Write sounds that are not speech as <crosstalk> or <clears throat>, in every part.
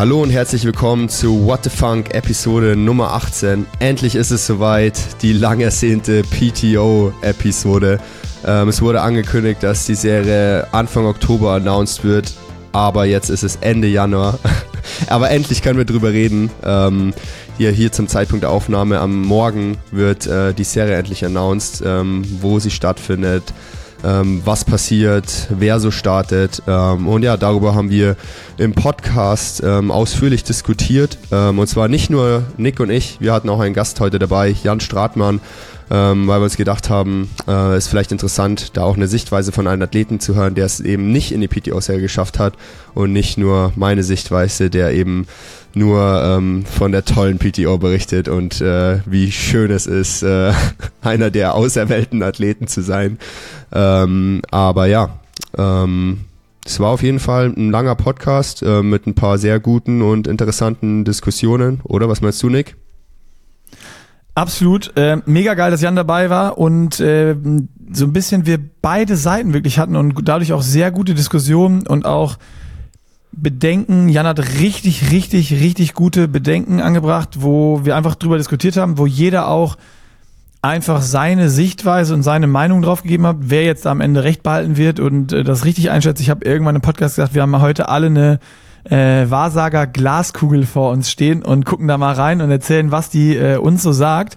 Hallo und herzlich willkommen zu What the Funk Episode Nummer 18. Endlich ist es soweit, die lang ersehnte PTO-Episode. Ähm, es wurde angekündigt, dass die Serie Anfang Oktober announced wird, aber jetzt ist es Ende Januar. <laughs> aber endlich können wir drüber reden. Ähm, hier, hier zum Zeitpunkt der Aufnahme am Morgen wird äh, die Serie endlich announced, ähm, wo sie stattfindet ähm, was passiert, wer so startet. Ähm, und ja, darüber haben wir im Podcast ähm, ausführlich diskutiert. Ähm, und zwar nicht nur Nick und ich, wir hatten auch einen Gast heute dabei, Jan Stratmann, ähm, weil wir uns gedacht haben, äh, ist vielleicht interessant, da auch eine Sichtweise von einem Athleten zu hören, der es eben nicht in die PTO-Serie geschafft hat und nicht nur meine Sichtweise, der eben nur ähm, von der tollen PTO berichtet und äh, wie schön es ist, äh, <laughs> einer der auserwählten Athleten zu sein. Ähm, aber ja, ähm, es war auf jeden Fall ein langer Podcast äh, mit ein paar sehr guten und interessanten Diskussionen, oder? Was meinst du, Nick? Absolut. Äh, mega geil, dass Jan dabei war und äh, so ein bisschen wir beide Seiten wirklich hatten und dadurch auch sehr gute Diskussionen und auch Bedenken. Jan hat richtig, richtig, richtig gute Bedenken angebracht, wo wir einfach drüber diskutiert haben, wo jeder auch einfach seine Sichtweise und seine Meinung drauf gegeben hat, wer jetzt am Ende recht behalten wird und äh, das richtig einschätzt. Ich habe irgendwann im Podcast gesagt, wir haben heute alle eine äh, Wahrsager Glaskugel vor uns stehen und gucken da mal rein und erzählen, was die äh, uns so sagt.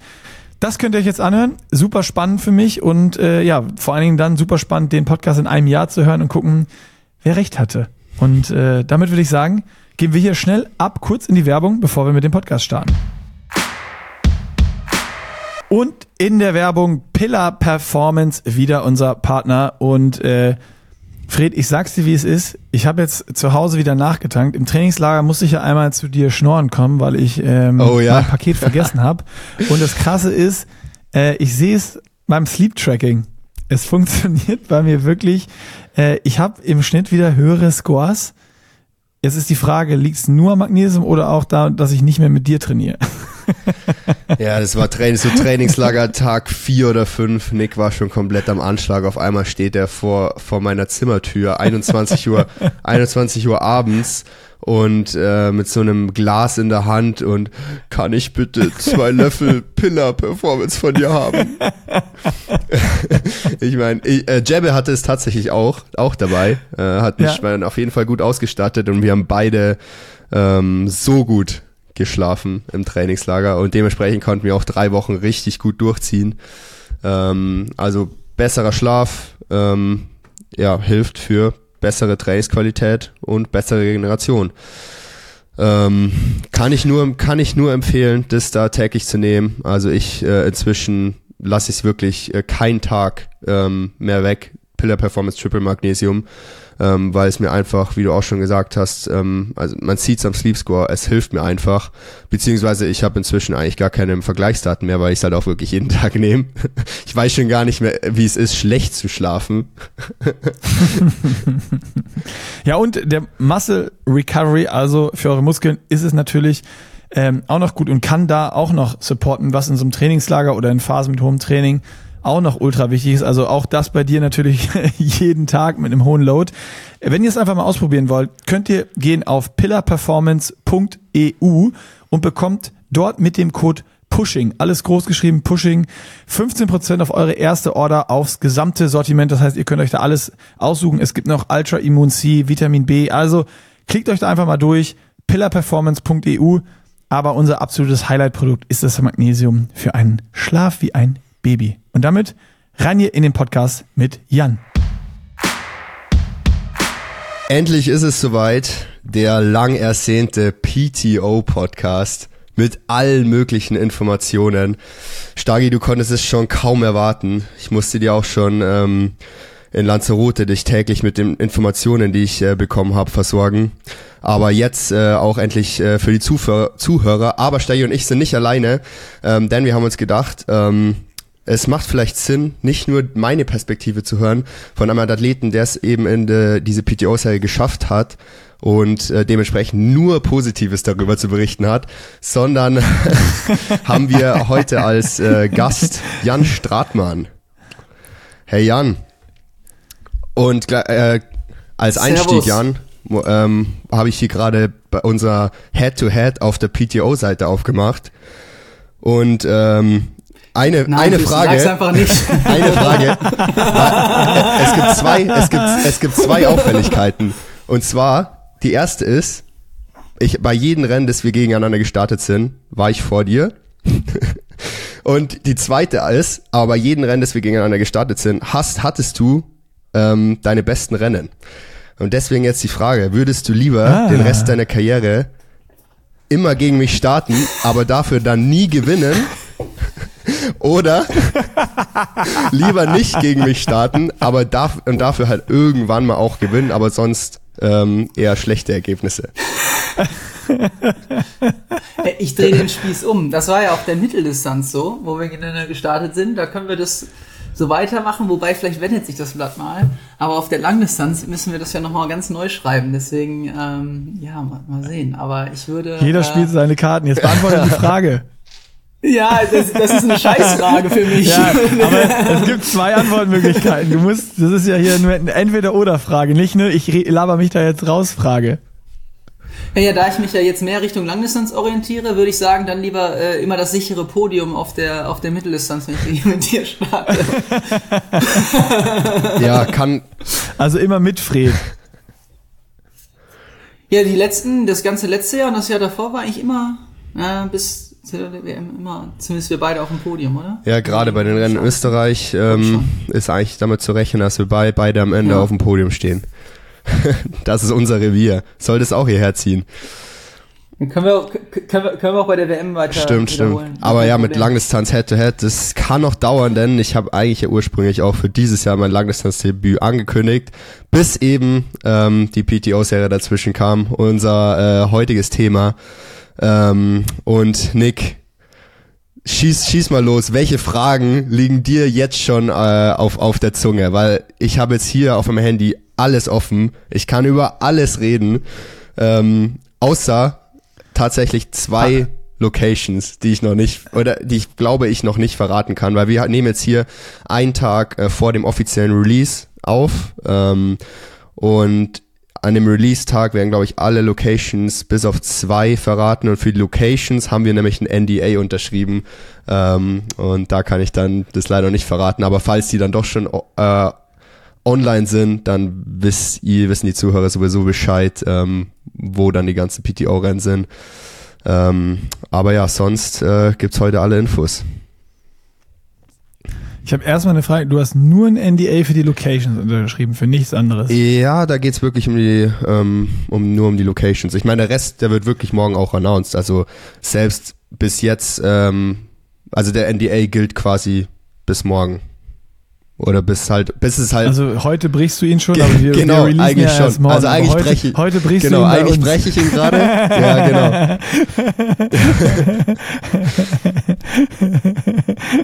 Das könnt ihr euch jetzt anhören. Super spannend für mich und äh, ja, vor allen Dingen dann super spannend, den Podcast in einem Jahr zu hören und gucken, wer recht hatte. Und äh, damit würde ich sagen, gehen wir hier schnell ab, kurz in die Werbung, bevor wir mit dem Podcast starten. Und in der Werbung Pillar Performance wieder unser Partner. Und äh, Fred, ich sag's dir, wie es ist. Ich habe jetzt zu Hause wieder nachgetankt. Im Trainingslager musste ich ja einmal zu dir schnorren kommen, weil ich ähm, oh, ja. mein Paket vergessen habe. <laughs> Und das Krasse ist, äh, ich sehe es beim Sleep Tracking. Es funktioniert bei mir wirklich. Äh, ich habe im Schnitt wieder höhere Scores. Jetzt ist die Frage, liegt es nur am Magnesium oder auch da, dass ich nicht mehr mit dir trainiere? <laughs> ja, das war Training, so Trainingslager Tag vier oder fünf. Nick war schon komplett am Anschlag. Auf einmal steht er vor, vor meiner Zimmertür, 21 Uhr, <laughs> 21 Uhr abends und äh, mit so einem Glas in der Hand und kann ich bitte zwei <laughs> Löffel Pillar Performance von dir haben? <laughs> ich meine, äh, Jebbe hatte es tatsächlich auch, auch dabei, äh, hat mich ja. auf jeden Fall gut ausgestattet und wir haben beide ähm, so gut geschlafen im Trainingslager und dementsprechend konnten wir auch drei Wochen richtig gut durchziehen. Ähm, also besserer Schlaf ähm, ja, hilft für bessere Trainingsqualität und bessere Regeneration. Ähm, kann ich nur kann ich nur empfehlen, das da täglich zu nehmen. Also ich äh, inzwischen lasse ich es wirklich äh, keinen Tag ähm, mehr weg. Pillar Performance Triple Magnesium ähm, weil es mir einfach, wie du auch schon gesagt hast, ähm, also man sieht es am Sleep Score, es hilft mir einfach, beziehungsweise ich habe inzwischen eigentlich gar keine Vergleichsdaten mehr, weil ich es halt auch wirklich jeden <laughs> Tag nehme. Ich weiß schon gar nicht mehr, wie es ist, schlecht zu schlafen. <laughs> ja, und der Muscle Recovery, also für eure Muskeln, ist es natürlich ähm, auch noch gut und kann da auch noch supporten, was in so einem Trainingslager oder in Phasen mit hohem Training auch noch ultra wichtig ist. Also auch das bei dir natürlich <laughs> jeden Tag mit einem hohen Load. Wenn ihr es einfach mal ausprobieren wollt, könnt ihr gehen auf pillarperformance.eu und bekommt dort mit dem Code Pushing, alles groß geschrieben, Pushing, 15% auf eure erste Order aufs gesamte Sortiment. Das heißt, ihr könnt euch da alles aussuchen. Es gibt noch Ultra Immun C, Vitamin B. Also klickt euch da einfach mal durch, pillarperformance.eu. Aber unser absolutes Highlight-Produkt ist das Magnesium für einen Schlaf wie ein Baby. Und damit rein hier in den Podcast mit Jan. Endlich ist es soweit, der lang ersehnte PTO-Podcast mit allen möglichen Informationen. Stagi, du konntest es schon kaum erwarten. Ich musste dir auch schon ähm, in Lanzarote dich täglich mit den Informationen, die ich äh, bekommen habe, versorgen. Aber jetzt äh, auch endlich äh, für die Zuhörer, Zuhörer. Aber Stagi und ich sind nicht alleine, ähm, denn wir haben uns gedacht, ähm, es macht vielleicht Sinn, nicht nur meine Perspektive zu hören von einem Athleten, der es eben in de, diese PTO-Serie geschafft hat und äh, dementsprechend nur Positives darüber zu berichten hat, sondern <laughs> haben wir heute als äh, Gast Jan Stratmann. Hey Jan. Und äh, als Einstieg, Servus. Jan, ähm, habe ich hier gerade bei unser Head-to-Head auf der PTO-Seite aufgemacht. Und ähm, eine, Nein, eine Frage. sag's einfach nicht. <laughs> Eine Frage. es gibt zwei, es gibt, es gibt zwei <laughs> Auffälligkeiten. Und zwar, die erste ist, ich, bei jedem Rennen, das wir gegeneinander gestartet sind, war ich vor dir. <laughs> Und die zweite ist, aber bei jedem Rennen, das wir gegeneinander gestartet sind, hast, hattest du ähm, deine besten Rennen. Und deswegen jetzt die Frage, würdest du lieber Ah. den Rest deiner Karriere immer gegen mich starten, aber dafür dann nie gewinnen? Oder <laughs> lieber nicht gegen mich starten, aber darf, und dafür halt irgendwann mal auch gewinnen, aber sonst ähm, eher schlechte Ergebnisse. Ich drehe den Spieß um. Das war ja auf der Mitteldistanz so, wo wir gegeneinander gestartet sind. Da können wir das so weitermachen, wobei vielleicht wendet sich das Blatt mal. Aber auf der Langdistanz müssen wir das ja nochmal ganz neu schreiben. Deswegen, ähm, ja, mal, mal sehen. Aber ich würde. Jeder äh, spielt seine Karten. Jetzt beantwortet die <laughs> Frage. Ja, das, das ist eine Scheißfrage für mich. Ja, <laughs> aber es gibt zwei Antwortmöglichkeiten. Du musst, das ist ja hier nur eine Entweder-Oder-Frage, nicht nur ich laber mich da jetzt raus Frage. Ja, ja, da ich mich ja jetzt mehr Richtung Langdistanz orientiere, würde ich sagen, dann lieber äh, immer das sichere Podium auf der, auf der Mitteldistanz, wenn ich mit dir starte. Ja, <laughs> kann, Also immer mit Fred. Ja, die letzten, das ganze letzte Jahr und das Jahr davor war eigentlich immer, ja, bis zu der WM immer, zumindest wir beide auf dem Podium, oder? ja, gerade bei den Rennen in Österreich ähm, ist eigentlich damit zu rechnen, dass wir bei, beide am Ende Ja. auf dem Podium stehen. <laughs> das ist unser Revier. Sollte es auch hierher ziehen. Dann können wir, können wir, können wir auch bei der WM weiter Stimmt, stimmt. Aber ja, mit. Langdistanz Head-to-Head, das kann noch dauern, denn ich habe eigentlich ja ursprünglich auch für dieses Jahr mein Langdistanzdebüt angekündigt, bis eben ähm, die PTO-Serie dazwischen kam, unser äh, heutiges Thema. Ähm, und Nick, schieß, schieß mal los. Welche Fragen liegen dir jetzt schon äh, auf, auf der Zunge? Weil ich habe jetzt hier auf meinem Handy alles offen. Ich kann über alles reden. Ähm, außer tatsächlich zwei Locations, die ich noch nicht, oder die ich glaube ich noch nicht verraten kann, weil wir nehmen jetzt hier einen Tag äh, vor dem offiziellen Release auf. Ähm, und an dem Release-Tag werden, glaube ich, alle Locations bis auf zwei verraten und für die Locations haben wir nämlich ein NDA unterschrieben ähm, und da kann ich dann das leider nicht verraten, aber falls die dann doch schon äh, online sind, dann wisst ihr, wissen die Zuhörer sowieso Bescheid, ähm, wo dann die ganzen PTO-Rennen sind. Ähm, aber ja, sonst äh, gibt's heute alle Infos. Ich habe erstmal eine Frage. Du hast nur ein NDA für die Locations unterschrieben, für nichts anderes. Ja, da geht's wirklich um die, ähm, um nur um die Locations. Ich meine, der Rest, der wird wirklich morgen auch announced. Also selbst bis jetzt, ähm, also der NDA gilt quasi bis morgen. Oder bis halt, bis es halt. Also heute brichst du ihn schon, aber wir, genau, wir releasen eigentlich ja schon. morgen. Also eigentlich heute, breche ich. Heute brichst genau, du ihn bei eigentlich breche ich ihn gerade. ja, genau.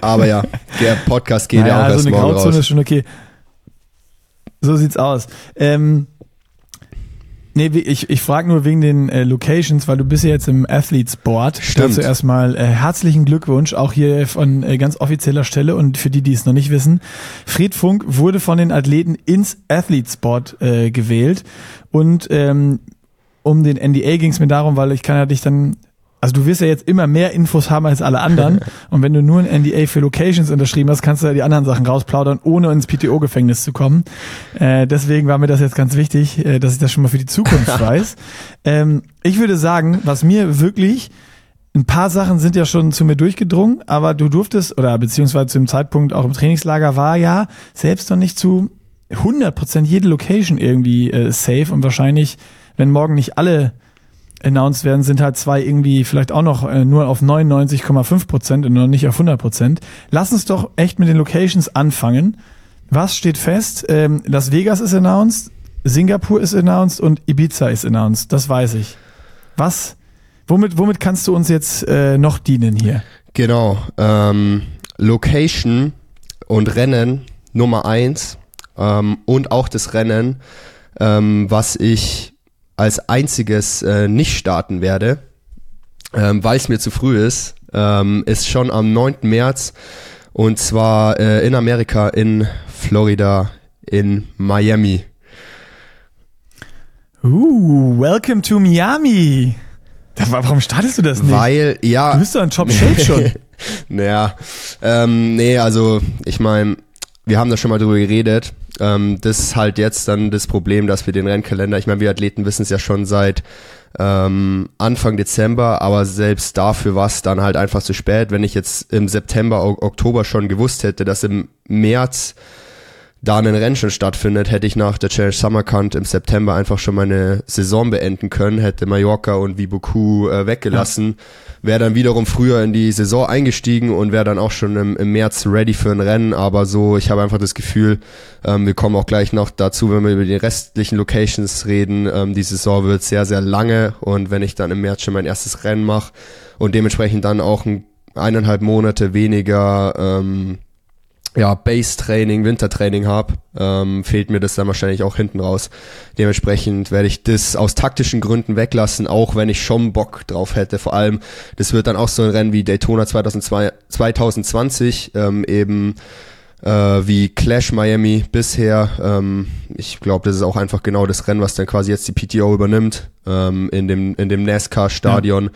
<laughs> Aber ja, der Podcast geht ja auch naja, erst morgen Grauzone raus. ist schon okay. So sieht's aus. Ähm, nee, ich, ich frage nur wegen den äh, Locations, weil du bist ja jetzt im Athletes Board. Stimmt. Dazu erstmal äh, herzlichen Glückwunsch, auch hier von äh, ganz offizieller Stelle und für die, die es noch nicht wissen. Fred Funk wurde von den Athleten ins Athletes Board äh, gewählt und ähm, um den NDA ging es mir darum, weil ich kann ja dich dann, also du wirst ja jetzt immer mehr Infos haben als alle anderen <laughs> und wenn du nur ein NDA für Locations unterschrieben hast, kannst du ja die anderen Sachen rausplaudern, ohne ins PTO-Gefängnis zu kommen. Äh, deswegen war mir das jetzt ganz wichtig, äh, dass ich das schon mal für die Zukunft <laughs> weiß. Ähm, ich würde sagen, was mir wirklich ein paar Sachen sind ja schon zu mir durchgedrungen, aber du durftest, oder beziehungsweise zu dem Zeitpunkt auch im Trainingslager war ja selbst noch nicht zu 100% jede Location irgendwie äh, safe und wahrscheinlich, wenn morgen nicht alle announced werden, sind halt zwei irgendwie vielleicht auch noch äh, nur auf 99,5% und noch nicht auf 100%. Lass uns doch echt mit den Locations anfangen. Was steht fest? Ähm, Las Vegas ist announced, Singapur ist announced und Ibiza ist announced. Das weiß ich. Was? Womit, womit kannst du uns jetzt äh, noch dienen hier? Genau. Ähm, Location und Rennen Nummer eins ähm, und auch das Rennen, ähm, was ich als einziges äh, nicht starten werde, ähm, weil es mir zu früh ist, ähm, ist schon am 9. März und zwar äh, in Amerika, in Florida, in Miami. Uh, welcome to Miami. Warum startest du das nicht? Weil, ja. Du bist doch ein Top Shape <laughs> schon. naja, ähm, nee, also ich meine, wir haben da schon mal drüber geredet. Ähm, das ist halt jetzt dann das Problem, dass wir den Rennkalender, ich meine, wir Athleten wissen es ja schon seit ähm, Anfang Dezember, aber selbst dafür war es dann halt einfach zu spät. Wenn ich jetzt im September, Oktober schon gewusst hätte, dass im März da ein Rennen schon stattfindet, hätte ich nach der Challenge Summercount im September einfach schon meine Saison beenden können, hätte Mallorca und Vibuku äh, weggelassen, wäre dann wiederum früher in die Saison eingestiegen und wäre dann auch schon im, im, März ready für ein Rennen, aber so, ich habe einfach das Gefühl, ähm, wir kommen auch gleich noch dazu, wenn wir über die restlichen Locations reden, ähm, die Saison wird sehr, sehr lange und wenn ich dann im März schon mein erstes Rennen mache und dementsprechend dann auch ein, eineinhalb Monate weniger ähm, ja, Base-Training, Wintertraining habe, ähm, fehlt mir das dann wahrscheinlich auch hinten raus. Dementsprechend werde ich das aus taktischen Gründen weglassen, auch wenn ich schon Bock drauf hätte. Vor allem, das wird dann auch so ein Rennen wie Daytona 2002, 2020, ähm, eben äh, wie Clash Miami bisher. Ähm, ich glaube, das ist auch einfach genau das Rennen, was dann quasi jetzt die PTO übernimmt, ähm, in dem, in dem NASCAR-Stadion.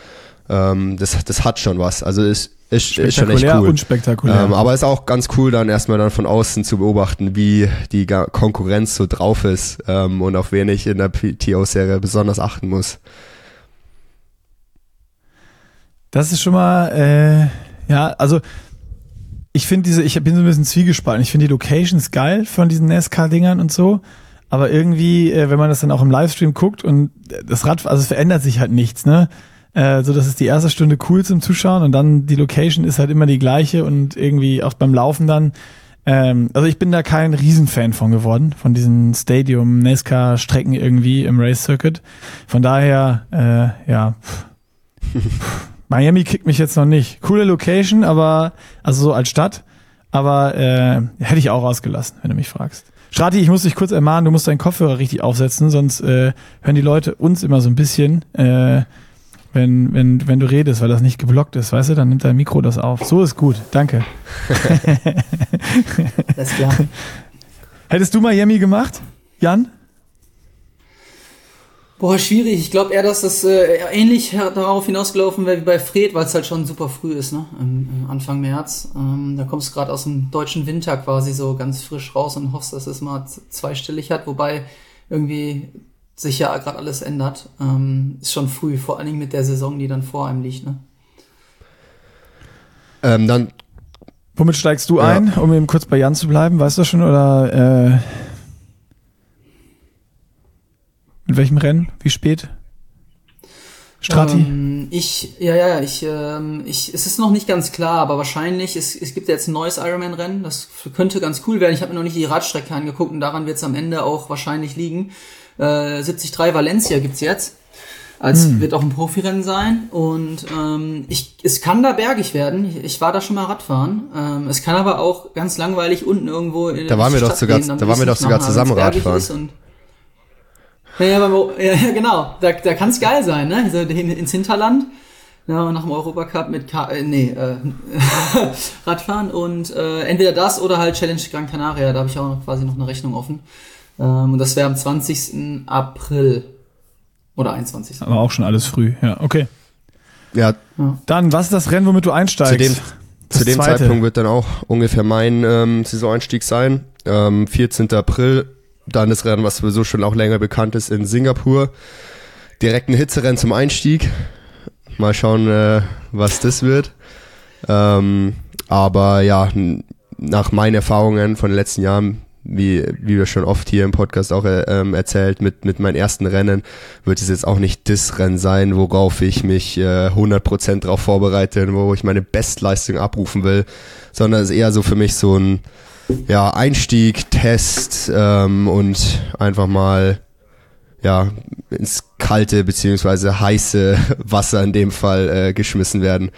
Ja. Ähm, das, das hat schon was. Also ist ist, ist schon echt cool. Ähm, aber ist auch ganz cool, dann erstmal dann von außen zu beobachten, wie die Konkurrenz so drauf ist ähm, und auf wen ich in der PTO-Serie besonders achten muss. Das ist schon mal, äh, ja, also ich finde diese, ich bin so ein bisschen zwiegespalten. Ich finde die Locations geil von diesen NASCAR-Dingern und so. Aber irgendwie, äh, wenn man das dann auch im Livestream guckt und das Rad, also es verändert sich halt nichts, ne? Äh, so das ist die erste Stunde cool zum Zuschauen und dann die Location ist halt immer die gleiche und irgendwie auch beim Laufen dann. Ähm, also ich bin da kein Riesenfan von geworden, von diesen Stadium NASCAR Strecken irgendwie im Race Circuit. Von daher, äh, ja. <laughs> Miami kickt mich jetzt noch nicht. Coole Location, aber also so als Stadt, aber äh, hätte ich auch ausgelassen, wenn du mich fragst. Strati, ich muss dich kurz ermahnen, du musst deinen Kopfhörer richtig aufsetzen, sonst äh, hören die Leute uns immer so ein bisschen. Äh, wenn, wenn, wenn du redest, weil das nicht geblockt ist, weißt du, dann nimmt dein Mikro das auf. So ist gut, danke. <laughs> das ist klar. Hättest du Miami gemacht, Jan? Boah, schwierig. Ich glaube eher, dass das äh, ähnlich darauf hinausgelaufen wäre wie bei Fred, weil es halt schon super früh ist, ne? Im, Anfang März. Ähm, da kommst du gerade aus dem deutschen Winter quasi so ganz frisch raus und hoffst, dass es mal zweistellig hat, wobei irgendwie sich ja gerade alles ändert. Ähm, ist schon früh, vor allen Dingen mit der Saison, die dann vor einem liegt. Ne? Ähm, dann. Womit steigst du ja. ein, um eben kurz bei Jan zu bleiben? Weißt du schon? Oder äh, mit welchem Rennen? Wie spät? Strati? Ähm, ich, ja, ja, ich, ähm, ich, es ist noch nicht ganz klar, aber wahrscheinlich, es, es gibt jetzt ein neues Ironman-Rennen, das könnte ganz cool werden. Ich habe mir noch nicht die Radstrecke angeguckt und daran wird es am Ende auch wahrscheinlich liegen. Äh, 73 Valencia gibt's jetzt. Als hm. wird auch ein Profirennen sein und ähm, ich, es kann da bergig werden. Ich, ich war da schon mal Radfahren. Ähm, es kann aber auch ganz langweilig unten irgendwo in Da waren wir doch sogar, gehen, da waren wir doch sogar zusammen Radfahren. ja, ja, ja, genau. Da, da kann es geil sein, ne? Also ins Hinterland. Ja, nach dem Europacup mit Ka äh, nee, äh, <laughs> Radfahren und äh, entweder das oder halt Challenge Gran Canaria. Da habe ich auch noch quasi noch eine Rechnung offen. Ähm, und das wäre am 20. April. Oder 21. Aber auch schon alles früh, ja, okay. Ja. Dann, was ist das Rennen, womit du einsteigst? Zu dem, zu dem Zeitpunkt wird dann auch ungefähr mein ähm, Saisoneinstieg sein. Ähm, 14. April, dann das Rennen, was sowieso schon auch länger bekannt ist, in Singapur. Direkt ein Hitzerennen zum Einstieg. Mal schauen, äh, was das wird. Ähm, aber ja, nach meinen Erfahrungen von den letzten Jahren wie, wie wir schon oft hier im Podcast auch äh, ähm, erzählt, mit, mit meinen ersten Rennen wird es jetzt auch nicht das Rennen sein, worauf ich mich äh, 100% drauf vorbereite, wo ich meine Bestleistung abrufen will, sondern es ist eher so für mich so ein ja, Einstieg, Test ähm, und einfach mal ja, ins kalte beziehungsweise heiße Wasser in dem Fall äh, geschmissen werden.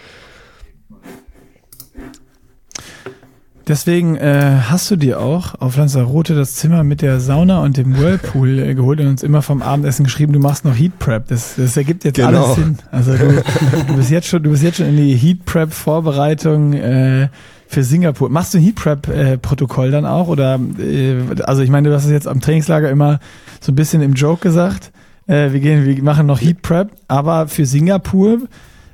Deswegen äh, hast du dir auch auf Lanzarote das Zimmer mit der Sauna und dem Whirlpool äh, geholt und uns immer vom Abendessen geschrieben, du machst noch Heat Prep. Das, das ergibt jetzt genau. alles Sinn. Also du, du bist jetzt schon, du bist jetzt schon in die Heat Prep Vorbereitung äh, für Singapur. Machst du ein Heat Prep äh, Protokoll dann auch oder äh, also ich meine, du hast es jetzt am Trainingslager immer so ein bisschen im Joke gesagt. Äh, wir gehen, wir machen noch Heat Prep, aber für Singapur,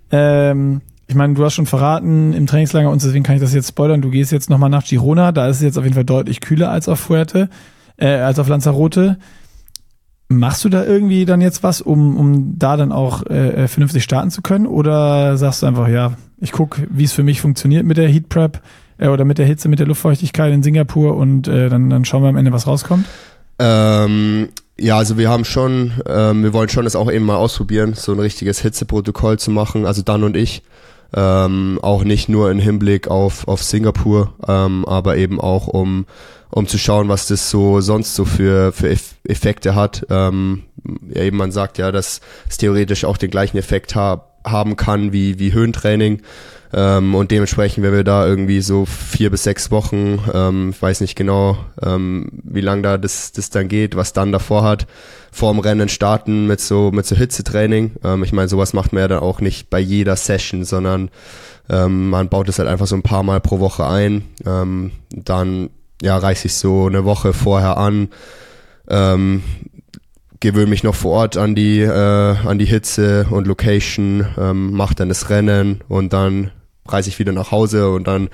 ähm, ich meine, du hast schon verraten im Trainingslager und deswegen kann ich das jetzt spoilern. Du gehst jetzt nochmal nach Girona, da ist es jetzt auf jeden Fall deutlich kühler als auf Fuerte, äh, als auf Lanzarote. Machst du da irgendwie dann jetzt was, um, um da dann auch äh, vernünftig starten zu können? Oder sagst du einfach, ja, ich gucke, wie es für mich funktioniert mit der Heat Prep äh, oder mit der Hitze, mit der Luftfeuchtigkeit in Singapur und äh, dann, dann schauen wir am Ende, was rauskommt? Ähm, ja, also wir haben schon, ähm, wir wollen schon das auch eben mal ausprobieren, so ein richtiges Hitzeprotokoll zu machen, also dann und ich. Ähm, auch nicht nur im Hinblick auf, auf Singapur, ähm, aber eben auch um, um zu schauen, was das so sonst so für, für Effekte hat. Ähm, ja, eben man sagt ja, dass es theoretisch auch den gleichen Effekt ha haben kann wie, wie Höhentraining. Ähm, und dementsprechend, wenn wir da irgendwie so vier bis sechs Wochen, ähm, ich weiß nicht genau, ähm, wie lang da das, das dann geht, was dann davor hat, vorm Rennen starten mit so, mit so Hitzetraining. Ähm, ich meine, sowas macht man ja dann auch nicht bei jeder Session, sondern ähm, man baut es halt einfach so ein paar Mal pro Woche ein. Ähm, dann, ja, reiche ich so eine Woche vorher an. Ähm, gewöhne mich noch vor Ort an die äh, an die Hitze und Location, ähm, mache dann das Rennen und dann reise ich wieder nach Hause und dann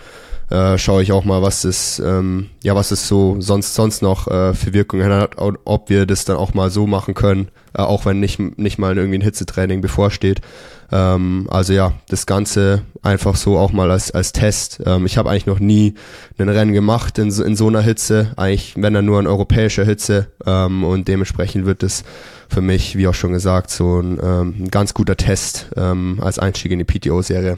äh, schaue ich auch mal, was es, ähm, ja, was es so sonst sonst noch äh, für Wirkungen hat, ob wir das dann auch mal so machen können, äh, auch wenn nicht nicht mal irgendwie ein Hitzetraining bevorsteht. Ähm, also ja, das Ganze einfach so auch mal als als Test. Ähm, ich habe eigentlich noch nie ein Rennen gemacht in so, in so einer Hitze, eigentlich wenn dann nur in europäischer Hitze ähm, und dementsprechend wird es für mich, wie auch schon gesagt, so ein, ähm, ein ganz guter Test ähm, als Einstieg in die PTO-Serie.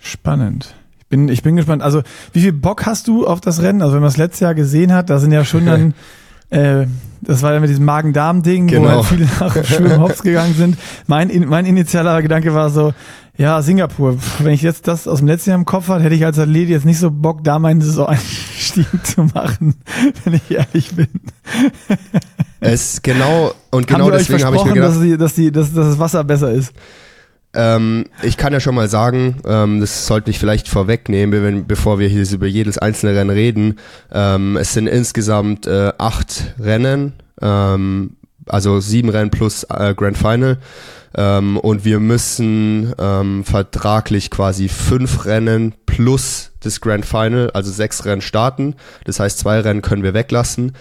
Spannend. Ich bin, ich bin gespannt. Also, wie viel Bock hast du auf das Rennen? Also, wenn man es letztes Jahr gesehen hat, da sind ja schon dann, <laughs> äh, das war ja mit diesem Magen-Darm-Ding, genau. wo halt viele nach <laughs> Schwimmen hops gegangen sind. Mein, mein initialer Gedanke war so, ja, Singapur. Wenn ich jetzt das aus dem letzten Jahr im Kopf hatte, hätte ich als Athlet jetzt nicht so Bock, da meinen Saison-Einstieg <laughs> zu machen, wenn ich ehrlich bin. Es genau und genau deswegen habe ich mir gedacht, dass, die, dass, die, dass, dass das Wasser besser ist. Ähm, ich kann ja schon mal sagen, ähm, das sollte ich vielleicht vorwegnehmen, wenn, bevor wir hier über jedes einzelne Rennen reden. Ähm, es sind insgesamt äh, acht Rennen, ähm, also sieben Rennen plus äh, Grand Final. Ähm, und wir müssen ähm, vertraglich quasi fünf Rennen plus das Grand Final, also sechs Rennen starten. Das heißt, zwei Rennen können wir weglassen.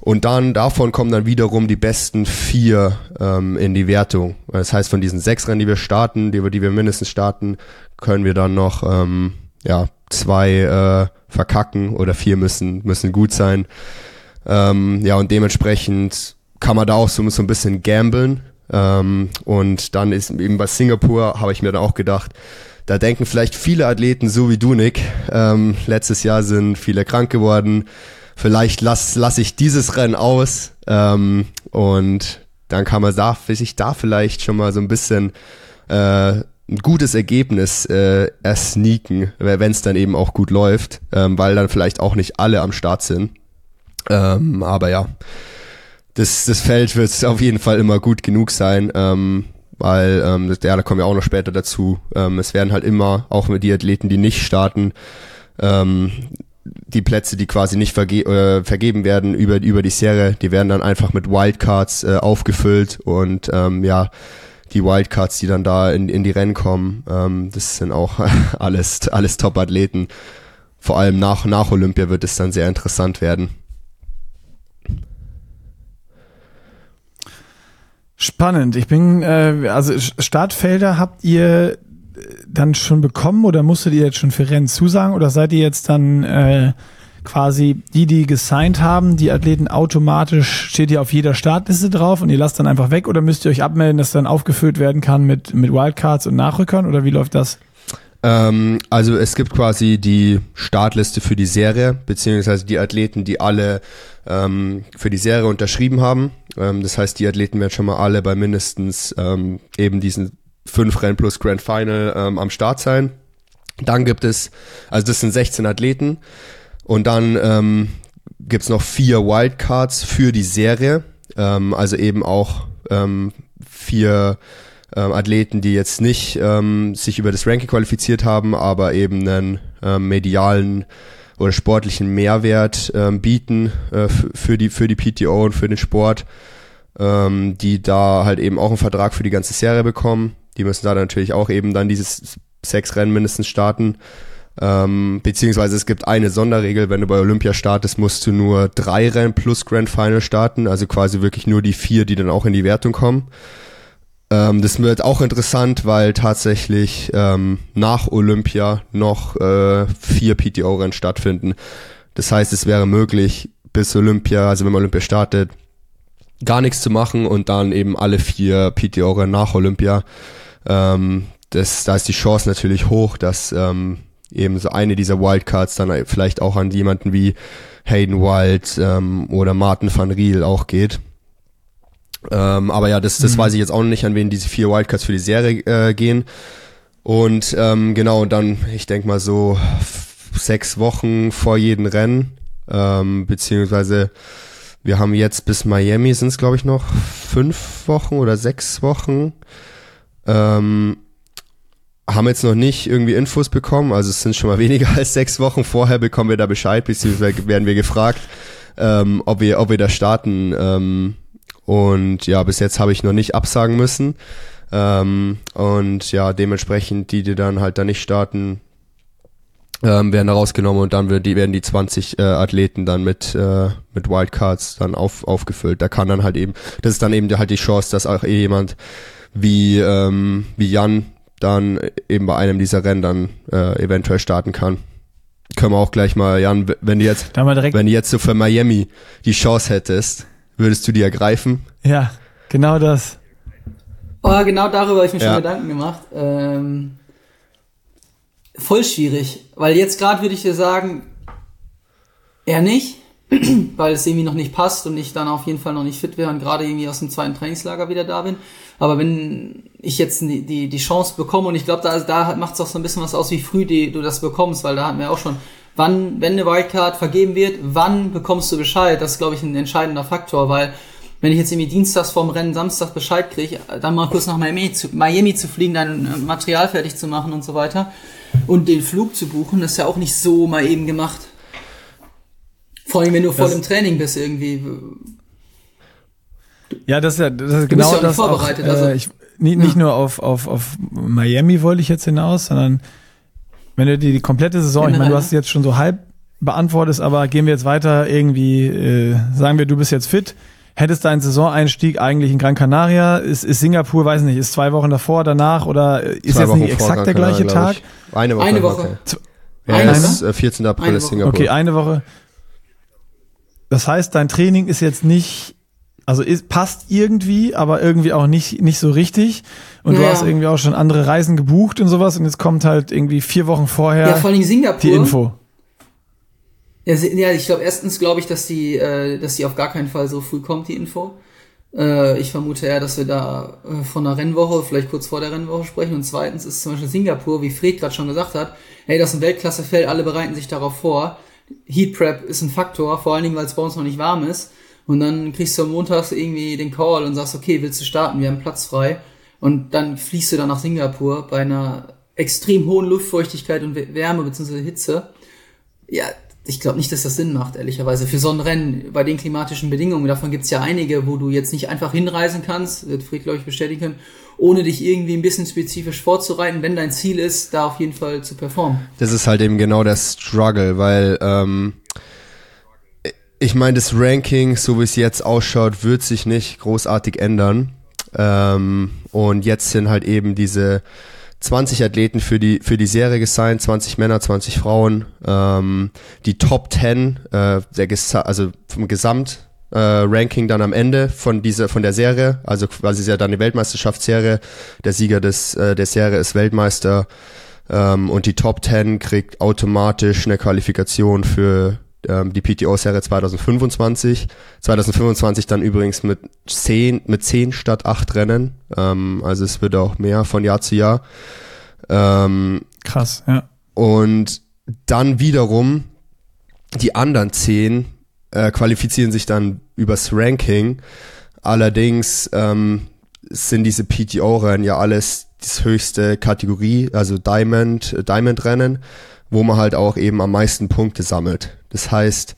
Und dann davon kommen dann wiederum die besten vier ähm, in die Wertung. Das heißt, von diesen sechs Rennen, die wir starten, die wir, die wir mindestens starten, können wir dann noch ähm, ja, zwei äh, verkacken oder vier müssen, müssen gut sein. Ähm, ja, und dementsprechend kann man da auch so, so ein bisschen gamblen. Ähm, und dann ist eben bei Singapur, habe ich mir dann auch gedacht, da denken vielleicht viele Athleten so wie du, Nick. Ähm, letztes Jahr sind viele krank geworden vielleicht lasse lass ich dieses Rennen aus ähm, und dann kann man da, sich da vielleicht schon mal so ein bisschen äh, ein gutes Ergebnis äh, ersneaken, wenn es dann eben auch gut läuft, ähm, weil dann vielleicht auch nicht alle am Start sind. Ähm, aber ja, das, das Feld wird auf jeden Fall immer gut genug sein, ähm, weil ähm, ja, da kommen wir auch noch später dazu. Ähm, es werden halt immer, auch mit die Athleten, die nicht starten, ähm, die Plätze, die quasi nicht verge äh, vergeben werden über, über die Serie, die werden dann einfach mit Wildcards äh, aufgefüllt und ähm, ja, die Wildcards, die dann da in, in die Rennen kommen, ähm, das sind auch <laughs> alles, alles Top-Athleten. Vor allem nach, nach Olympia wird es dann sehr interessant werden. Spannend. Ich bin, äh, also Startfelder habt ihr dann schon bekommen oder musstet ihr jetzt schon für Rennen zusagen oder seid ihr jetzt dann äh, quasi die, die gesigned haben, die Athleten automatisch, steht ihr auf jeder Startliste drauf und ihr lasst dann einfach weg oder müsst ihr euch abmelden, dass dann aufgefüllt werden kann mit, mit Wildcards und Nachrückern oder wie läuft das? Ähm, also es gibt quasi die Startliste für die Serie, beziehungsweise die Athleten, die alle ähm, für die Serie unterschrieben haben. Ähm, das heißt, die Athleten werden schon mal alle bei mindestens ähm, eben diesen fünf Rennen plus Grand Final ähm, am Start sein. Dann gibt es, also das sind 16 Athleten und dann ähm, gibt es noch vier Wildcards für die Serie, ähm, also eben auch ähm, vier ähm, Athleten, die jetzt nicht ähm, sich über das Ranking qualifiziert haben, aber eben einen ähm, medialen oder sportlichen Mehrwert ähm, bieten äh, für die für die PTO und für den Sport, ähm, die da halt eben auch einen Vertrag für die ganze Serie bekommen. Die müssen da natürlich auch eben dann dieses sechs Rennen mindestens starten. Ähm, beziehungsweise es gibt eine Sonderregel, wenn du bei Olympia startest, musst du nur drei Rennen plus Grand Final starten, also quasi wirklich nur die vier, die dann auch in die Wertung kommen. Ähm, das wird auch interessant, weil tatsächlich ähm, nach Olympia noch äh, vier PTO-Rennen stattfinden. Das heißt, es wäre möglich, bis Olympia, also wenn man Olympia startet, gar nichts zu machen und dann eben alle vier PTO-Rennen nach Olympia. Ähm, das, da ist die Chance natürlich hoch, dass ähm, eben so eine dieser Wildcards dann vielleicht auch an jemanden wie Hayden Wild ähm, oder Martin van Riel auch geht. Ähm, aber ja, das, das mhm. weiß ich jetzt auch noch nicht, an wen diese vier Wildcards für die Serie äh, gehen. Und ähm, genau, dann, ich denke mal so sechs Wochen vor jedem Rennen, ähm, beziehungsweise wir haben jetzt bis Miami sind es, glaube ich, noch fünf Wochen oder sechs Wochen. Ähm, haben jetzt noch nicht irgendwie Infos bekommen, also es sind schon mal <laughs> weniger als sechs Wochen vorher bekommen wir da Bescheid, beziehungsweise <laughs> werden wir gefragt, ähm, ob wir, ob wir da starten. Ähm, und ja, bis jetzt habe ich noch nicht absagen müssen. Ähm, und ja, dementsprechend, die, die dann halt da nicht starten, ähm, werden da rausgenommen und dann wird die, werden die 20 äh, Athleten dann mit, äh, mit Wildcards dann auf, aufgefüllt. Da kann dann halt eben, das ist dann eben halt die Chance, dass auch eh jemand wie, ähm, wie Jan dann eben bei einem dieser Rennen dann äh, eventuell starten kann. Können wir auch gleich mal, Jan, wenn du jetzt, wenn du jetzt so für Miami die Chance hättest, würdest du die ergreifen? Ja, genau das. Oh, genau darüber habe ich mir ja. schon Gedanken gemacht. Ähm, voll schwierig, weil jetzt gerade würde ich dir sagen, eher nicht, <clears throat> weil es irgendwie noch nicht passt und ich dann auf jeden Fall noch nicht fit wäre und gerade irgendwie aus dem zweiten Trainingslager wieder da bin. Aber wenn ich jetzt die, die, die Chance bekomme und ich glaube, da, da macht es auch so ein bisschen was aus, wie früh die, du das bekommst, weil da hatten wir auch schon, wann, wenn eine Wildcard vergeben wird, wann bekommst du Bescheid? Das ist, glaube ich, ein entscheidender Faktor, weil wenn ich jetzt irgendwie dienstags vorm Rennen Samstag Bescheid kriege, dann mal kurz nach Miami zu, Miami zu fliegen, dein Material fertig zu machen und so weiter und den Flug zu buchen, das ist ja auch nicht so mal eben gemacht. Vor allem, wenn du voll im Training bist irgendwie. Ja, das ist ja das ist genau ja das. Vorbereitet, auch, äh, also. ich, nicht, nicht ja. nur auf, auf, auf Miami wollte ich jetzt hinaus, sondern wenn du dir die komplette Saison, ich meine, du hast jetzt schon so halb beantwortet, aber gehen wir jetzt weiter irgendwie, äh, sagen wir, du bist jetzt fit, hättest deinen Saisoneinstieg eigentlich in Gran Canaria, ist, ist Singapur, weiß nicht, ist zwei Wochen davor, danach oder ist zwei jetzt Wochen nicht exakt der gleiche Tag? Eine Woche. Eine Woche. Ja, eine? Ist, äh, 14. April ist Singapur. Okay, eine Woche. Das heißt, dein Training ist jetzt nicht, also ist, passt irgendwie, aber irgendwie auch nicht, nicht so richtig. Und ja, du hast irgendwie auch schon andere Reisen gebucht und sowas und jetzt kommt halt irgendwie vier Wochen vorher ja, vor allem Singapur. die Info. Ja, ja ich glaube, erstens glaube ich, dass die, äh, dass die auf gar keinen Fall so früh kommt, die Info. Äh, ich vermute eher, dass wir da äh, von der Rennwoche, vielleicht kurz vor der Rennwoche sprechen. Und zweitens ist zum Beispiel Singapur, wie Fred gerade schon gesagt hat, hey, das ist ein Weltklassefeld, alle bereiten sich darauf vor. Heat Prep ist ein Faktor, vor allen Dingen, weil es bei uns noch nicht warm ist. Und dann kriegst du am Montag irgendwie den Call und sagst, okay, willst du starten? Wir haben Platz frei. Und dann fliegst du dann nach Singapur bei einer extrem hohen Luftfeuchtigkeit und Wärme bzw. Hitze. Ja, ich glaube nicht, dass das Sinn macht, ehrlicherweise. Für so ein Rennen bei den klimatischen Bedingungen, davon gibt's ja einige, wo du jetzt nicht einfach hinreisen kannst, wird Fried, glaube ich, bestätigen ohne dich irgendwie ein bisschen spezifisch vorzureiten, wenn dein Ziel ist, da auf jeden Fall zu performen. Das ist halt eben genau der Struggle, weil ähm, ich meine, das Ranking, so wie es jetzt ausschaut, wird sich nicht großartig ändern. Ähm, und jetzt sind halt eben diese 20 Athleten für die, für die Serie gesigned, 20 Männer, 20 Frauen. Ähm, die Top 10, äh, der, also vom Gesamt äh, Ranking dann am Ende von dieser von der Serie, also quasi ist ja dann die Weltmeisterschaftsserie. Der Sieger des äh, der Serie ist Weltmeister ähm, und die Top 10 kriegt automatisch eine Qualifikation für ähm, die PTO-Serie 2025. 2025 dann übrigens mit 10, mit 10 statt 8 Rennen. Ähm, also es wird auch mehr von Jahr zu Jahr. Ähm, Krass, ja. Und dann wiederum die anderen 10 äh, qualifizieren sich dann übers Ranking. Allerdings ähm, sind diese PTO-Rennen ja alles das höchste Kategorie, also Diamond, Diamond Rennen, wo man halt auch eben am meisten Punkte sammelt. Das heißt,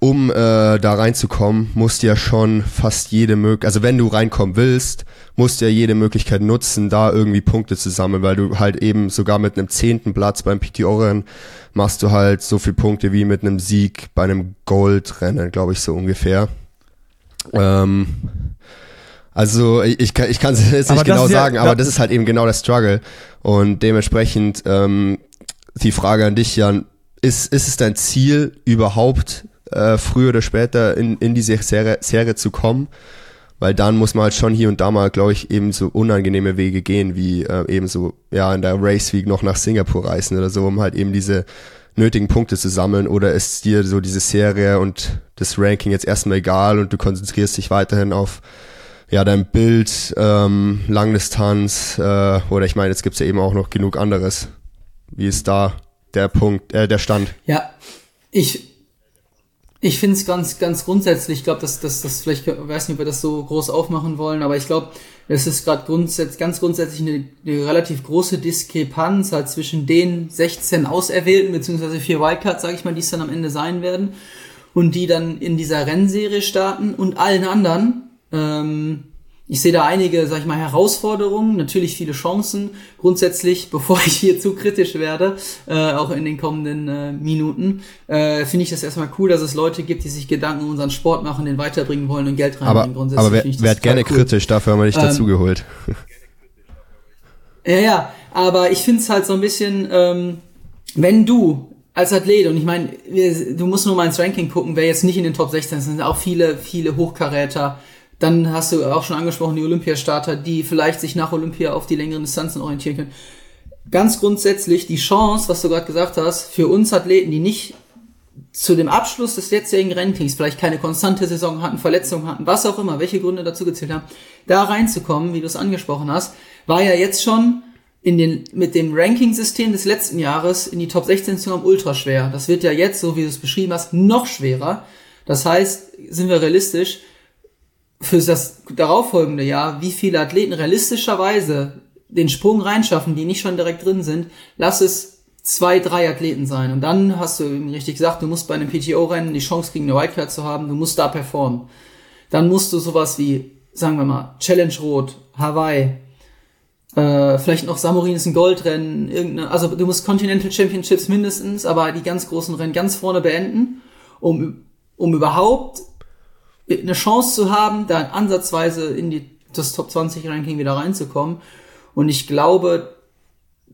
um äh, da reinzukommen, musst du ja schon fast jede Möglichkeit, also wenn du reinkommen willst, musst du ja jede Möglichkeit nutzen, da irgendwie Punkte zu sammeln, weil du halt eben sogar mit einem zehnten Platz beim PTO-Rennen machst du halt so viel Punkte wie mit einem Sieg bei einem Goldrennen, glaube ich, so ungefähr. Ähm, also ich, kann ich kann es <laughs> jetzt nicht genau sagen, ja, aber das ist halt eben genau der Struggle. Und dementsprechend ähm, die Frage an dich, Jan, ist, ist es dein Ziel, überhaupt äh, früher oder später in, in diese Serie, Serie zu kommen? Weil dann muss man halt schon hier und da mal, glaube ich, eben so unangenehme Wege gehen, wie äh, eben so, ja, in der Race Week noch nach Singapur reisen oder so, um halt eben diese nötigen Punkte zu sammeln oder ist dir so diese Serie und das Ranking jetzt erstmal egal und du konzentrierst dich weiterhin auf ja dein Bild, ähm, Langdistanz äh, oder ich meine, jetzt gibt's ja eben auch noch genug anderes. Wie ist da der Punkt, äh, der Stand? Ja, ich ich finde es ganz, ganz grundsätzlich, ich glaube, dass das, das vielleicht, ich weiß nicht, ob wir das so groß aufmachen wollen, aber ich glaube, es ist gerade grundsätzlich, ganz grundsätzlich eine, eine, relativ große Diskrepanz halt zwischen den 16 Auserwählten, beziehungsweise vier Wildcards, sage ich mal, die es dann am Ende sein werden, und die dann in dieser Rennserie starten und allen anderen. Ähm, ich sehe da einige, sag ich mal, Herausforderungen, natürlich viele Chancen. Grundsätzlich, <laughs> bevor ich hier zu kritisch werde, äh, auch in den kommenden äh, Minuten, äh, finde ich das erstmal cool, dass es Leute gibt, die sich Gedanken um unseren Sport machen, den weiterbringen wollen und Geld reinbringen. Aber, aber wer, werd gerne cool. kritisch, dafür haben wir dich ähm, dazugeholt. Ja, ja, aber ich finde es halt so ein bisschen, ähm, wenn du als Athlet, und ich meine, du musst nur mal ins Ranking gucken, wer jetzt nicht in den Top 16 ist, sind auch viele, viele Hochkaräter, dann hast du auch schon angesprochen, die Olympiastarter, die vielleicht sich nach Olympia auf die längeren Distanzen orientieren können. Ganz grundsätzlich die Chance, was du gerade gesagt hast, für uns Athleten, die nicht zu dem Abschluss des letztjährigen Rankings vielleicht keine konstante Saison hatten, Verletzungen hatten, was auch immer, welche Gründe dazu gezählt haben, da reinzukommen, wie du es angesprochen hast, war ja jetzt schon in den, mit dem Ranking-System des letzten Jahres in die Top 16 zu kommen ultra schwer. Das wird ja jetzt, so wie du es beschrieben hast, noch schwerer. Das heißt, sind wir realistisch, für das darauffolgende Jahr, wie viele Athleten realistischerweise den Sprung reinschaffen, die nicht schon direkt drin sind, lass es zwei, drei Athleten sein. Und dann hast du eben richtig gesagt, du musst bei einem PTO-Rennen die Chance kriegen, eine Wildcard zu haben, du musst da performen. Dann musst du sowas wie, sagen wir mal, Challenge Rot, Hawaii, äh, vielleicht noch Samurin ist ein Goldrennen, irgendeine, also du musst Continental Championships mindestens, aber die ganz großen Rennen ganz vorne beenden, um, um überhaupt eine Chance zu haben, da ansatzweise in die, das Top 20 Ranking wieder reinzukommen. Und ich glaube,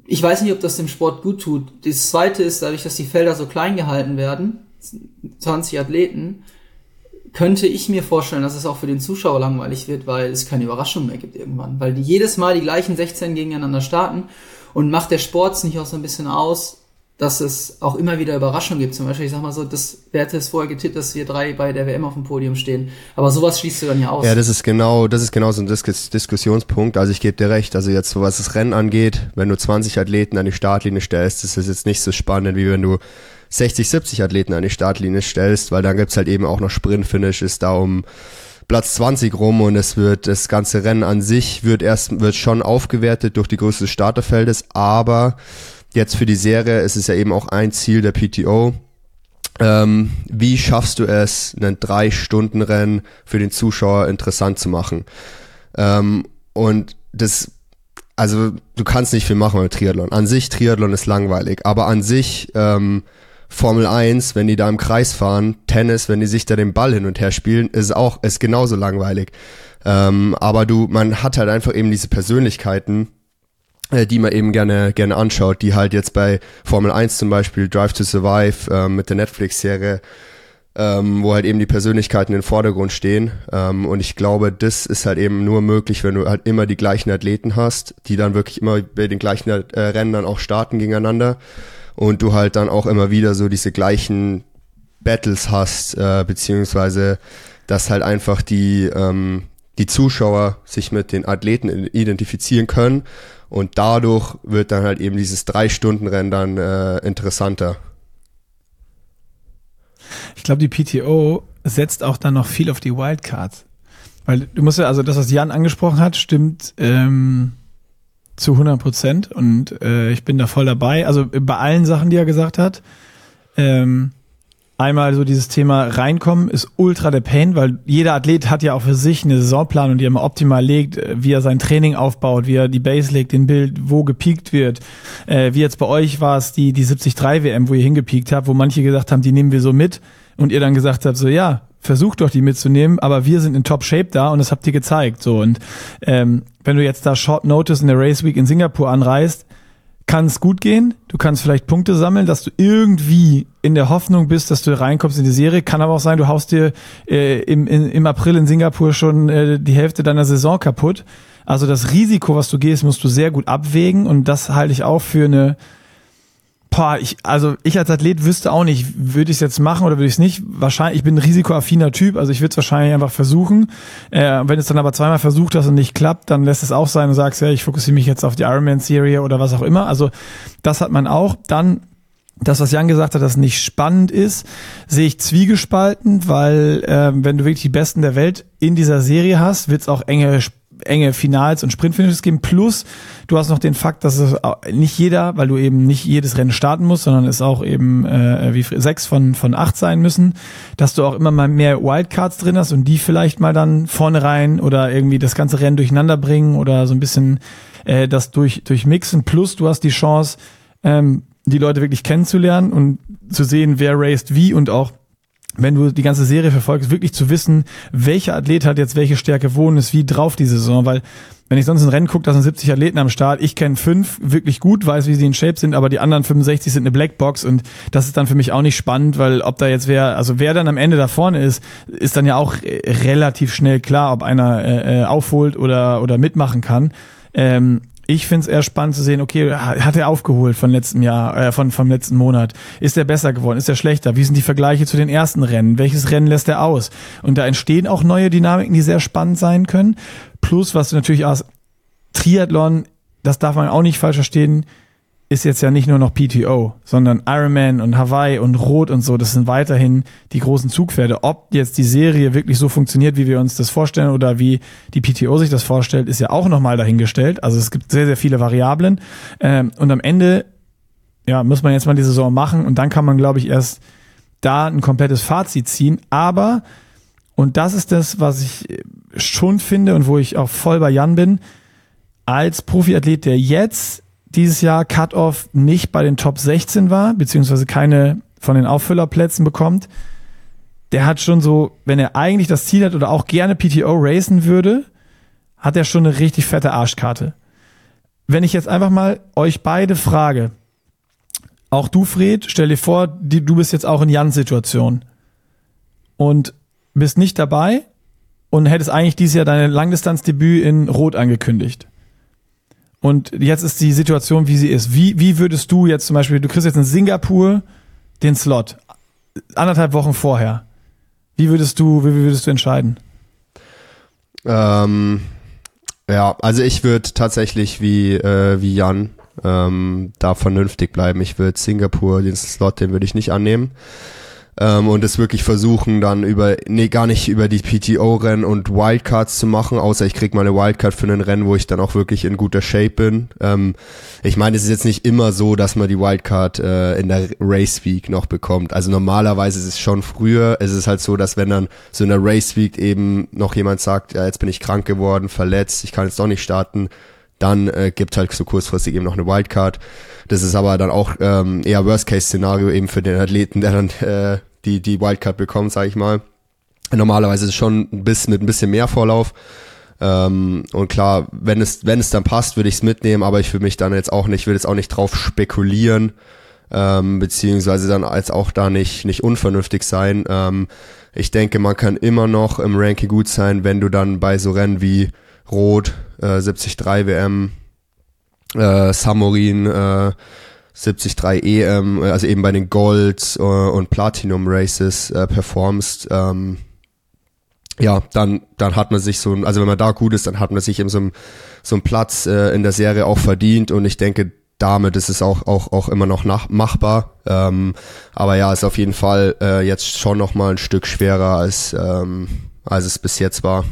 ich weiß nicht, ob das dem Sport gut tut. Das zweite ist, dadurch, dass die Felder so klein gehalten werden, 20 Athleten, könnte ich mir vorstellen, dass es auch für den Zuschauer langweilig wird, weil es keine Überraschung mehr gibt irgendwann. Weil die jedes Mal die gleichen 16 gegeneinander starten und macht der Sport nicht auch so ein bisschen aus, dass es auch immer wieder Überraschungen gibt. Zum Beispiel, ich sag mal so, das Werte ist vorher getippt, dass wir drei bei der WM auf dem Podium stehen. Aber sowas schließt du dann ja aus. Ja, das ist genau, das ist genau so ein Dis Diskussionspunkt. Also ich gebe dir recht. Also jetzt, was das Rennen angeht, wenn du 20 Athleten an die Startlinie stellst, das ist jetzt nicht so spannend, wie wenn du 60, 70 Athleten an die Startlinie stellst, weil dann gibt's halt eben auch noch Sprint-Finish, ist da um Platz 20 rum und es wird das ganze Rennen an sich wird erst wird schon aufgewertet durch die Größe des Starterfeldes, aber jetzt für die Serie ist es ja eben auch ein Ziel der PTO. Ähm, wie schaffst du es, einen Drei-Stunden-Rennen für den Zuschauer interessant zu machen? Ähm, und das, also du kannst nicht viel machen beim Triathlon. An sich, Triathlon ist langweilig, aber an sich, ähm, Formel 1, wenn die da im Kreis fahren, Tennis, wenn die sich da den Ball hin und her spielen, ist auch, ist genauso langweilig. Ähm, aber du, man hat halt einfach eben diese Persönlichkeiten, die man eben gerne, gerne anschaut, die halt jetzt bei Formel 1 zum Beispiel Drive to Survive äh, mit der Netflix-Serie, ähm, wo halt eben die Persönlichkeiten den Vordergrund stehen. Ähm, und ich glaube, das ist halt eben nur möglich, wenn du halt immer die gleichen Athleten hast, die dann wirklich immer bei den gleichen äh, Rennen dann auch starten gegeneinander. Und du halt dann auch immer wieder so diese gleichen Battles hast, äh, beziehungsweise dass halt einfach die, ähm, die Zuschauer sich mit den Athleten identifizieren können und dadurch wird dann halt eben dieses Drei-Stunden-Rennen dann äh, interessanter. Ich glaube, die PTO setzt auch dann noch viel auf die Wildcards. Weil du musst ja, also das, was Jan angesprochen hat, stimmt ähm, zu 100 Prozent und äh, ich bin da voll dabei. Also bei allen Sachen, die er gesagt hat. Ähm, einmal so dieses Thema reinkommen ist ultra der Pain, weil jeder Athlet hat ja auch für sich eine Saisonplanung, die er mal optimal legt, äh, wie er sein Training aufbaut, wie er die Base legt, den Bild, wo gepiekt wird. Äh, wie jetzt bei euch war es die, die 73 WM, wo ihr hingepiekt habt, wo manche gesagt haben, die nehmen wir so mit und ihr dann gesagt habt, so ja, versucht doch die mitzunehmen, aber wir sind in Top Shape da und das habt ihr gezeigt. So und ähm, wenn du jetzt da Short Notice in der Race Week in Singapur anreist, kann es gut gehen. Du kannst vielleicht Punkte sammeln, dass du irgendwie in der Hoffnung bist, dass du reinkommst in die Serie. Kann aber auch sein, du haust dir äh, im, in, im April in Singapur schon äh, die Hälfte deiner Saison kaputt. Also das Risiko, was du gehst, musst du sehr gut abwägen und das halte ich auch für eine Boah, ich, also ich als Athlet wüsste auch nicht, würde ich es jetzt machen oder würde ich es nicht. Wahrscheinlich, ich bin ein risikoaffiner Typ, also ich würde es wahrscheinlich einfach versuchen. Äh, wenn es dann aber zweimal versucht hast und nicht klappt, dann lässt es auch sein und sagst, ja, ich fokussiere mich jetzt auf die Ironman-Serie oder was auch immer. Also das hat man auch. Dann das, was Jan gesagt hat, dass nicht spannend ist, sehe ich zwiegespalten, weil äh, wenn du wirklich die Besten der Welt in dieser Serie hast, wird es auch enge enge Finals und Sprintfinishes geben. Plus, du hast noch den Fakt, dass es nicht jeder, weil du eben nicht jedes Rennen starten musst, sondern es auch eben äh, wie sechs von von acht sein müssen, dass du auch immer mal mehr Wildcards drin hast und die vielleicht mal dann vorne rein oder irgendwie das ganze Rennen durcheinander bringen oder so ein bisschen äh, das durch durchmixen. Plus, du hast die Chance, ähm, die Leute wirklich kennenzulernen und zu sehen, wer raced wie und auch wenn du die ganze Serie verfolgst, wirklich zu wissen, welcher Athlet hat jetzt welche Stärke, wo und ist wie drauf diese Saison, weil wenn ich sonst ein Rennen gucke, da sind 70 Athleten am Start, ich kenne fünf wirklich gut, weiß, wie sie in Shape sind, aber die anderen 65 sind eine Blackbox und das ist dann für mich auch nicht spannend, weil ob da jetzt wer, also wer dann am Ende da vorne ist, ist dann ja auch relativ schnell klar, ob einer äh, äh aufholt oder, oder mitmachen kann. Ähm, ich finde es eher spannend zu sehen, okay, hat er aufgeholt von letztem Jahr, äh, von vom letzten Monat? Ist er besser geworden? Ist er schlechter? Wie sind die Vergleiche zu den ersten Rennen? Welches Rennen lässt er aus? Und da entstehen auch neue Dynamiken, die sehr spannend sein können. Plus, was du natürlich aus Triathlon, das darf man auch nicht falsch verstehen, ist jetzt ja nicht nur noch PTO, sondern Ironman und Hawaii und Rot und so, das sind weiterhin die großen Zugpferde. Ob jetzt die Serie wirklich so funktioniert, wie wir uns das vorstellen oder wie die PTO sich das vorstellt, ist ja auch nochmal dahingestellt. Also es gibt sehr, sehr viele Variablen. Ähm, und am Ende, ja, muss man jetzt mal die Saison machen und dann kann man, glaube ich, erst da ein komplettes Fazit ziehen. Aber, und das ist das, was ich schon finde und wo ich auch voll bei Jan bin, als Profiathlet, der jetzt dieses Jahr Cut-Off nicht bei den Top 16 war, beziehungsweise keine von den Auffüllerplätzen bekommt, der hat schon so, wenn er eigentlich das Ziel hat oder auch gerne PTO racen würde, hat er schon eine richtig fette Arschkarte. Wenn ich jetzt einfach mal euch beide frage, auch du, Fred, stell dir vor, du bist jetzt auch in Jans Situation und bist nicht dabei und hättest eigentlich dieses Jahr dein Langdistanzdebüt in Rot angekündigt. Und jetzt ist die Situation, wie sie ist. Wie, wie würdest du jetzt zum Beispiel, du kriegst jetzt in Singapur den Slot, anderthalb Wochen vorher. Wie würdest du, wie würdest du entscheiden? Ähm, ja, also ich würde tatsächlich wie, äh, wie Jan ähm, da vernünftig bleiben. Ich würde Singapur, den Slot, den würde ich nicht annehmen ähm, und es wirklich versuchen dann über, nee, gar nicht über die PTO-Rennen und Wildcards zu machen, außer ich krieg mal eine Wildcard für ein Rennen, wo ich dann auch wirklich in guter Shape bin. Ähm, ich meine, es ist jetzt nicht immer so, dass man die Wildcard äh, in der Race Week noch bekommt. Also normalerweise ist es schon früher. Es ist halt so, dass wenn dann so in der Race Week eben noch jemand sagt, ja, jetzt bin ich krank geworden, verletzt, ich kann jetzt doch nicht starten, dann äh, gibt halt so kurzfristig eben noch eine Wildcard. Das ist aber dann auch ähm, eher Worst-Case-Szenario eben für den Athleten, der dann äh, die, die Wildcard bekommt, sage ich mal. Normalerweise ist es schon ein bisschen mit ein bisschen mehr Vorlauf. Ähm, und klar, wenn es, wenn es dann passt, würde ich es mitnehmen, aber ich will mich dann jetzt auch nicht, will jetzt auch nicht drauf spekulieren, ähm, beziehungsweise dann als auch da nicht, nicht unvernünftig sein. Ähm, ich denke, man kann immer noch im Ranking gut sein, wenn du dann bei so Rennen wie Rot, äh, 73 WM, äh, Samorin, äh, 73 EM, äh, also eben bei den Gold äh, und Platinum Races äh, performst, ähm, ja, dann, dann hat man sich so, also wenn man da gut ist, dann hat man sich eben so, ein, so einen Platz äh, in der Serie auch verdient und ich denke, damit ist es auch, auch, auch immer noch nach, machbar. Ähm, aber ja, ist auf jeden Fall äh, jetzt schon nochmal ein Stück schwerer, als, ähm, als es bis jetzt war.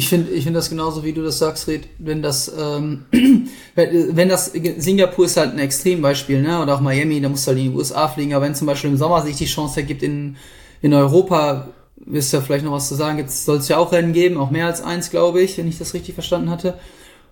Ich finde ich finde das genauso, wie du das sagst, Red, wenn das, ähm, <clears throat> wenn das, Singapur ist halt ein Extrembeispiel, ne, oder auch Miami, da musst du halt in die USA fliegen, aber wenn zum Beispiel im Sommer sich die Chance ergibt, in, in Europa, du ja vielleicht noch was zu sagen, soll es ja auch Rennen geben, auch mehr als eins, glaube ich, wenn ich das richtig verstanden hatte.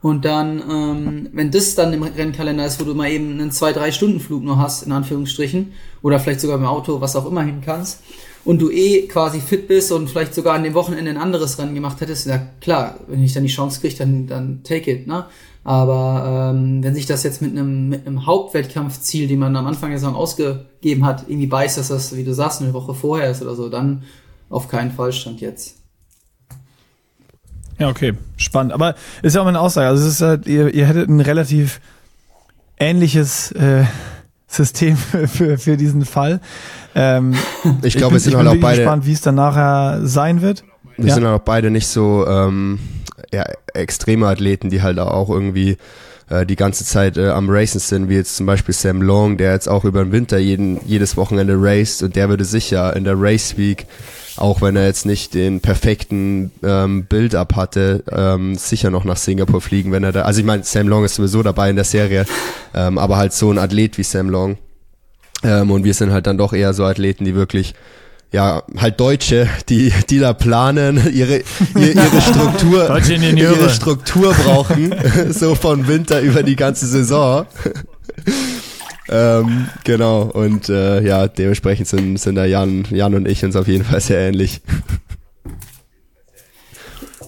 Und dann, ähm, wenn das dann im Rennkalender ist, wo du mal eben einen zwei drei Stunden Flug noch hast, in Anführungsstrichen, oder vielleicht sogar im Auto, was auch immer hin kannst, und du eh quasi fit bist und vielleicht sogar an dem Wochenende ein anderes Rennen gemacht hättest, ja klar, wenn ich dann die Chance kriege, dann, dann take it, ne? Aber ähm, wenn sich das jetzt mit einem, mit einem Hauptwettkampfziel, den man am Anfang der Saison ausgegeben hat, irgendwie beißt, dass das, wie du sagst, eine Woche vorher ist oder so, dann auf keinen Fall stand jetzt. Ja, okay, spannend. Aber ist ja auch eine Aussage. Also es ist halt, ihr, ihr hättet ein relativ ähnliches äh, System <laughs> für, für, diesen Fall. Ähm, <laughs> ich glaube, es sind halt auch beide. gespannt, wie es dann nachher sein wird. Wir ja. sind halt auch beide nicht so ähm, ja, extreme Athleten, die halt auch irgendwie äh, die ganze Zeit äh, am Racen sind, wie jetzt zum Beispiel Sam Long, der jetzt auch über den Winter jeden, jedes Wochenende raced und der würde sicher in der Race Week auch wenn er jetzt nicht den perfekten ähm, Build-up hatte, ähm, sicher noch nach Singapur fliegen, wenn er da. Also ich meine, Sam Long ist sowieso dabei in der Serie, ähm, aber halt so ein Athlet wie Sam Long. Ähm, und wir sind halt dann doch eher so Athleten, die wirklich ja, halt Deutsche, die, die da planen, <laughs> ihre, ihre, ihre <laughs> Struktur, ihre Struktur brauchen, <laughs> so von Winter über die ganze Saison. Ähm, genau, und äh, ja, dementsprechend sind, sind da Jan, Jan und ich uns auf jeden Fall sehr ähnlich.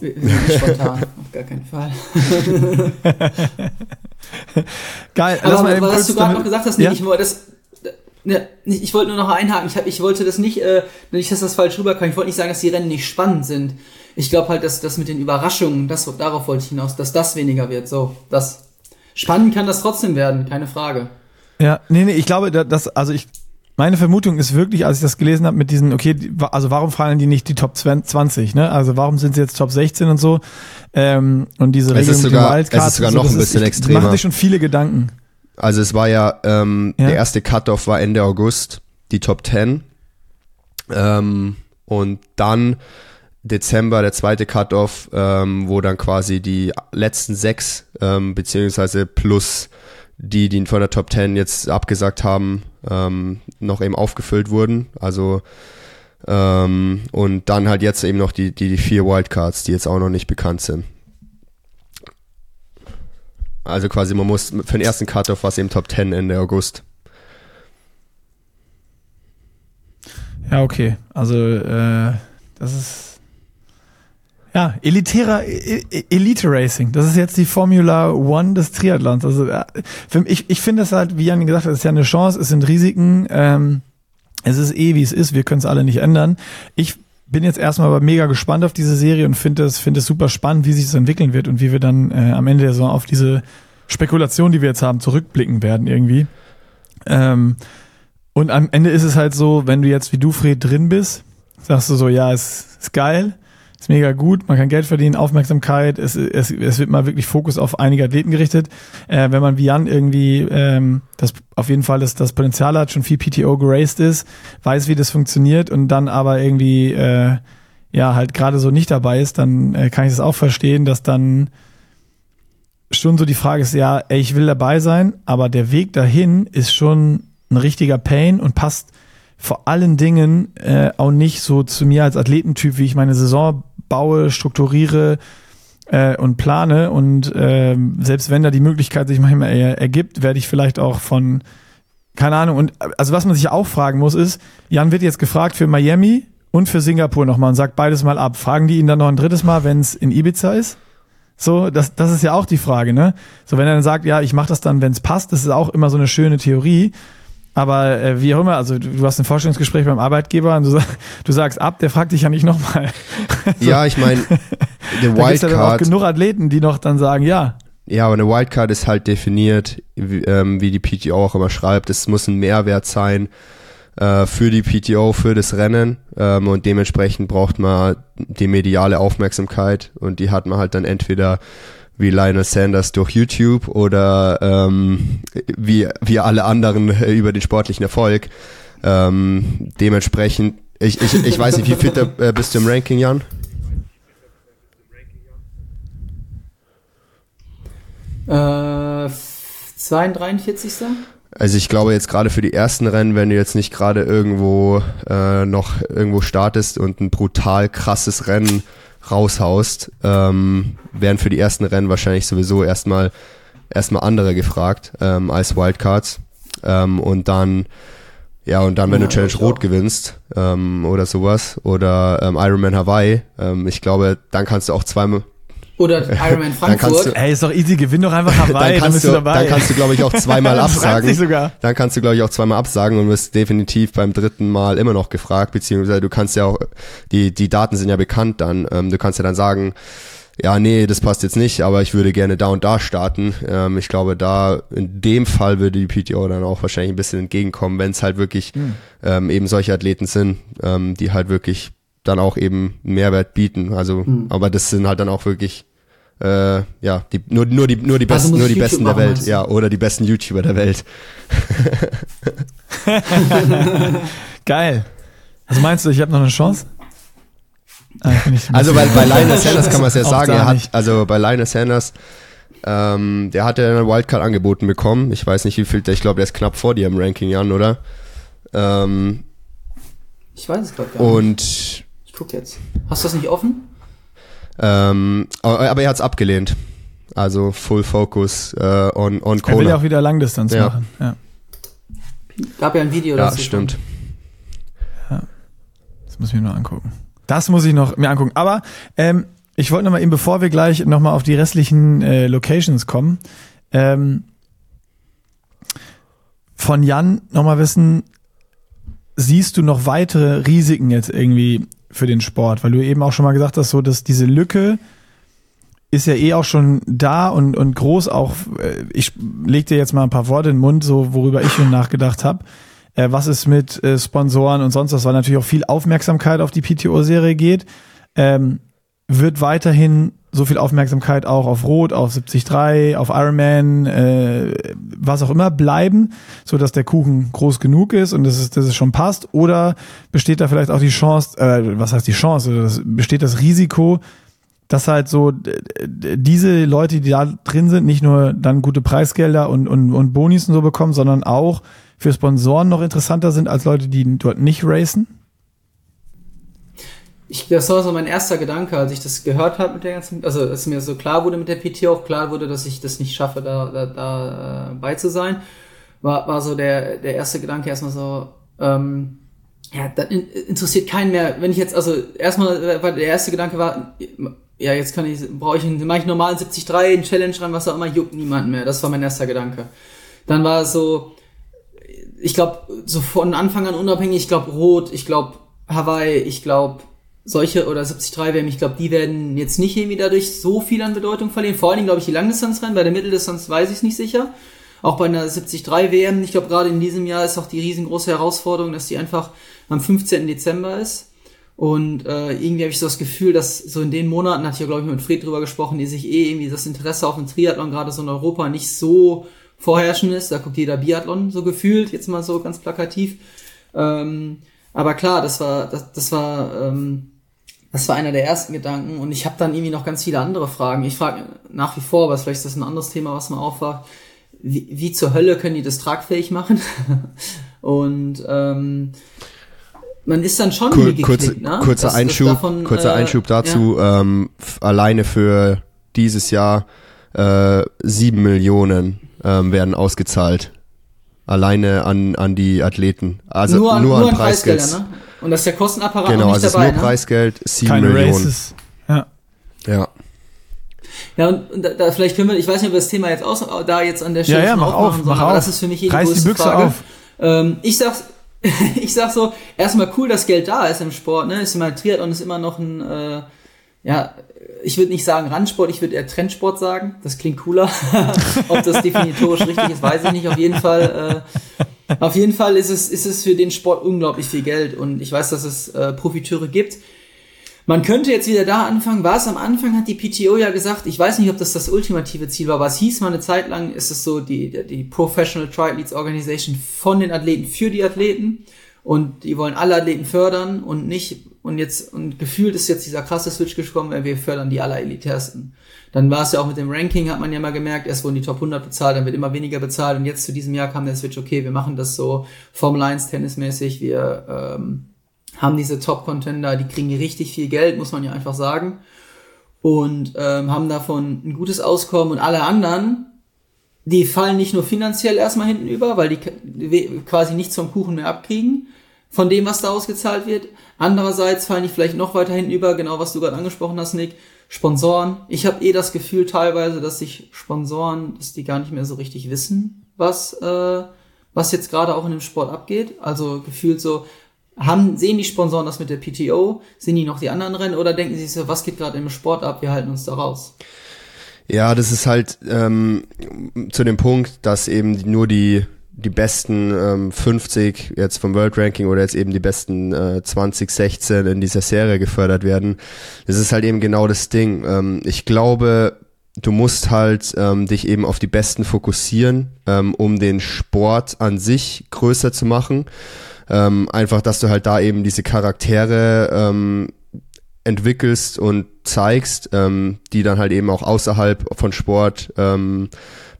Wir sind spontan, auf gar keinen Fall. <laughs> Geil. Aber was, was du gerade noch gesagt hast, nee, ja? ich wollte das, ne, ich wollte nur noch einhaken. Ich, hab, ich wollte das nicht, äh, nicht, dass das falsch rüberkommt. Ich wollte nicht sagen, dass die Rennen nicht spannend sind. Ich glaube halt, dass das mit den Überraschungen, das, darauf wollte ich hinaus, dass das weniger wird. So, das spannend kann das trotzdem werden, keine Frage. Ja, nee, nee, ich glaube, dass, also ich, meine Vermutung ist wirklich, als ich das gelesen habe mit diesen, okay, also warum fallen die nicht die Top 20, ne? Also warum sind sie jetzt Top 16 und so? Ähm, und diese Regelung es ist sogar, mit. Es ist sogar noch so, ein bisschen ist, extremer. Machen sich schon viele Gedanken. Also es war ja, ähm, ja. der erste Cut-Off war Ende August, die Top 10. Ähm, und dann Dezember der zweite Cut-Off, ähm, wo dann quasi die letzten sechs, ähm, beziehungsweise plus die, die von der Top 10 jetzt abgesagt haben, ähm, noch eben aufgefüllt wurden. Also ähm, und dann halt jetzt eben noch die, die, die vier Wildcards, die jetzt auch noch nicht bekannt sind. Also quasi, man muss für den ersten Cut-Off was eben Top 10 Ende August. Ja, okay. Also äh, das ist ja, elitärer e, e, Elite Racing. Das ist jetzt die Formula One des Triathlons. Also für ich, ich finde es halt, wie Jan gesagt hat, es ist ja eine Chance, es sind Risiken. Ähm, es ist eh, wie es ist. Wir können es alle nicht ändern. Ich bin jetzt erstmal aber mega gespannt auf diese Serie und finde es, finde es super spannend, wie sich das entwickeln wird und wie wir dann äh, am Ende der Saison auf diese Spekulation, die wir jetzt haben, zurückblicken werden irgendwie. Ähm, und am Ende ist es halt so, wenn du jetzt wie du, Fred, drin bist, sagst du so, ja, es ist geil ist mega gut, man kann Geld verdienen, Aufmerksamkeit, es, es, es wird mal wirklich Fokus auf einige Athleten gerichtet. Äh, wenn man wie Jan irgendwie ähm, das auf jeden Fall das, das Potenzial hat, schon viel PTO geraced ist, weiß, wie das funktioniert und dann aber irgendwie äh, ja halt gerade so nicht dabei ist, dann äh, kann ich das auch verstehen, dass dann schon so die Frage ist, ja, ey, ich will dabei sein, aber der Weg dahin ist schon ein richtiger Pain und passt vor allen Dingen äh, auch nicht so zu mir als Athletentyp, wie ich meine Saison baue, strukturiere äh, und plane. Und äh, selbst wenn da die Möglichkeit sich manchmal er, ergibt, werde ich vielleicht auch von, keine Ahnung, und also was man sich auch fragen muss, ist, Jan wird jetzt gefragt für Miami und für Singapur nochmal und sagt beides mal ab. Fragen die ihn dann noch ein drittes Mal, wenn es in Ibiza ist? So, das, das ist ja auch die Frage, ne? So, wenn er dann sagt, ja, ich mache das dann, wenn es passt, das ist auch immer so eine schöne Theorie. Aber äh, wie auch immer, also du, hast ein Vorstellungsgespräch beim Arbeitgeber und du, <laughs> du sagst ab, der fragt dich ja nicht nochmal. so. <laughs> Ja, ich meine, der Wildcard. Da auch genug Athleten, die noch dann sagen, ja. Ja, aber eine Wildcard ist halt definiert, wie, ähm, wie die PTO auch immer schreibt. Es muss ein Mehrwert sein äh, für die PTO, für das Rennen ähm, und dementsprechend braucht man die mediale Aufmerksamkeit und die hat man halt dann entweder wie Lionel Sanders durch YouTube oder ähm, wie, wie alle anderen äh, über den sportlichen Erfolg. Ähm, dementsprechend, ich, ich, ich weiß nicht, wie fit äh, bist du im Ranking, Jan? Äh, 42. Also ich glaube jetzt gerade für die ersten Rennen, wenn du jetzt nicht gerade irgendwo äh, noch irgendwo startest und ein brutal krasses Rennen raushaust, ähm, werden für die ersten Rennen wahrscheinlich sowieso erstmal erstmal andere gefragt ähm, als Wildcards. Ähm, und dann, ja, und dann, wenn Ja, du Challenge Rot auch. gewinnst ähm, oder sowas, oder ähm, Ironman Hawaii, ähm, ich glaube, dann kannst du auch zweimal, Oder Ironman Dann kannst Frankfurt. du- Ey, ist doch easy, gewinn doch einfach <laughs> Hawaii, dann dann, kannst bist du, du dabei. dann kannst du, glaube ich, auch zweimal <laughs> absagen. Dann kannst du, glaube ich, auch zweimal absagen und wirst definitiv beim dritten Mal immer noch gefragt, beziehungsweise du kannst ja auch, die, die Daten sind ja bekannt dann, ähm, du kannst ja dann sagen, ja, nee, das passt jetzt nicht, aber ich würde gerne da und da starten. Ähm, ich glaube, da in dem Fall würde die PTO dann auch wahrscheinlich ein bisschen entgegenkommen, wenn es halt wirklich ähm, eben solche Athleten sind, ähm, die halt wirklich dann auch eben Mehrwert bieten. Also, aber das sind halt dann auch wirklich äh, ja, die, nur, nur die, nur die Also besten, nur die YouTube besten der Welt, ja, oder die besten YouTuber der Welt. <laughs> Geil. Also meinst du, ich habe noch eine Chance? Ah, nicht- Also bei, bei Lionel Sanders kann man es ja sagen, er hat, nicht. also bei Lionel Sanders, ähm, der hat ja eine Wildcard angeboten bekommen. Ich weiß nicht, wie viel, der- ich glaube, der ist knapp vor dir im Ranking, Jan, oder? Ähm, Ich weiß es gerade gar nicht. und Ich guck jetzt. Hast du das nicht offen? Ähm, aber aber er hat es abgelehnt. Also Full Focus äh, on, on Er will ja Kona. auch wieder Langdistanz Ja. machen. Ja. Gab ja ein Video Ja, dazu. stimmt. Das muss ich mir noch angucken. Das muss ich noch mir angucken. Aber ähm, ich wollte noch mal eben, bevor wir gleich noch mal auf die restlichen äh, Locations kommen, ähm, von Jan noch mal wissen, siehst du noch weitere Risiken jetzt irgendwie für den Sport? Weil du eben auch schon mal gesagt hast, so dass diese Lücke ist ja eh auch schon da und, und groß auch. äh, Ich leg dir jetzt mal ein paar Worte in den Mund, so worüber ich schon nachgedacht habe. Äh, was ist mit äh, Sponsoren und sonst was, weil natürlich auch viel Aufmerksamkeit auf die PTO-Serie geht. Ähm, wird weiterhin so viel Aufmerksamkeit auch auf Rot, auf 73, auf Ironman, äh, was auch immer bleiben, so dass der Kuchen groß genug ist und dass es, dass es schon passt? Oder besteht da vielleicht auch die Chance, äh, was heißt die Chance, oder das, besteht das Risiko, dass halt so diese Leute, die da drin sind, nicht nur dann gute Preisgelder und, und, und Bonis und so bekommen, sondern auch für Sponsoren noch interessanter sind als Leute, die dort nicht racen? Ich, das war so mein erster Gedanke, als ich das gehört habe mit der ganzen, also als mir so klar wurde mit der PT auch klar wurde, dass ich das nicht schaffe, da, da, da äh, bei zu sein, war, war so der, der erste Gedanke erstmal so, ähm, ja, das in, interessiert keinen mehr. Wenn ich jetzt, also erstmal, äh, war der erste Gedanke war, ja, jetzt kann ich, brauche ich einen, mach ich einen normalen 73, einen Challenge ran, was auch immer, juckt niemanden mehr. Das war mein erster Gedanke. Dann war es so, ich glaube, so von Anfang an unabhängig, ich glaube Rot, ich glaube Hawaii, ich glaube solche oder 73 WM, ich glaube, die werden jetzt nicht irgendwie dadurch so viel an Bedeutung verlieren. Vor allen Dingen, glaube ich, die Langdistanzrennen, bei der Mitteldistanz weiß ich es nicht sicher. Auch bei einer 73 WM, ich glaube, gerade in diesem Jahr ist auch die riesengroße Herausforderung, dass die einfach am 15. Dezember ist. Und äh, irgendwie habe ich so das Gefühl, dass so in den Monaten, hatte ich ja, glaube ich, mit Fred drüber gesprochen, die sich eh irgendwie das Interesse auf den Triathlon, gerade so in Europa, nicht so vorherrschend ist. Da guckt jeder Biathlon so gefühlt, jetzt mal so ganz plakativ. Ähm, aber klar, das war, das, das war, ähm, das war einer der ersten Gedanken. Und ich habe dann irgendwie noch ganz viele andere Fragen. Ich frage nach wie vor, aber vielleicht ist das ein anderes Thema, was man aufwacht. Wie, wie zur Hölle können die das tragfähig machen? <laughs> Und ähm, man ist dann schon Kur wie kurz, geklickt, ne? kurzer Das- das Einschub, davon, kurzer äh, Einschub dazu. Ähm, f- alleine für dieses Jahr äh, sieben Millionen ähm, werden ausgezahlt. Alleine an, an die Athleten. Also nur an, nur nur an an Preisgeld. Preisgelder, ne? Und das ist der Kostenapparat Genau, noch also nicht es ist dabei, nur ne? Preisgeld, sieben Keine Millionen. Races. Ja. Ja. Ja, und, und da, da vielleicht können wir, ich weiß nicht, ob wir das Thema jetzt aus, da jetzt an der Stelle Ja, ja, mach aufmachen auf, sollen, mach aber auf. das ist für mich eh die Reiß die größte Büchse Frage. auf. Ähm, ich sag's, <laughs> ich sag so, erstmal cool, dass Geld da ist im Sport, ne? Ist immer Triathlon ist immer noch ein, äh, ja, ich würde nicht sagen Randsport, ich würde eher Trendsport sagen. Das klingt cooler. <laughs> Ob das definitorisch richtig ist, weiß ich nicht. Auf jeden Fall, äh, auf jeden Fall ist es, ist es für den Sport unglaublich viel Geld und ich weiß, dass es äh, Profiteure gibt. Man könnte jetzt wieder da anfangen. War es am Anfang, hat die PTO ja gesagt, ich weiß nicht, ob das das ultimative Ziel war, aber es hieß mal eine Zeit lang, ist es so die, die Professional Triathletes Organization von den Athleten für die Athleten und die wollen alle Athleten fördern und nicht und jetzt, und gefühlt ist jetzt dieser krasse Switch gekommen, weil wir fördern die allerelitärsten. Dann war es ja auch mit dem Ranking, hat man ja mal gemerkt, erst wurden die Top 100 bezahlt, dann wird immer weniger bezahlt. Und jetzt zu diesem Jahr kam der Switch, okay, wir machen das so Formel 1 tennismäßig, wir ähm, haben diese Top-Contender, die kriegen richtig viel Geld, muss man ja einfach sagen. Und ähm, haben davon ein gutes Auskommen. Und alle anderen, die fallen nicht nur finanziell erstmal hinten über, weil die quasi nichts vom Kuchen mehr abkriegen, von dem, was da ausgezahlt wird. Andererseits fallen die vielleicht noch weiter hinten über, genau was du gerade angesprochen hast, Nick. Sponsoren. Ich habe eh das Gefühl teilweise, dass sich Sponsoren, dass die gar nicht mehr so richtig wissen, was, äh, was jetzt gerade auch in dem Sport abgeht. Also gefühlt so, haben, sehen die Sponsoren das mit der PTO? Sehen die noch die anderen Rennen oder denken sie so, was geht gerade im Sport ab? Wir halten uns da raus. Ja, das ist halt ähm, zu dem Punkt, dass eben nur die die besten ähm, 50 jetzt vom World Ranking oder jetzt eben die besten äh, 20, 16 in dieser Serie gefördert werden. Das ist halt eben genau das Ding. Ähm, ich glaube, du musst halt ähm, dich eben auf die Besten fokussieren, ähm, um den Sport an sich größer zu machen. Ähm, einfach, dass du halt da eben diese Charaktere ähm, entwickelst und zeigst, ähm, die dann halt eben auch außerhalb von Sport ähm,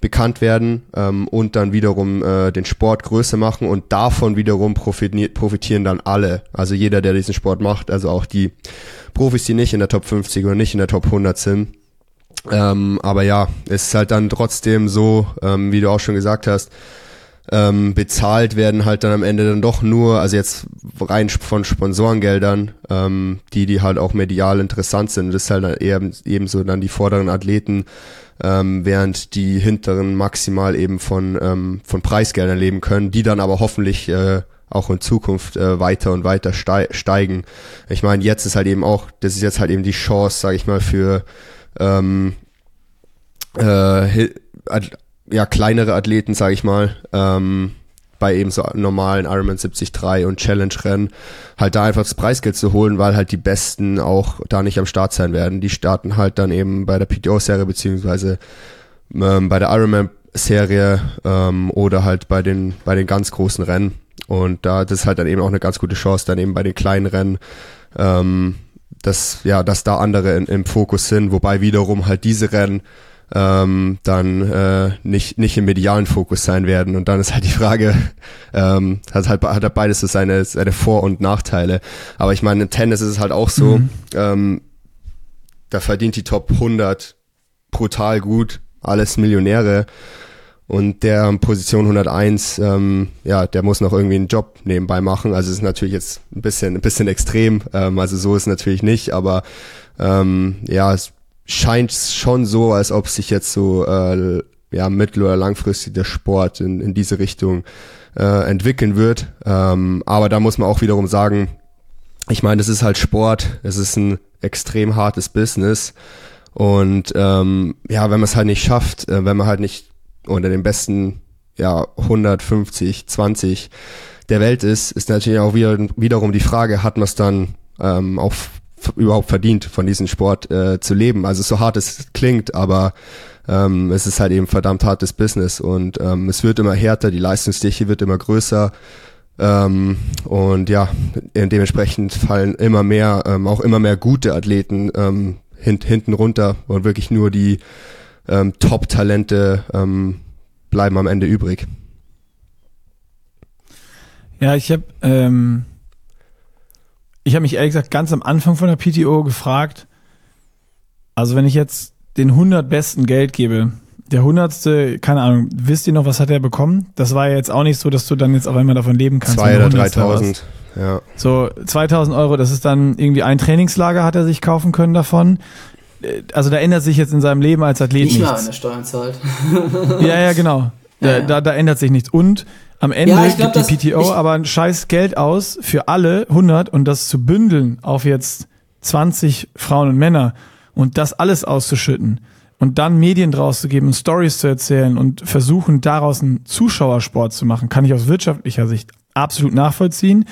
bekannt werden ähm, und dann wiederum äh, den Sport größer machen und davon wiederum profitieren dann alle. Also jeder, der diesen Sport macht, also auch die Profis, die nicht in der Top 50 oder nicht in der Top 100 sind. Ähm, aber ja, es ist halt dann trotzdem so, ähm, wie du auch schon gesagt hast, ähm, bezahlt werden halt dann am Ende dann doch nur, also jetzt rein von Sponsorengeldern, ähm, die, die halt auch medial interessant sind. Das ist halt eher ebenso dann die vorderen Athleten, ähm, während die hinteren maximal eben von, ähm, von Preisgeldern leben können, die dann aber hoffentlich äh, auch in Zukunft äh, weiter und weiter steigen. Ich meine, jetzt ist halt eben auch, das ist jetzt halt eben die Chance, sage ich mal, für ähm, äh, ja kleinere Athleten, sage ich mal, ähm, bei eben so normalen Ironman 73 und Challenge-Rennen, halt da einfach das Preisgeld zu holen, weil halt die Besten auch da nicht am Start sein werden. Die starten halt dann eben bei der PTO-Serie beziehungsweise ähm, bei der Ironman-Serie ähm, oder halt bei den, bei den ganz großen Rennen. Und da das ist halt dann eben auch eine ganz gute Chance, dann eben bei den kleinen Rennen, ähm, dass, ja, dass da andere in, im Fokus sind, wobei wiederum halt diese Rennen ähm, dann äh, nicht, nicht im medialen Fokus sein werden. Und dann ist halt die Frage, ähm, hat halt hat halt beides so seine, seine Vor- und Nachteile. Aber ich meine, in Tennis ist es halt auch so, mhm. ähm, da verdient die Top 100 brutal gut, alles Millionäre. Und der Position 101, ähm, ja, der muss noch irgendwie einen Job nebenbei machen. Also es ist natürlich jetzt ein bisschen, ein bisschen extrem. Ähm, also so ist es natürlich nicht, aber ähm, ja, es scheint schon so, als ob sich jetzt so äh, ja mittel- oder langfristig der Sport in, in diese Richtung äh, entwickeln wird. Ähm, aber da muss man auch wiederum sagen, ich meine, es ist halt Sport, es ist ein extrem hartes Business. Und ähm, ja, wenn man es halt nicht schafft, äh, wenn man halt nicht unter den besten ja 150, 20 der Welt ist, ist natürlich auch wieder, wiederum die Frage, hat man es dann ähm, auf überhaupt verdient, von diesem Sport äh, zu leben. Also so hart es klingt, aber ähm, es ist halt eben verdammt hartes Business und ähm, es wird immer härter, die Leistungsdichte wird immer größer. Ähm, und ja, dementsprechend fallen immer mehr, ähm, auch immer mehr gute Athleten ähm, hint, hinten runter und wirklich nur die ähm, Top-Talente ähm, bleiben am Ende übrig. Ja, ich habe ähm, ich habe mich ehrlich gesagt ganz am Anfang von der PTO gefragt, also wenn ich jetzt den 100 besten Geld gebe, der hundertste, keine Ahnung, wisst ihr noch, was hat er bekommen? Das war ja jetzt auch nicht so, dass du dann jetzt auf einmal davon leben kannst. Zwei oder 3000, ja. So 2000 Euro, das ist dann irgendwie ein Trainingslager hat er sich kaufen können davon. Äh, also da ändert sich jetzt in seinem Leben als Athlet nicht nichts. Nicht mal eine Steuern zahlt. ja, ja, genau. Da, ja. da, da ändert sich nichts. Und am Ende ja, glaub, gibt die PTO ich, aber ein scheiß Geld aus für alle 100 und das zu bündeln auf jetzt 20 Frauen und Männer und das alles auszuschütten und dann Medien draus zu geben und Stories zu erzählen und versuchen daraus einen Zuschauersport zu machen, kann ich aus wirtschaftlicher Sicht absolut nachvollziehen.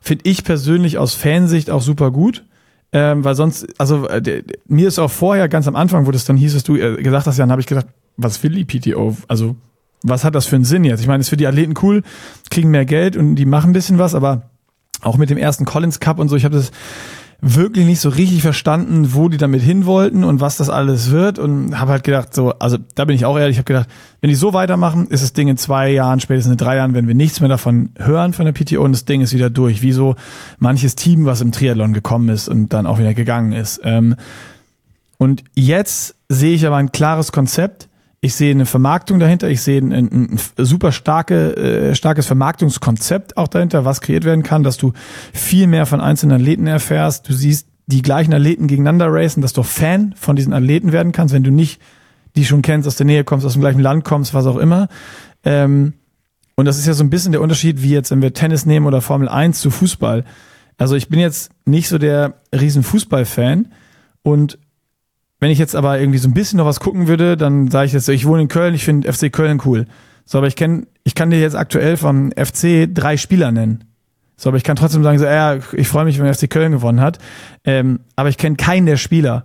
Finde ich persönlich aus Fansicht auch super gut. Ähm, weil sonst, also äh, mir ist auch vorher ganz am Anfang, wo das dann hieß, dass du äh, gesagt hast, dann habe ich gesagt, was will die PTO? Also was hat das für einen Sinn jetzt? Ich meine, ist für die Athleten cool, kriegen mehr Geld und die machen ein bisschen was, aber auch mit dem ersten Collins Cup und so, ich habe das wirklich nicht so richtig verstanden, wo die damit hin wollten und was das alles wird und habe halt gedacht, so, also da bin ich auch ehrlich, ich habe gedacht, wenn die so weitermachen, ist das Ding in zwei Jahren, spätestens in drei Jahren, wenn wir nichts mehr davon hören von der PTO und das Ding ist wieder durch, wie so manches Team, was im Triathlon gekommen ist und dann auch wieder gegangen ist. Ähm, und jetzt sehe ich aber ein klares Konzept, ich sehe eine Vermarktung dahinter, ich sehe ein, ein, super starke, äh, starkes Vermarktungskonzept auch dahinter, was kreiert werden kann, dass du viel mehr von einzelnen Athleten erfährst. Du siehst die gleichen Athleten gegeneinander racen, dass du Fan von diesen Athleten werden kannst, wenn du nicht die schon kennst, aus der Nähe kommst, aus dem gleichen Land kommst, was auch immer. Ähm, und das ist ja so ein bisschen der Unterschied, wie jetzt, wenn wir Tennis nehmen oder Formel 1 zu Fußball. Also ich bin jetzt nicht so der riesen Fußballfan und wenn ich jetzt aber irgendwie so ein bisschen noch was gucken würde, dann sage ich jetzt, ich wohne in Köln, ich finde FC Köln cool. So, aber ich kenn, ich kann dir jetzt aktuell vom FC drei Spieler nennen. So, aber ich kann trotzdem sagen, so, ja, ich freue mich, wenn FC Köln gewonnen hat. Ähm, aber ich kenne keinen der Spieler.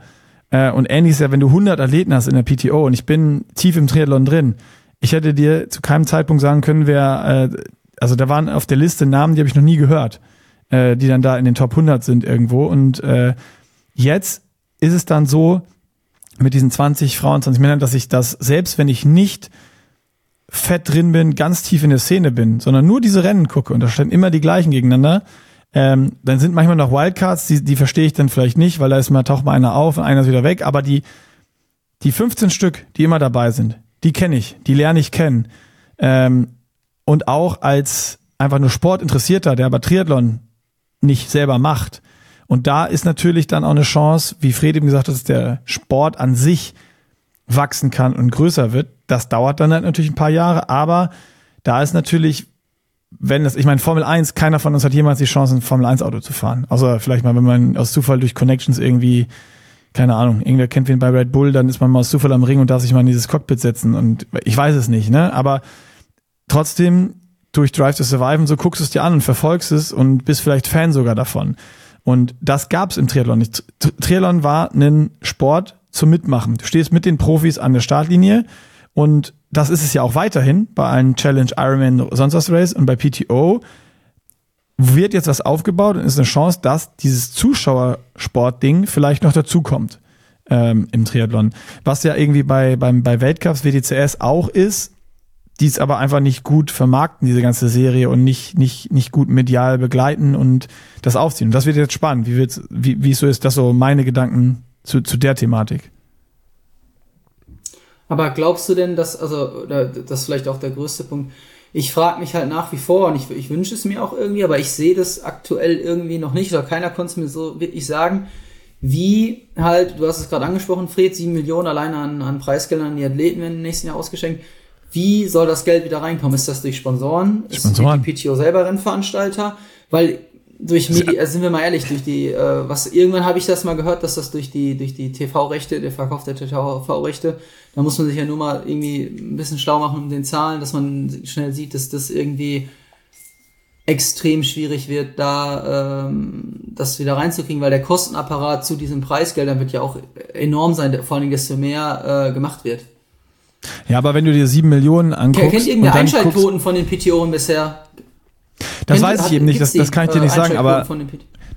Äh, und ähnlich ist ja, wenn du 100 Athleten hast in der PTO und ich bin tief im Triathlon drin, ich hätte dir zu keinem Zeitpunkt sagen können, wer, äh, also da waren auf der Liste Namen, die habe ich noch nie gehört, äh, die dann da in den Top 100 sind irgendwo. Und äh, jetzt ist es dann so, mit diesen 20 Frauen, 20 Männern, dass ich das, selbst wenn ich nicht fett drin bin, ganz tief in der Szene bin, sondern nur diese Rennen gucke und da stehen immer die gleichen gegeneinander, ähm, dann sind manchmal noch Wildcards, die, die verstehe ich dann vielleicht nicht, weil da ist mal, taucht mal einer auf und einer ist wieder weg, aber die, die 15 Stück, die immer dabei sind, die kenne ich, die lerne ich kennen. Ähm, und auch als einfach nur Sportinteressierter, der aber Triathlon nicht selber macht, und da ist natürlich dann auch eine Chance, wie Fred eben gesagt hat, dass der Sport an sich wachsen kann und größer wird. Das dauert dann halt natürlich ein paar Jahre, aber da ist natürlich, wenn das, ich meine, Formel 1, keiner von uns hat jemals die Chance, ein Formel 1 Auto zu fahren. Außer vielleicht mal, wenn man aus Zufall durch Connections irgendwie, keine Ahnung, irgendwer kennt wen bei Red Bull, dann ist man mal aus Zufall am Ring und darf sich mal in dieses Cockpit setzen und ich weiß es nicht, ne? Aber trotzdem, durch Drive to Survive und so guckst du es dir an und verfolgst es und bist vielleicht Fan sogar davon. Und das gab's im Triathlon nicht. Triathlon war ein Sport zum Mitmachen. Du stehst mit den Profis an der Startlinie und das ist es ja auch weiterhin bei allen Challenge, Ironman, sonst was Race und bei PTO wird jetzt was aufgebaut und ist eine Chance, dass dieses Zuschauersportding vielleicht noch dazukommt ähm, im Triathlon. Was ja irgendwie bei, beim, bei Weltcups, WDCS auch ist, die es aber einfach nicht gut vermarkten, diese ganze Serie, und nicht, nicht, nicht gut medial begleiten und das aufziehen. Und das wird jetzt spannend. Wie, wird's, wie, wie so ist das so meine Gedanken zu, zu der Thematik? Aber glaubst du denn, dass, also, das ist vielleicht auch der größte Punkt, ich frage mich halt nach wie vor und ich, ich wünsche es mir auch irgendwie, aber ich sehe das aktuell irgendwie noch nicht oder keiner konnte es mir so wirklich sagen, wie halt, du hast es gerade angesprochen, Fred, sieben Millionen alleine an, an Preisgeldern an die Athleten werden im nächsten Jahr ausgeschenkt. Wie soll das Geld wieder reinkommen? Ist das durch Sponsoren? Sponsoren. Ist die PTO selber Rennveranstalter? Weil durch Medi also sind wir mal ehrlich, durch die, äh, was irgendwann habe ich das mal gehört, dass das durch die, durch die TV-Rechte, der Verkauf der TV-Rechte, da muss man sich ja nur mal irgendwie ein bisschen schlau machen um den Zahlen, dass man schnell sieht, dass das irgendwie extrem schwierig wird, da ähm, das wieder reinzukriegen, weil der Kostenapparat zu diesen Preisgeldern wird ja auch enorm sein, vor allem desto mehr äh, gemacht wird. Ja, aber wenn du dir sieben Millionen anguckst. Kennt irgendeine Einschaltquoten von den PTOen bisher? Das Kennt, weiß ich eben nicht, das, das kann ich dir nicht sagen, aber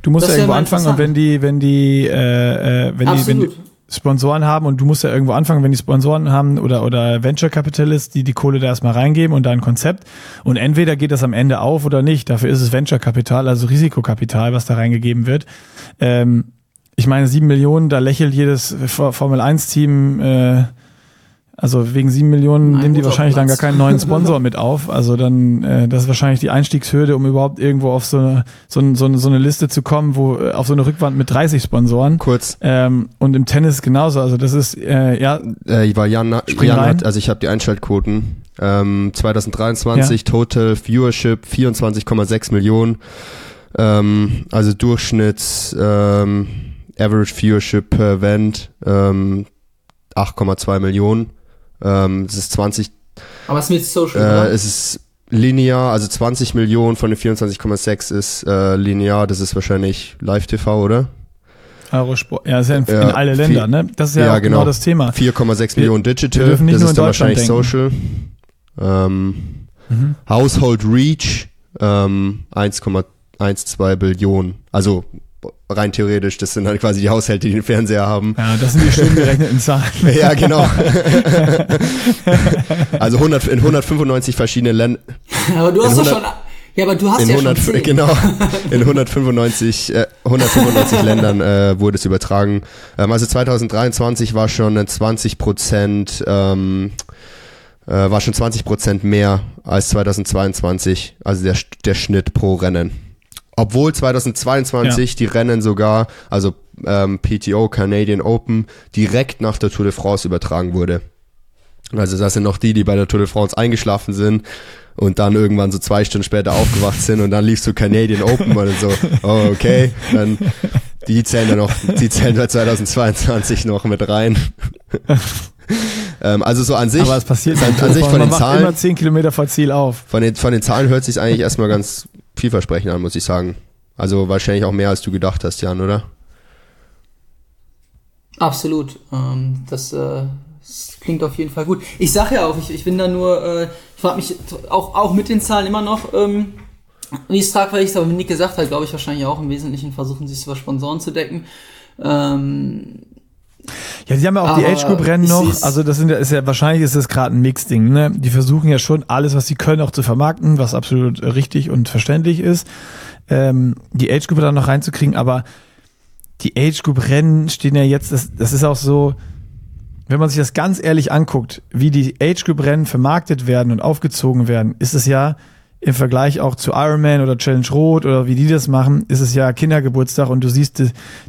du musst ja irgendwo anfangen und wenn die, wenn die, äh, äh, wenn Absolut. die, wenn die Sponsoren haben und du musst ja irgendwo anfangen, wenn die Sponsoren haben oder, oder Venture Capitalists, die die Kohle da erstmal reingeben und da ein Konzept und entweder geht das am Ende auf oder nicht. Dafür ist es Venture Kapital, also Risikokapital, was da reingegeben wird. Ähm, ich meine, sieben Millionen, da lächelt jedes Formel 1 Team, äh, also wegen sieben Millionen Nein, nehmen die wahrscheinlich dann gar keinen neuen <laughs> Sponsor mit auf. Also dann, äh, das ist wahrscheinlich die Einstiegshürde, um überhaupt irgendwo auf so eine, so, eine, so, eine, so eine Liste zu kommen, wo äh, auf so eine Rückwand mit 30 Sponsoren. Kurz. Ähm, und im Tennis genauso. Also das ist, äh, ja. Äh, weil Jan, Jan hat, also ich habe die Einschaltquoten. Ähm, 2023 ja. Total Viewership 24,6 Millionen. Ähm, also Durchschnitts ähm, Average Viewership per Event ähm, 8,2 Millionen. Ähm, es ist 20. Aber es ist mit Social, äh, Es ist linear, also 20 Millionen von den 24,6 ist äh, linear. Das ist wahrscheinlich Live-TV, oder? Eurosport, ja, ist ja in, ja, in alle Länder, ne? Das ist ja, ja genau. genau. das Thema. 4,6 Millionen Digital, das ist dann wahrscheinlich denken. Social. Ähm, mhm. Household Reach ähm, 1, 1,2 Billionen. Also rein theoretisch, das sind halt quasi die Haushalte, die den Fernseher haben. Ja, das sind die schön gerechneten Zahlen. <laughs> ja, genau. <laughs> also 100, in 195 verschiedenen Ländern. Aber du hast doch schon. Ja, aber du hast in ja 100, schon 10. Genau, <laughs> in 195, äh, 195 Ländern äh, wurde es übertragen. Ähm, also 2023 war schon 20 Prozent, ähm, äh, war schon 20 Prozent mehr als 2022, also der, der Schnitt pro Rennen. Obwohl 2022 Ja. die Rennen sogar, also ähm, PTO, Canadian Open, direkt nach der Tour de France übertragen wurde. Also das sind noch die, die bei der Tour de France eingeschlafen sind und dann irgendwann so zwei Stunden später aufgewacht sind und dann liefst du Canadian Open und so, <laughs> oh okay, dann die zählen dann noch, die zählen bei 2022 noch mit rein. <laughs> ähm, also so an sich, Aber es passiert an, an sich von den Zahlen, immer 10 Kilometer vor Ziel auf. von den, von den Zahlen hört sich eigentlich erstmal ganz vielversprechend an, muss ich sagen. Also wahrscheinlich auch mehr als du gedacht hast, Jan, oder? Absolut. Ähm, das, äh, das klingt auf jeden Fall gut. Ich sage ja auch, ich, ich bin da nur, äh, ich frage mich auch, auch mit den Zahlen immer noch, ähm, wie es tragfähig ist, aber wie Nick gesagt hat, glaube ich wahrscheinlich auch im Wesentlichen versuchen, sich über Sponsoren zu decken. Ähm, Ja, sie haben ja auch die Aber Age Group Rennen noch. Also das sind ja, ist ja wahrscheinlich ist das gerade ein Mix-Ding. Ne? Die versuchen ja schon alles, was sie können, auch zu vermarkten, was absolut richtig und verständlich ist. Ähm, die Age Group da noch reinzukriegen, aber die Age Group Rennen stehen ja jetzt. Das, das ist auch so, wenn man sich das ganz ehrlich anguckt, wie die Age Group Rennen vermarktet werden und aufgezogen werden, ist es ja im Vergleich auch zu Ironman oder Challenge Rot oder wie die das machen, ist es ja Kindergeburtstag und du siehst,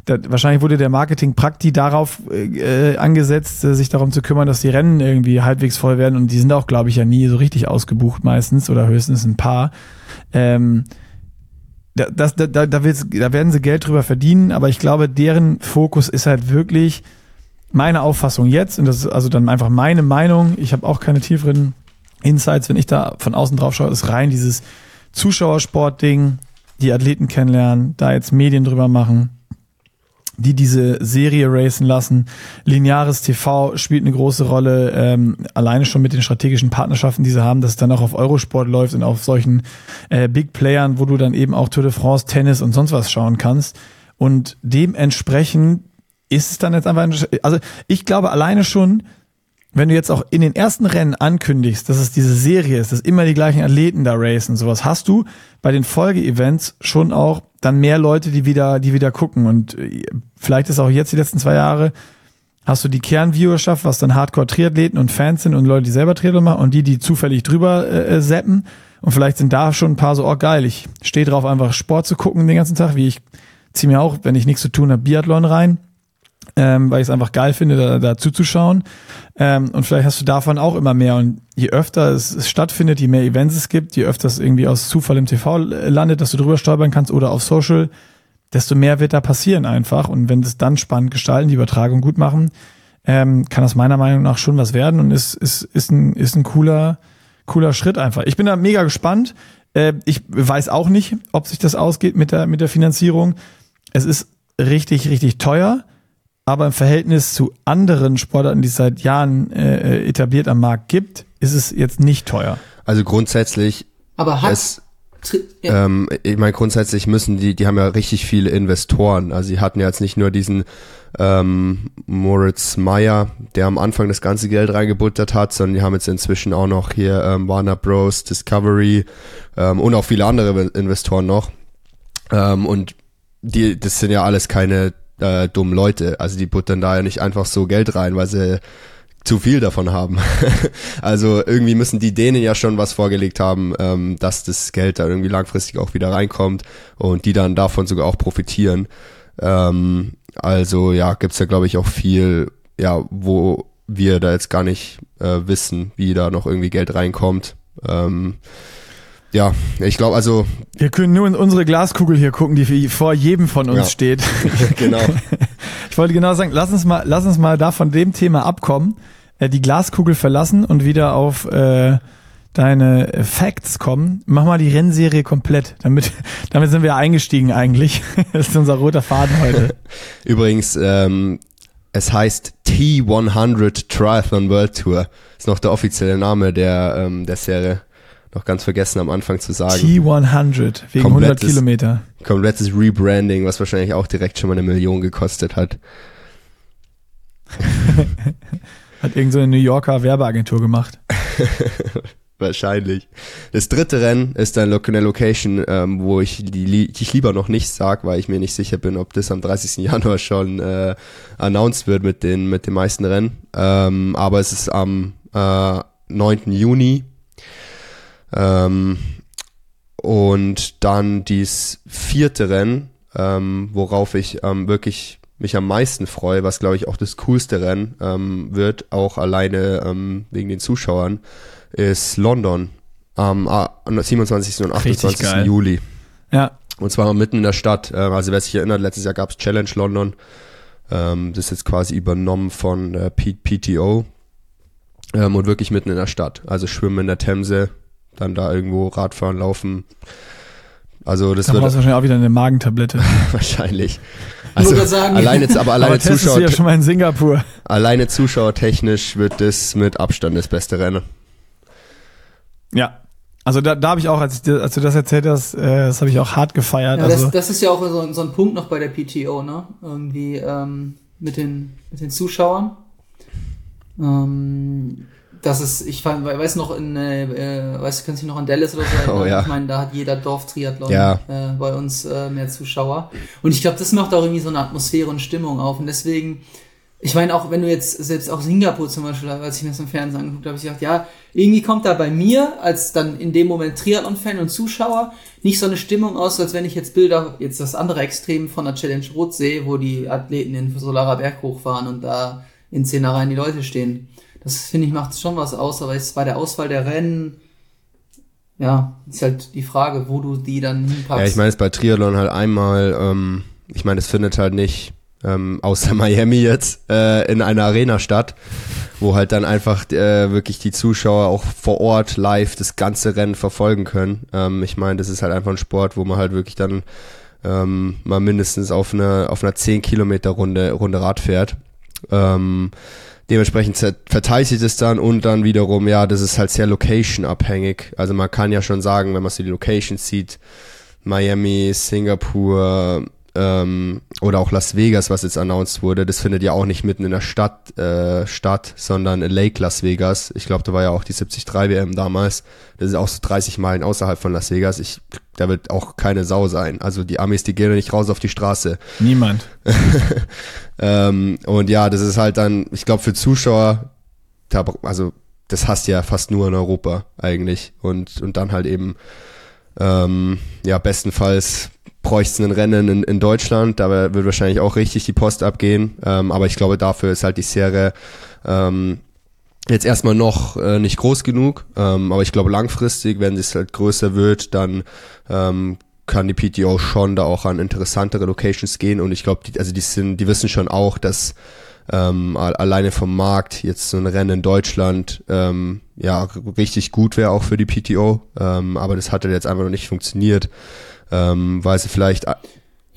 da, wahrscheinlich wurde der Marketing Prakti darauf äh, angesetzt, äh, sich darum zu kümmern, dass die Rennen irgendwie halbwegs voll werden und die sind auch, glaube ich, ja nie so richtig ausgebucht meistens oder höchstens ein paar. Ähm, da, das, da, da, da, da werden sie Geld drüber verdienen, aber ich glaube, deren Fokus ist halt wirklich meine Auffassung jetzt, und das ist also dann einfach meine Meinung, ich habe auch keine tieferen Insights, wenn ich da von außen drauf schaue, ist rein dieses Zuschauersport-Ding, die Athleten kennenlernen, da jetzt Medien drüber machen, die diese Serie racen lassen. Lineares TV spielt eine große Rolle, ähm, alleine schon mit den strategischen Partnerschaften, die sie haben, dass es dann auch auf Eurosport läuft und auf solchen äh, Big Playern, wo du dann eben auch Tour de France, Tennis und sonst was schauen kannst. Und dementsprechend ist es dann jetzt einfach, ein- also ich glaube alleine schon, wenn du jetzt auch in den ersten Rennen ankündigst, dass es diese Serie ist, dass immer die gleichen Athleten da racen sowas, hast du bei den Folgeevents schon auch dann mehr Leute, die wieder, die wieder gucken. Und äh, vielleicht ist auch jetzt die letzten zwei Jahre, hast du die Kernviewerschaft, was dann Hardcore-Triathleten und Fans sind und Leute, die selber Triathlon machen und die, die zufällig drüber äh, äh, zappen. Und vielleicht sind da schon ein paar so, oh geil, ich stehe drauf, einfach Sport zu gucken den ganzen Tag, wie ich ziehe mir auch, wenn ich nichts zu tun habe, Biathlon rein ähm, weil ich es einfach geil finde, da, da zuzuschauen. Ähm, und vielleicht hast du davon auch immer mehr. Und je öfter es, es stattfindet, je mehr Events es gibt, je öfter es irgendwie aus Zufall im TV landet, dass du drüber stolpern kannst oder auf Social, desto mehr wird da passieren einfach. Und wenn das dann spannend gestalten, die Übertragung gut machen, ähm, kann das meiner Meinung nach schon was werden und ist, ist, ist, ein, ist ein cooler, cooler Schritt einfach. Ich bin da mega gespannt. Äh, ich weiß auch nicht, ob sich das ausgeht mit der, mit der Finanzierung. Es ist richtig, richtig teuer. Aber im Verhältnis zu anderen Sportarten, die es seit Jahren äh, etabliert am Markt gibt, ist es jetzt nicht teuer. Also grundsätzlich aber hat. es ja, Ähm, ich meine, grundsätzlich müssen die, die haben ja richtig viele Investoren. Also sie hatten ja jetzt nicht nur diesen ähm, Moritz Meyer, der am Anfang das ganze Geld reingebuttert hat, sondern die haben jetzt inzwischen auch noch hier ähm, Warner Bros, Discovery ähm, und auch viele andere Investoren noch. Ähm, und die, das sind ja alles keine äh, dummen Leute. Also die buttern da ja nicht einfach so Geld rein, weil sie zu viel davon haben. <laughs> also irgendwie müssen die denen ja schon was vorgelegt haben, ähm, dass das Geld da irgendwie langfristig auch wieder reinkommt und die dann davon sogar auch profitieren. Ähm, also ja, gibt's ja glaube ich auch viel, ja, wo wir da jetzt gar nicht äh, wissen, wie da noch irgendwie Geld reinkommt. Ähm, ja, ich glaube also, Wir können nur in unsere Glaskugel hier gucken, die vor jedem von uns Ja. steht. <laughs> genau. Ich wollte genau sagen, lass uns mal, lass uns mal da von dem Thema abkommen, äh, die Glaskugel verlassen und wieder auf äh, deine Facts kommen. Mach mal die Rennserie komplett. Damit, <laughs> damit sind wir eingestiegen eigentlich. <laughs> Das ist unser roter Faden heute. Übrigens, ähm, es heißt T100 Triathlon World Tour. Ist noch der offizielle Name der, ähm, der Serie. Noch ganz vergessen am Anfang zu sagen. T100 wegen 100 Komplettes- Kilometer. Komplettes Rebranding, was wahrscheinlich auch direkt schon mal eine Million gekostet hat. <laughs> Hat irgendeine so eine New Yorker Werbeagentur gemacht. <laughs> Wahrscheinlich. Das dritte Rennen ist dann eine Location, ähm, wo ich die ich lieber noch nicht sag, weil ich mir nicht sicher bin, ob das am 30. <laughs> Januar schon äh, announced wird mit den mit den meisten Rennen. Ähm, aber es ist am äh, 9. Juni. Ähm, und dann dies vierte Rennen, ähm, worauf ich ähm, wirklich mich am meisten freue, was glaube ich auch das coolste Rennen ähm, wird, auch alleine ähm, wegen den Zuschauern, ist London am ah, 27. und Richtig 28. geil. Juli. Ja, Und zwar mitten in der Stadt. Ähm, also wer sich erinnert, letztes Jahr gab's Challenge London. Ähm, das ist jetzt quasi übernommen von äh, P PTO. Ähm, und wirklich mitten in der Stadt. Also schwimmen in der Themse, dann da irgendwo Radfahren, laufen. Also das da wird wahrscheinlich auch wieder eine Magentablette. <laughs> wahrscheinlich. Also alleine, aber Aber alleine, du Zuschauer, ja schon mal in Singapur. alleine zuschauertechnisch wird das mit Abstand das beste Rennen. Ja. Also da, da habe ich auch, als, ich, als du das erzählt hast, äh, das habe ich auch hart gefeiert. Ja, also, das, das ist ja auch so, ein- so ein Punkt noch bei der PTO, ne? Irgendwie ähm, mit, den, mit den Zuschauern. Ähm, das ist, ich fand, we- weiß noch in, äh, äh, weißt du, kannst dich noch an Dallas oder so <laughs> erinnern? Oh, ja. Ich meine, da hat jeder Dorftriathlon Ja. äh, bei uns äh, mehr Zuschauer. Und ich glaube, das macht auch irgendwie so eine Atmosphäre und Stimmung auf. Und deswegen, ich meine, auch wenn du jetzt selbst auch Singapur zum Beispiel, als ich mir das im Fernsehen angeguckt habe, habe ich gedacht, ja, irgendwie kommt da bei mir als dann in dem Moment Triathlon-Fan und Zuschauer nicht so eine Stimmung aus, als wenn ich jetzt Bilder, jetzt das andere Extrem von der Challenge Rot sehe, wo die Athleten in Solarer Berg hochfahren und da in Zehnerreihen die Leute stehen. Das finde ich macht schon was aus, aber jetzt bei der Auswahl der Rennen, ja, ist halt die Frage, wo du die dann hinpackst. Ja, ich meine, es bei Triathlon halt einmal, ähm, ich meine, es findet halt nicht ähm, außer <laughs> Miami jetzt äh, in einer Arena statt, wo halt dann einfach äh, wirklich die Zuschauer auch vor Ort live das ganze Rennen verfolgen können. Ähm, ich meine, das ist halt einfach ein Sport, wo man halt wirklich dann ähm, mal mindestens auf einer auf einer 10 Kilometer Runde Runde Rad fährt. Ähm, dementsprechend verteilt sich das dann und dann wiederum, ja, das ist halt sehr location-abhängig. Also man kann ja schon sagen, wenn man so die Locations sieht, Miami, Singapur ähm, oder auch Las Vegas, was jetzt announced wurde, das findet ja auch nicht mitten in der Stadt äh, statt, sondern in Lake Las Vegas. Ich glaube, da war ja auch die 73 WM damals. Das ist auch so 30 Meilen außerhalb von Las Vegas. Ich, da wird auch keine Sau sein. Also die Amis, die gehen ja nicht raus auf die Straße. niemand. <laughs> Ähm, und ja, das ist halt dann, ich glaube, für Zuschauer, da, also das hast du ja fast nur in Europa eigentlich. Und, und dann halt eben, ähm, ja, bestenfalls bräuchte ein Rennen in, in Deutschland, da wird wahrscheinlich auch richtig die Post abgehen. Ähm, aber ich glaube, dafür ist halt die Serie ähm, jetzt erstmal noch äh, nicht groß genug. Ähm, aber ich glaube, langfristig, wenn es halt größer wird, dann ähm, kann die PTO schon da auch an interessantere Locations gehen und ich glaube, die, also die sind, die wissen schon auch, dass ähm, alleine vom Markt jetzt so ein Rennen in Deutschland ähm, ja richtig gut wäre auch für die PTO, ähm, aber das hatte jetzt einfach noch nicht funktioniert, ähm, weil sie vielleicht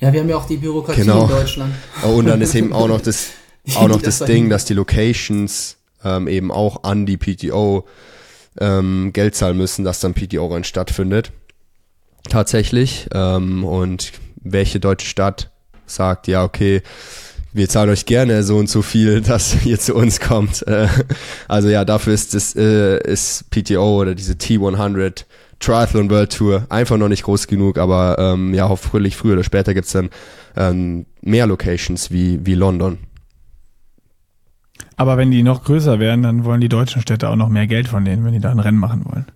ja, wir haben ja auch die Bürokratie Genau. in Deutschland. Oh, und dann ist eben auch noch das, <laughs> auch noch das Ding, dass die Locations ähm, eben auch an die PTO ähm, Geld zahlen müssen, dass dann PTO-Rennen stattfindet. Tatsächlich. Ähm, und welche deutsche Stadt sagt, ja, okay, wir zahlen euch gerne so und so viel, <laughs> dass ihr zu uns kommt. Äh, also ja, dafür ist das äh, ist PTO oder diese T100 Triathlon World Tour einfach noch nicht groß genug, aber ähm, ja, hoffentlich früher oder später gibt's dann ähm, mehr Locations wie, wie London. Aber wenn die noch größer werden, dann wollen die deutschen Städte auch noch mehr Geld von denen, wenn die da ein Rennen machen wollen. <laughs>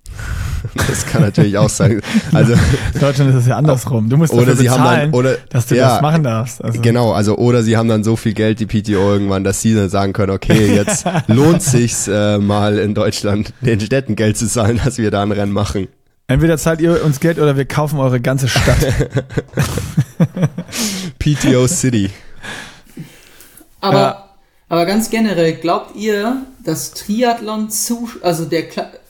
Das kann natürlich auch sein. Also In <laughs> Deutschland ist es ja andersrum. Du musst oder dafür sie haben bezahlen, dann oder dass du ja, das machen darfst. Also, Genau, also oder sie haben dann so viel Geld, die PTO irgendwann, dass sie dann sagen können, okay, jetzt <laughs> lohnt sich's äh, mal in Deutschland den Städten Geld zu zahlen, dass wir da ein Rennen machen. Entweder zahlt ihr uns Geld oder wir kaufen eure ganze Stadt. PTO City. Aber, Ja. Aber ganz generell, glaubt ihr, dass Triathlon zu, also der,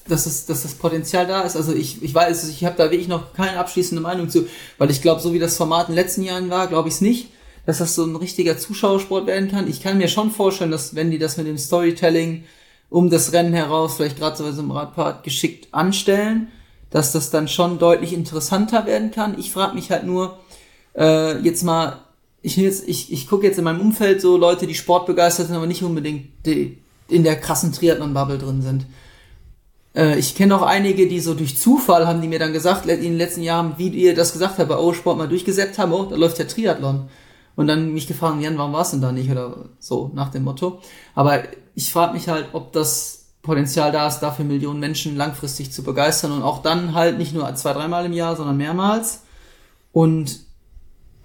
dass, es, dass das Potenzial da ist? Also ich, ich weiß, ich habe da wirklich noch keine abschließende Meinung zu, weil ich glaube, so wie das Format in den letzten Jahren war, glaube ich es nicht, dass das so ein richtiger Zuschauersport werden kann. Ich kann mir schon vorstellen, dass wenn die das mit dem Storytelling um das Rennen heraus, vielleicht gerade so einem Radpart geschickt anstellen, dass das dann schon deutlich interessanter werden kann. Ich frage mich halt nur, äh, jetzt mal, ich, ich, ich gucke jetzt in meinem Umfeld so Leute, die sportbegeistert sind, aber nicht unbedingt die in der krassen Triathlon-Bubble drin sind. Äh, ich kenne auch einige, die so durch Zufall haben die mir dann gesagt, in den letzten Jahren, wie ihr das gesagt habt, bei O-Sport mal durchgesetzt haben, oh, da läuft ja Triathlon. Und dann mich gefragt, Jan, warum war's denn da nicht? Oder so, nach dem Motto. Aber ich frage mich halt, ob das Potenzial da ist, dafür Millionen Menschen langfristig zu begeistern und auch dann halt nicht nur zwei, dreimal im Jahr, sondern mehrmals. Und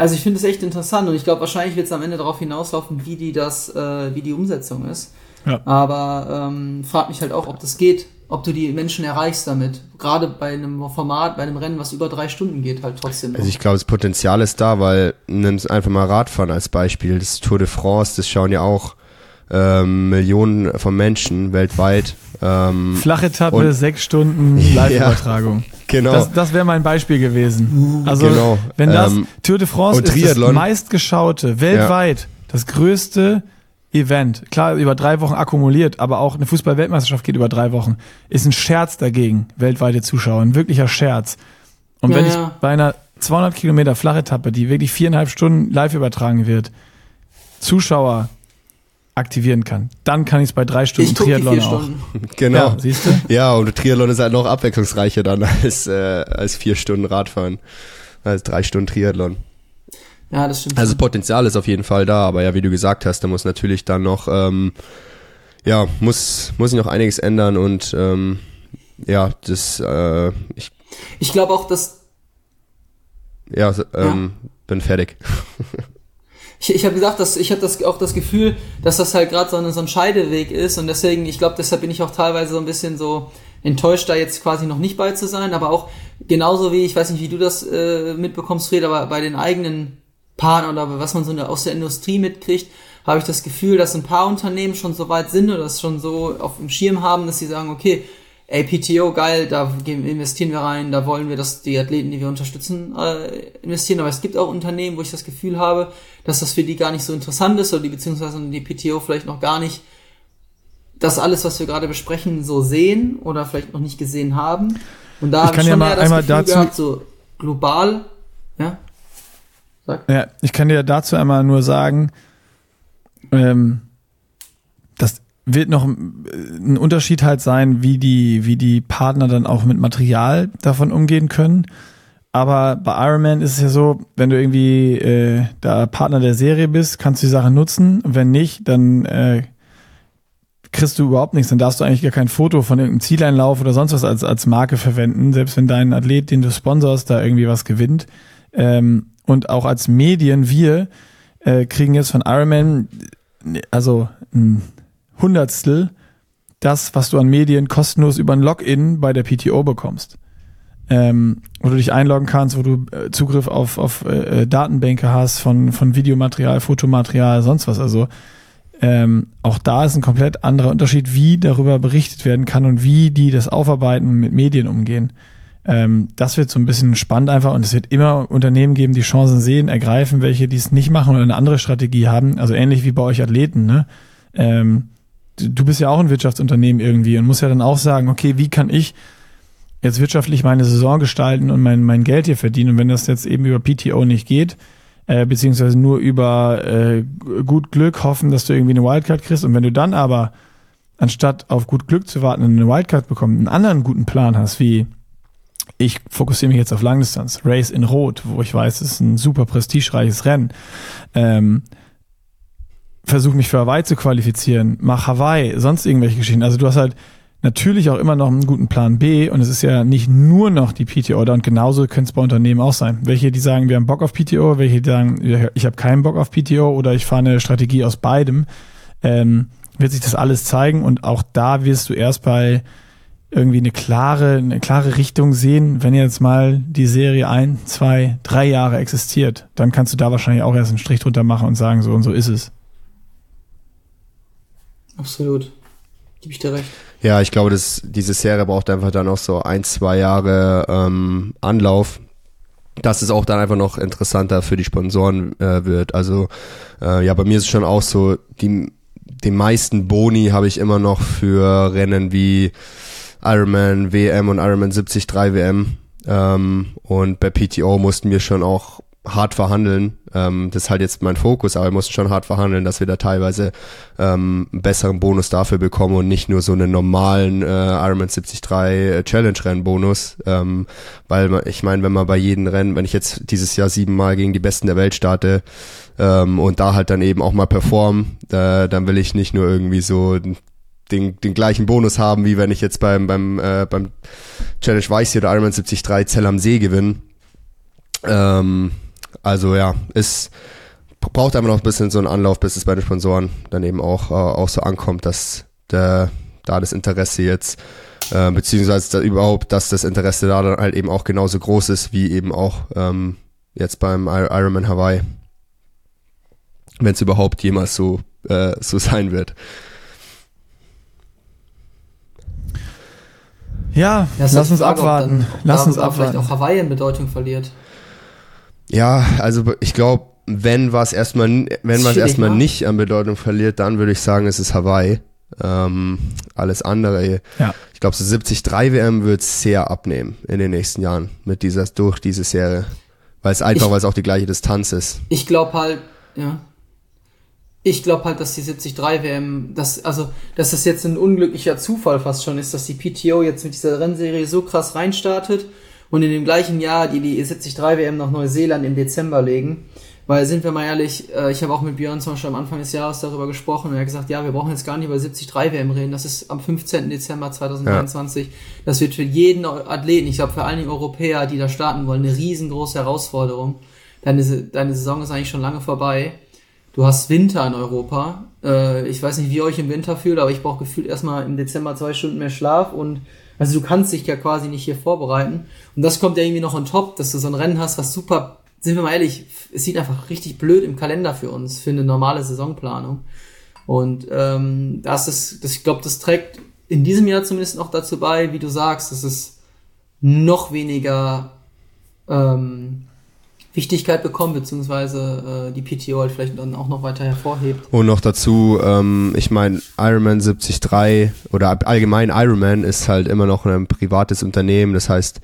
also ich finde es echt interessant und ich glaube, wahrscheinlich wird es am Ende darauf hinauslaufen, wie die das, äh, wie die Umsetzung ist. Ja. Aber ähm, frag mich halt auch, ob das geht, ob du die Menschen erreichst damit. Gerade bei einem Format, bei einem Rennen, was über drei Stunden geht, halt trotzdem. Also ich glaube, das Potenzial ist da, weil nimm einfach mal Radfahren als Beispiel. Das Tour de France, das schauen ja auch ähm, Millionen von Menschen weltweit. Ähm, Flache Etappe, sechs Stunden <laughs> Live-Übertragung. Ja, genau. Das, das wäre mein Beispiel gewesen. Also genau. wenn das ähm, Tour de France ist das meistgeschaute, weltweit, ja. das größte Event. Klar, über drei Wochen akkumuliert, aber auch eine Fußball-Weltmeisterschaft geht über drei Wochen. Ist ein Scherz dagegen, weltweite Zuschauer, ein wirklicher Scherz. Und ja, wenn ich bei einer 200 Kilometer Flachetappe, die wirklich viereinhalb Stunden live übertragen wird, Zuschauer aktivieren kann. Dann kann ich es bei drei Stunden Triathlon auch. Genau. Ja, siehst du? Ja, und Triathlon ist halt noch abwechslungsreicher dann als, äh, als vier Stunden Radfahren. Als drei Stunden Triathlon. Ja, das stimmt. Also das Potenzial ist auf jeden Fall da, aber ja, wie du gesagt hast, da muss natürlich dann noch, ähm, ja, muss, muss sich noch einiges ändern und ähm, ja, das, äh, ich. Ich glaube auch, dass. Ja, ähm, ja. bin fertig. <laughs> ich, ich habe gesagt, dass ich hatte das, auch das Gefühl, dass das halt gerade so, eine, so ein Scheideweg ist und deswegen, ich glaube, deshalb bin ich auch teilweise so ein bisschen so enttäuscht, da jetzt quasi noch nicht bei zu sein, aber auch genauso wie, ich weiß nicht, wie du das äh, mitbekommst, Fred, aber bei den eigenen Partnern oder was man so aus der Industrie mitkriegt, habe ich das Gefühl, dass ein paar Unternehmen schon so weit sind oder das schon so auf dem Schirm haben, dass sie sagen, okay, ey, PTO, geil, da investieren wir rein, da wollen wir, dass die Athleten, die wir unterstützen, äh, investieren. Aber es gibt auch Unternehmen, wo ich das Gefühl habe, dass das für die gar nicht so interessant ist oder die beziehungsweise die PTO vielleicht noch gar nicht das alles, was wir gerade besprechen, so sehen oder vielleicht noch nicht gesehen haben. Und da habe ich schon ja mal das Gefühl dazu gehabt, so global, ja. Sag. Ja, ich kann dir dazu einmal nur sagen, ähm, wird noch ein Unterschied halt sein, wie die, wie die Partner dann auch mit Material davon umgehen können. Aber bei Iron Man ist es ja so, wenn du irgendwie äh, da Partner der Serie bist, kannst du die Sache nutzen. Wenn nicht, dann äh, kriegst du überhaupt nichts. Dann darfst du eigentlich gar kein Foto von irgendeinem Zieleinlauf oder sonst was als, als Marke verwenden, selbst wenn dein Athlet, den du sponsorst, da irgendwie was gewinnt. Ähm, und auch als Medien, wir äh, kriegen jetzt von Iron Man, also ein Hundertstel das, was du an Medien kostenlos über ein Login bei der PTO bekommst. Ähm, wo du dich einloggen kannst, wo du äh, Zugriff auf, auf äh, äh, Datenbänke hast von, von Videomaterial, Fotomaterial, sonst was. Also ähm, auch da ist ein komplett anderer Unterschied, wie darüber berichtet werden kann und wie die das aufarbeiten und mit Medien umgehen. Ähm, das wird so ein bisschen spannend einfach und es wird immer Unternehmen geben, die Chancen sehen, ergreifen, welche die es nicht machen oder eine andere Strategie haben. Also ähnlich wie bei euch Athleten. Ne? Ähm, du bist ja auch ein Wirtschaftsunternehmen irgendwie und musst ja dann auch sagen, okay, wie kann ich jetzt wirtschaftlich meine Saison gestalten und mein, mein Geld hier verdienen? Und wenn das jetzt eben über PTO nicht geht, äh, beziehungsweise nur über äh, gut Glück hoffen, dass du irgendwie eine Wildcard kriegst. Und wenn du dann aber, anstatt auf gut Glück zu warten und eine Wildcard bekommen, einen anderen guten Plan hast, wie ich fokussiere mich jetzt auf Langdistanz, Race in Rot, wo ich weiß, es ist ein super prestigereiches Rennen. Ähm, versuche mich für Hawaii zu qualifizieren, mach Hawaii, sonst irgendwelche Geschichten. Also du hast halt natürlich auch immer noch einen guten Plan B und es ist ja nicht nur noch die PTO da und genauso könnte es bei Unternehmen auch sein. Welche, die sagen, wir haben Bock auf PTO, welche, die sagen, ich habe keinen Bock auf PTO oder ich fahre eine Strategie aus beidem, ähm, wird sich das alles zeigen und auch da wirst du erst bei irgendwie eine klare, eine klare Richtung sehen, wenn jetzt mal die Serie ein, zwei, drei Jahre existiert, dann kannst du da wahrscheinlich auch erst einen Strich drunter machen und sagen, so und so ist es. Absolut. Gebe ich dir recht. Ja, ich glaube, dass diese Serie braucht einfach dann noch so ein, zwei Jahre ähm, Anlauf, dass es auch dann einfach noch interessanter für die Sponsoren äh, wird. Also äh, ja, bei mir ist es schon auch so, die, die meisten Boni habe ich immer noch für Rennen wie Ironman WM und Ironman 73 WM. Ähm, und bei PTO mussten wir schon auch hart verhandeln. Ähm, das ist halt jetzt mein Fokus, aber wir mussten schon hart verhandeln, dass wir da teilweise ähm, einen besseren Bonus dafür bekommen und nicht nur so einen normalen äh, Ironman 73 äh, Challenge-Rennen-Bonus. Ähm, weil man, ich meine, wenn man bei jedem Rennen, wenn ich jetzt dieses Jahr siebenmal gegen die Besten der Welt starte ähm, und da halt dann eben auch mal perform, äh, dann will ich nicht nur irgendwie so den, den gleichen Bonus haben, wie wenn ich jetzt beim, beim, äh, beim Challenge Weiß oder Ironman 73 Zell am See gewinne. Ähm, also ja, es braucht einfach noch ein bisschen so einen Anlauf, bis es bei den Sponsoren dann eben auch, äh, auch so ankommt, dass der, da das Interesse jetzt, äh, beziehungsweise da überhaupt, dass das Interesse da dann halt eben auch genauso groß ist, wie eben auch ähm, jetzt beim Ironman Hawaii. Wenn es überhaupt jemals so, äh, so sein wird. Ja, ja lass uns abwarten. Dann, lass uns abwarten. vielleicht auch Hawaii in Bedeutung verliert. Ja, also ich glaube, wenn was erstmal, wenn was erstmal ne? nicht an Bedeutung verliert, dann würde ich sagen, es ist Hawaii. Ähm, alles andere, ja. ich glaube, so 73 WM wird sehr abnehmen in den nächsten Jahren mit dieser, durch diese Serie. Weil es einfach, weil es auch die gleiche Distanz ist. Ich glaube halt, ja. Ich glaube halt, dass die 73 WM, dass, also, dass das jetzt ein unglücklicher Zufall fast schon ist, dass die PTO jetzt mit dieser Rennserie so krass reinstartet und in dem gleichen Jahr die die 73 WM nach Neuseeland im Dezember legen. Weil, sind wir mal ehrlich, äh, ich habe auch mit Björn zum Beispiel am Anfang des Jahres darüber gesprochen und er hat gesagt, ja, wir brauchen jetzt gar nicht über 73 WM reden, das ist am 15. Dezember 2023. Ja. Das wird für jeden Athleten, ich glaube für allen Europäer, die da starten wollen, eine riesengroße Herausforderung. Deine, deine Saison ist eigentlich schon lange vorbei. Du hast Winter in Europa. Äh, ich weiß nicht, wie ihr euch im Winter fühlt, aber ich brauche gefühlt erstmal im Dezember zwei Stunden mehr Schlaf und also du kannst dich ja quasi nicht hier vorbereiten. Und das kommt ja irgendwie noch on top, dass du so ein Rennen hast, was super, sind wir mal ehrlich, es sieht einfach richtig blöd im Kalender für uns, für eine normale Saisonplanung. Und ähm, das ist, das, ich glaube, das trägt in diesem Jahr zumindest noch dazu bei, wie du sagst, dass es noch weniger ähm, Wichtigkeit bekommen, beziehungsweise äh, die PTO halt vielleicht dann auch noch weiter hervorhebt. Und noch dazu, ähm, ich meine, Ironman 73 oder allgemein Ironman ist halt immer noch ein privates Unternehmen, das heißt,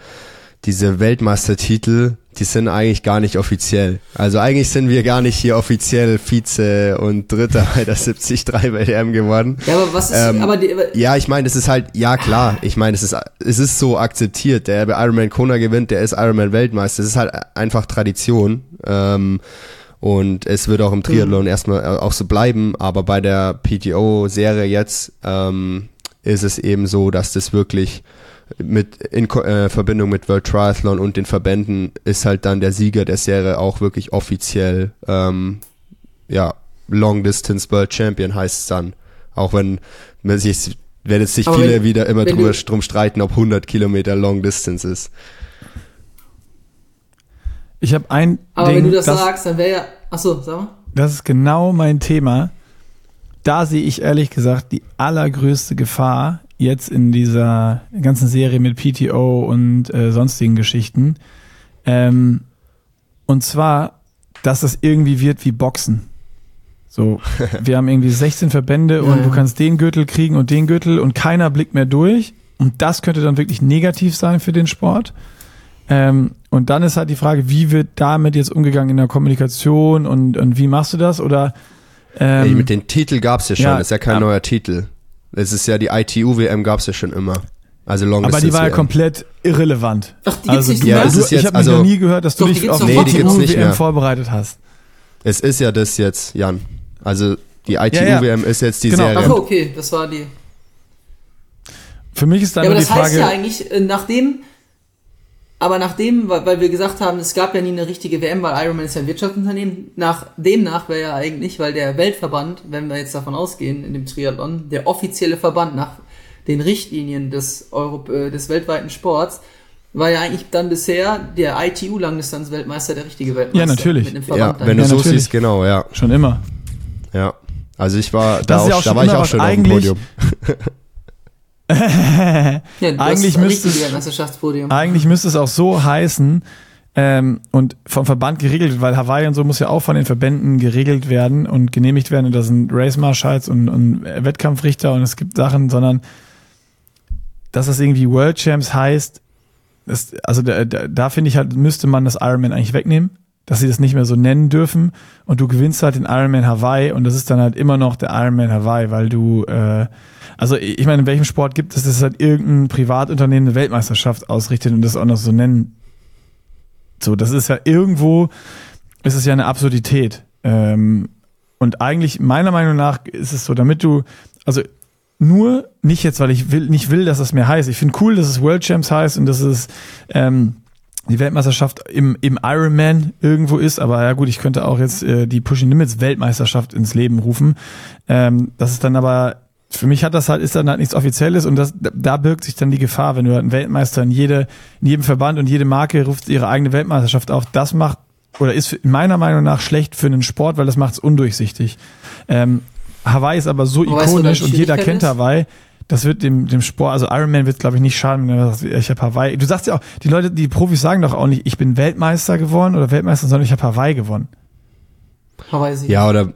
diese Weltmeistertitel, die sind eigentlich gar nicht offiziell. Also eigentlich sind wir gar nicht hier offiziell Vize und Dritter bei der 73 WM geworden. Ja, aber was ist, ähm, aber, die, aber Ja, ich meine, es ist halt, ja klar, ich meine, es ist, es ist so akzeptiert. Der bei Ironman Kona gewinnt, der ist Ironman Weltmeister. Es ist halt einfach Tradition. Ähm, und es wird auch im Triathlon mhm. erstmal äh, auch so bleiben, aber bei der PTO-Serie jetzt ähm, ist es eben so, dass das wirklich mit in äh, Verbindung mit World Triathlon und den Verbänden ist halt dann der Sieger der Serie auch wirklich offiziell ähm, ja Long Distance World Champion heißt es dann. Auch wenn man sich werden jetzt sich viele wenn, wieder immer drüber drum streiten ob 100 Kilometer Long Distance ist. Ich habe ein aber Ding, wenn du das, das sagst dann wäre ja achso sag mal. Das ist genau mein Thema. Da sehe ich ehrlich gesagt die allergrößte Gefahr jetzt in dieser ganzen Serie mit PTO und äh, sonstigen Geschichten. Ähm, und zwar, dass das irgendwie wird wie Boxen. So, <laughs> wir haben irgendwie 16 Verbände ja, und du kannst den Gürtel kriegen und den Gürtel und keiner blickt mehr durch. Und das könnte dann wirklich negativ sein für den Sport. Ähm, und dann ist halt die Frage, wie wird damit jetzt umgegangen in der Kommunikation und, und wie machst du das? Oder ähm, Ey, mit dem Titel gab's ja schon, ja, ist ja kein ja. neuer Titel. Es ist ja die ITU-WM gab es ja schon immer. Also Long Aber die war ja komplett irrelevant. Ach, die gibt's also, nicht ja, mehr? Du, ich habe also, noch nie gehört, dass doch, du dich auf die ITU-WM vorbereitet hast. Es ist ja das jetzt, Jan. Also die ITU-WM ja, ja. ist jetzt die genau. Serie. Ach okay, das war die. Für mich ist dann ja, aber die das Frage. heißt ja eigentlich, äh, nachdem aber nachdem, weil wir gesagt haben, es gab ja nie eine richtige WM, weil Ironman ist ja ein Wirtschaftsunternehmen, nach demnach wäre ja eigentlich, weil der Weltverband, wenn wir jetzt davon ausgehen, in dem Triathlon, der offizielle Verband nach den Richtlinien des, Europ äh, des weltweiten Sports, war ja eigentlich dann bisher der ITU-Langdistanz-Weltmeister der richtige Weltmeister. Ja, natürlich. ja, wenn du ja, so natürlich. siehst, genau, ja. Schon immer. Ja. Also ich war, da, auch, auch da war ich auch schon auf dem Podium. <laughs> ja, <laughs> eigentlich, müsste es, eigentlich müsste es auch so heißen ähm, und vom Verband geregelt, weil Hawaii und so muss ja auch von den Verbänden geregelt werden und genehmigt werden. Und da sind Race Marshals und, und Wettkampfrichter und es gibt Sachen, sondern dass das irgendwie World Champs heißt, das, also da, da, da finde ich halt, müsste man das Ironman eigentlich wegnehmen, dass sie das nicht mehr so nennen dürfen und du gewinnst halt den Ironman Hawaii und das ist dann halt immer noch der Ironman Hawaii, weil du, äh, also ich meine, in welchem Sport gibt es, dass halt irgendein Privatunternehmen eine Weltmeisterschaft ausrichtet und das auch noch so nennen? So, das ist ja irgendwo, ist es ja eine Absurdität. Ähm, und eigentlich, meiner Meinung nach, ist es so, damit du, also nur nicht jetzt, weil ich will, nicht will, dass es mehr heißt. Ich finde cool, dass es World Champs heißt und dass es ähm, die Weltmeisterschaft im, im Ironman irgendwo ist, aber ja gut, ich könnte auch jetzt äh, die Pushing Limits Weltmeisterschaft ins Leben rufen. Ähm, das ist dann aber für mich hat das halt, ist dann halt nichts Offizielles und das, da birgt sich dann die Gefahr, wenn du halt einen Weltmeister in jede, in jedem Verband und jede Marke ruft ihre eigene Weltmeisterschaft auf. Das macht oder ist meiner Meinung nach schlecht für einen Sport, weil das macht es undurchsichtig. Ähm, Hawaii ist aber so ikonisch weißt du, und jeder kennt? Hawaii. Das wird dem, dem Sport, also Ironman wird, glaube ich, nicht schaden, wenn du sagst, ich habe Hawaii. Du sagst ja auch, die Leute, die Profis sagen doch auch nicht, ich bin Weltmeister geworden oder Weltmeister, sondern ich habe Hawaii gewonnen. Hawaii Ja, oder.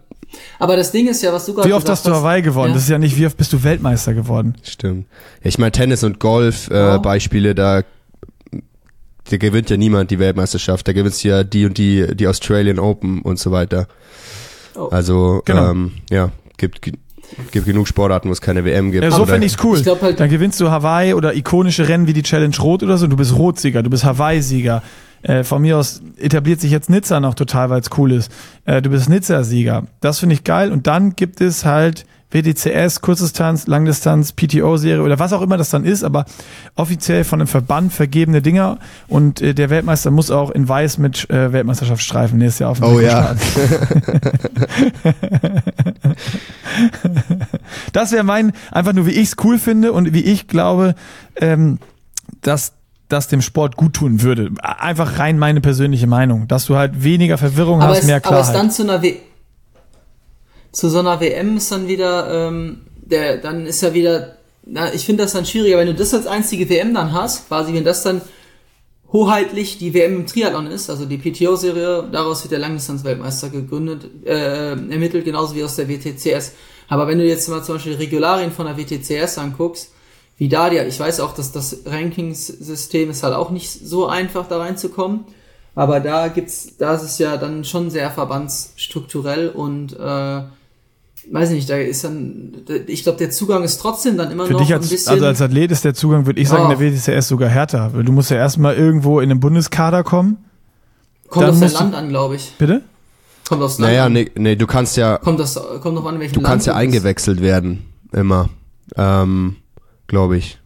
Aber das Ding ist ja, was du gerade Wie oft hast du Hawaii gewonnen? Ja. Das ist ja nicht, wie oft bist du Weltmeister geworden? Stimmt. Ich meine, Tennis und Golf, äh, oh. Beispiele, da da gewinnt ja niemand die Weltmeisterschaft, da gewinnt ja die und die, die Australian Open und so weiter. Oh. Also, genau. ähm, ja, gibt, gibt genug Sportarten, wo es keine WM gibt. Ja, so finde ich's cool. Ich halt Dann gewinnst du Hawaii oder ikonische Rennen wie die Challenge Rot oder so, du bist Rotsieger, du bist Hawaii-Sieger. Äh, von mir aus etabliert sich jetzt Nizza noch total, weil es cool ist. Äh, du bist Nizza-Sieger. Das finde ich geil. Und dann gibt es halt WDCS, Kurzdistanz, Langdistanz, PTO-Serie oder was auch immer das dann ist, aber offiziell von einem Verband vergebene Dinger und äh, der Weltmeister muss auch in Weiß mit äh, Weltmeisterschaftsstreifen nächstes Jahr auf dem Oh ja. <laughs> das wäre mein, einfach nur wie ich es cool finde und wie ich glaube, ähm, dass das dem Sport gut tun würde. Einfach rein meine persönliche Meinung, dass du halt weniger Verwirrung aber hast, es, mehr Klarheit. Aber es dann zu einer w zu so einer WM ist dann wieder, ähm, der, dann ist ja wieder, na, ich finde das dann schwieriger, wenn du das als einzige WM dann hast, quasi, wenn das dann hoheitlich die WM im Triathlon ist, also die PTO-Serie, daraus wird der Langdistanz-Weltmeister gegründet, äh, ermittelt, genauso wie aus der WTCS. Aber wenn du jetzt mal zum Beispiel Regularien von der WTCS anguckst, wie da die, ich weiß auch, dass das Rankingssystem ist halt auch nicht so einfach da reinzukommen, aber da gibt's, da ist es ja dann schon sehr verbandsstrukturell und äh, weiß nicht, da ist dann, ich glaube, der Zugang ist trotzdem dann immer Für noch dich als, ein bisschen. Also als Athlet ist der Zugang, würde ich sagen, oh. der WTCS sogar härter. Weil du musst ja erstmal irgendwo in den Bundeskader kommen. Kommt aus dein Land an, glaube ich. Bitte? Kommt aus Land Naja, an. nee, nee, du kannst ja. Kommt das, kommt noch an, welchen Du Land kannst ja eingewechselt werden. Immer. Ähm, glaube ich.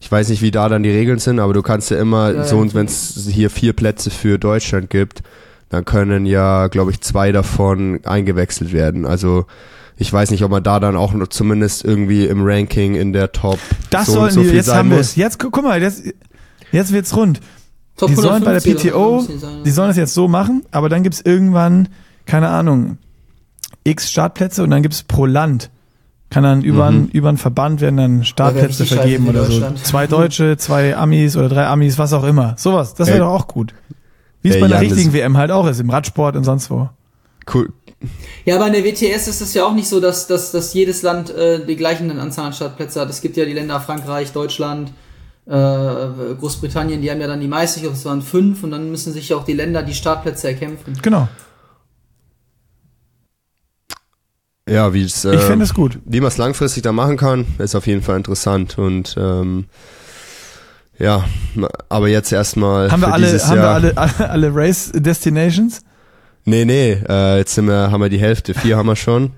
Ich weiß nicht, wie da dann die Regeln sind, aber du kannst ja immer ja, so, ja. wenn es hier vier Plätze für Deutschland gibt, dann können ja, glaube ich, zwei davon eingewechselt werden. Also ich weiß nicht, ob man da dann auch noch zumindest irgendwie im Ranking in der Top das so sollen so die, jetzt haben wir es. Jetzt guck mal, jetzt, jetzt wird's rund. Top die sollen bei der PTO, die sollen es jetzt so machen, aber dann gibt's irgendwann, keine Ahnung, x Startplätze und dann gibt's pro Land. Kann dann über, mhm. über einen Verband werden dann Startplätze vergeben oder so. Zwei Deutsche, zwei Amis oder drei Amis, was auch immer. Sowas, das wäre doch auch gut. Wie es bei einer richtigen WM halt auch ist, im Radsport und sonst wo. Cool, ja, aber in der WTS ist es ja auch nicht so, dass, dass, dass jedes Land äh, die gleichen Anzahl an Startplätze hat. Es gibt ja die Länder Frankreich, Deutschland, äh, Großbritannien, die haben ja dann die meisten, ich glaube, es waren fünf, und dann müssen sich ja auch die Länder die Startplätze erkämpfen. Genau. Ja, wie es. Äh, ich finde es gut. Wie man es langfristig da machen kann, ist auf jeden Fall interessant und ähm, ja, aber jetzt erstmal. Haben wir alle, haben Jahr, wir alle, <laughs> alle Race Destinations? Nee, nee, äh, jetzt sind wir, haben wir die Hälfte, vier haben wir schon.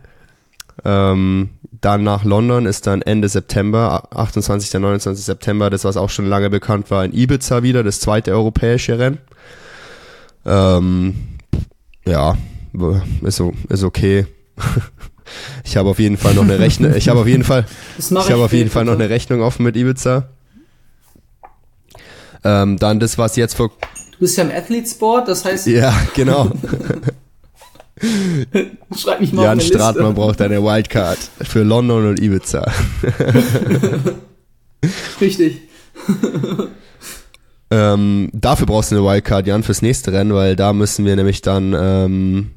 Ähm, dann nach London ist dann Ende September, 28. 29. September, das was auch schon lange bekannt war, in Ibiza wieder, das zweite europäische Rennen. Ähm, ja, ist, ist okay. <laughs> ich habe auf jeden Fall noch eine Rechnung. Ich habe auf jeden Fall, <laughs> ich habe auf jeden Fall noch eine Rechnung offen mit Ibiza. Ähm, dann das, was jetzt vor Du bist ja im Athlete-Sport, das heißt. Ja, genau. <laughs> Schreib mich mal Jan auf Stratmann braucht eine Wildcard für London und Ibiza. <laughs> Richtig. <laughs> ähm, dafür brauchst du eine Wildcard, Jan, fürs nächste Rennen, weil da müssen wir nämlich dann ähm,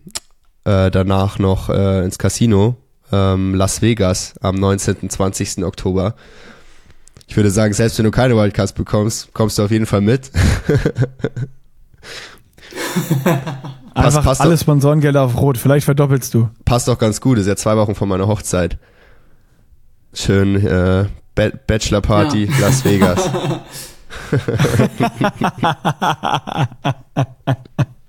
äh, danach noch äh, ins Casino ähm, Las Vegas am 19. 20. Oktober. Ich würde sagen, selbst wenn du keine Wildcards bekommst, kommst du auf jeden Fall mit. <laughs> Einfach passt alle doch. Sponsorengelder auf Rot. Vielleicht verdoppelst du. Passt doch ganz gut, ist ja zwei Wochen vor meiner Hochzeit. Schön äh, Ba- Bachelor Party, Las Vegas. <laughs> <laughs>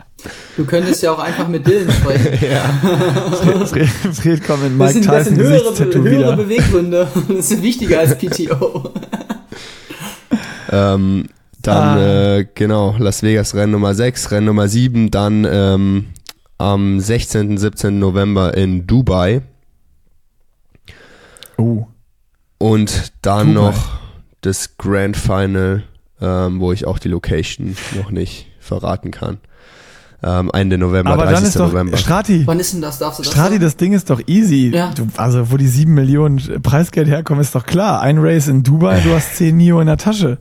Du könntest ja auch einfach mit Dylan sprechen. Fred, Fred kommt mit Das Mike sind, das Tyson sind höhere, Gesichtstattoo höhere wieder. Beweggründe. Das sind wichtiger als PTO. <laughs> ähm, dann, Ah. äh, genau, Las Vegas Rennen Nummer 6, Rennen Nummer 7, dann ähm, am 16. 17. November in Dubai Oh. und dann Dubai. noch das Grand Final, ähm, wo ich auch die Location noch nicht verraten kann. Ähm, Ende November, Aber 30. dann ist doch, November. Strati, Wann ist denn das? Darfst du das Strati, sagen? das Ding ist doch easy. Ja. Du, also, wo die sieben Millionen Preisgeld herkommen, ist doch klar. Ein Race in Dubai, du hast 10 Mio in der Tasche.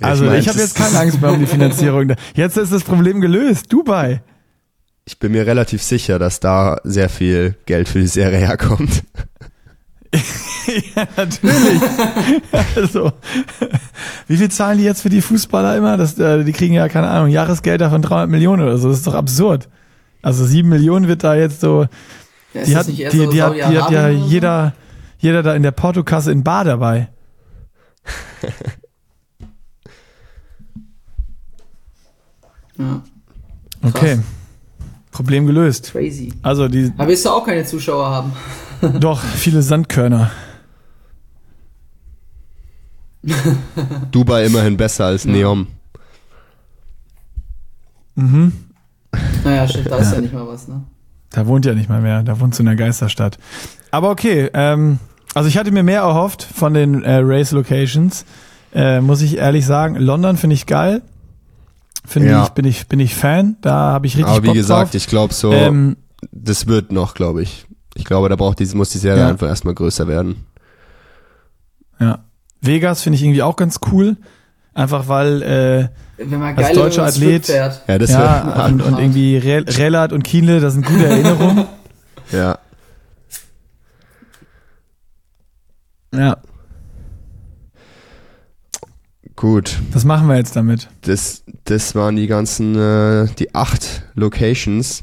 Also, ich, mein, habe das jetzt keine Angst mehr um die Finanzierung. Jetzt ist das Problem gelöst. Dubai. Ich bin mir relativ sicher, dass da sehr viel Geld für die Serie herkommt. <laughs> ja, natürlich. <laughs> also, wie viel zahlen die jetzt für die Fußballer immer? Das, äh, die kriegen ja, keine Ahnung, Jahresgelder von 300 Millionen oder so. Das ist doch absurd. Also, sieben Millionen wird da jetzt so, Ja, die hat, die, eher die, so hat, die hat ja so? jeder, jeder da in der Portokasse in Bar dabei. <laughs> Ja, Okay. Problem gelöst. crazy. Also, die, Aber willst du auch keine Zuschauer haben? Doch, viele Sandkörner. Dubai immerhin besser als Neom. Mhm. Naja, stimmt, da ist ja nicht mal was, ne? Da wohnt ja nicht mal mehr, da wohnt so in der Geisterstadt. Aber okay, ähm, also ich hatte mir mehr erhofft von den äh, Race Locations, äh, muss ich ehrlich sagen. London finde ich geil. Finde Ja. ich, bin ich, bin ich Fan. Da habe ich richtig Aber wie Bock gesagt, drauf. ich glaube so, ähm, das wird noch, glaube ich. Ich glaube, da braucht die, muss die Serie Ja. einfach erstmal größer werden. ja. Vegas finde ich irgendwie auch ganz cool. Einfach weil, äh, Wenn man Als geil deutscher Athlet- fährt. Ja, das ja, und, und irgendwie Re Rellat und Kienle, das sind gute Erinnerungen. <laughs> ja. ja, Gut, was machen wir jetzt damit? das, das waren die ganzen, äh, die acht Locations.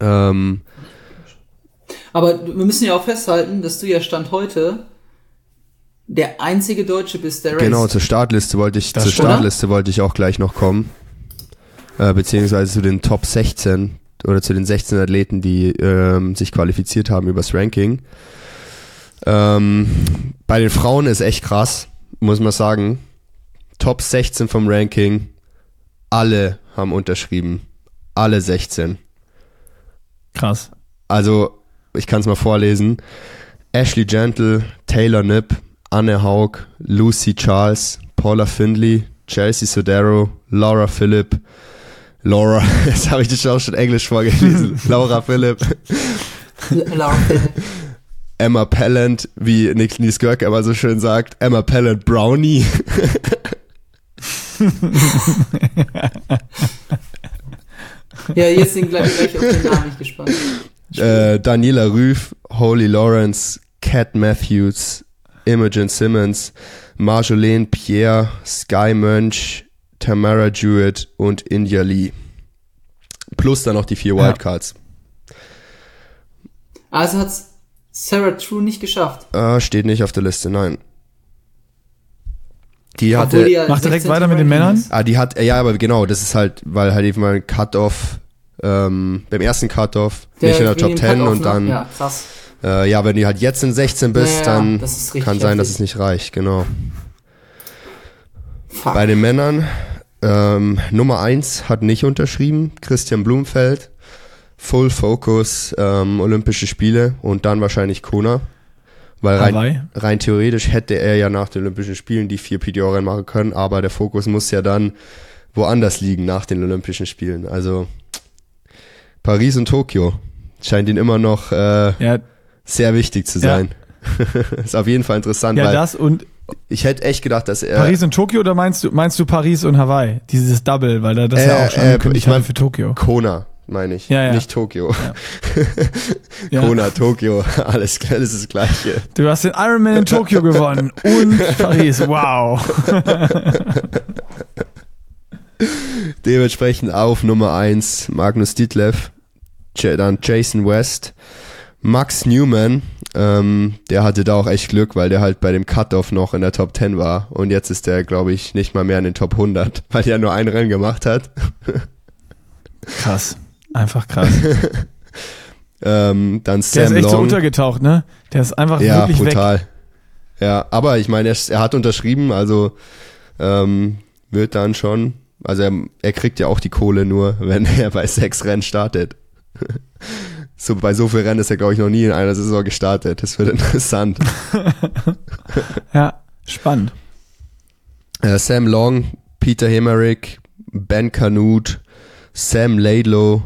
Ähm, Aber wir müssen ja auch festhalten, dass du ja Stand heute der einzige Deutsche bist, der Race. genau, zur Startliste wollte ich, Das zur. Startliste wollte ich auch gleich noch kommen. Äh, beziehungsweise zu den Top 16 oder zu den 16 Athleten, die ähm, sich qualifiziert haben übers Ranking. Ähm, bei den Frauen ist echt krass, muss man sagen. Top 16 vom Ranking, alle haben unterschrieben. Alle 16. Krass. Also, ich kann es mal vorlesen. Ashley Gentle, Taylor Nipp, Anne Haug, Lucy Charles, Paula Findley, Chelsea Sodero, Laura Phillip, Laura, <laughs> jetzt habe ich das auch schon Englisch vorgelesen, <laughs> Laura Phillip, Laura Phil. Emma Pellant, wie Nick Nies Görke immer so schön sagt, Emma Pellant Brownie, <laughs> Ja, jetzt sind gleich, gleich auf den Namen ich gespannt. Äh, Daniela Rüff, Holy Lawrence, Cat Matthews, Imogen Simmons, Marjolaine Pierre, Sky Mönch, Tamara Jewett und India Lee. Plus dann noch die vier Ja. Wildcards. Also hat's Sarah True nicht geschafft. Äh, steht nicht auf der Liste, nein. Die Obwohl hatte, die ja Mach direkt 16. weiter mit den Männern. ah, die hat, ja, aber genau, das ist halt, weil halt eben mal ein Cut-Off, ähm, beim ersten Cut-Off, nicht in der Top Medium 10 Cut-Off, und ne? dann, Ja, krass. äh, ja, wenn du halt jetzt in 16 bist, Ja, ja, dann kann sein, dass es nicht reicht, genau. Fuck. Bei den Männern, ähm, Nummer 1 hat nicht unterschrieben, Christian Blumfeld. Full Focus, ähm, Olympische Spiele und dann wahrscheinlich Kona. Weil rein, rein theoretisch hätte er ja nach den Olympischen Spielen die vier PDO-Rennen machen können, aber der Fokus muss ja dann woanders liegen nach den Olympischen Spielen. Also Paris und Tokio scheint ihn immer noch äh, Ja, sehr wichtig zu Ja. sein. <laughs> ist auf jeden Fall interessant, ja weil das und ich hätte echt gedacht, dass er Paris und Tokio oder meinst du meinst du Paris und Hawaii? Dieses Double, weil er das ja Äh, auch schon äh, ich mein- hatte für Tokio. Kona, meine ich. Ja, ja. Nicht Tokio. Ja. <laughs> Kona, Tokio, <laughs> alles das ist das Gleiche. Du hast den Ironman in Tokio gewonnen und Paris. Wow. <laughs> Dementsprechend auf Nummer 1 Magnus Ditlev, J- dann Jason West, Max Newman, ähm, der hatte da auch echt Glück, weil der halt bei dem Cutoff noch in der Top 10 war und jetzt ist der, glaube ich, nicht mal mehr in den Top 100, <laughs> weil der nur ein Rennen gemacht hat. <laughs> Krass. Einfach krass. Ähm, dann Der Sam ist echt so Long. untergetaucht, ne? Der ist einfach ja, wirklich weg. brutal. Ja, aber ich meine, er, er hat unterschrieben, also ähm, wird dann schon, also er, er kriegt ja auch die Kohle nur, <laughs> wenn er bei sechs Rennen startet. <laughs> So, bei so viel Rennen ist er, glaube ich, noch nie in einer Saison gestartet. Das wird <laughs> interessant. Ja, spannend. Äh, Sam Long, Peter Hemerick, Ben Canute, Sam Laidlow,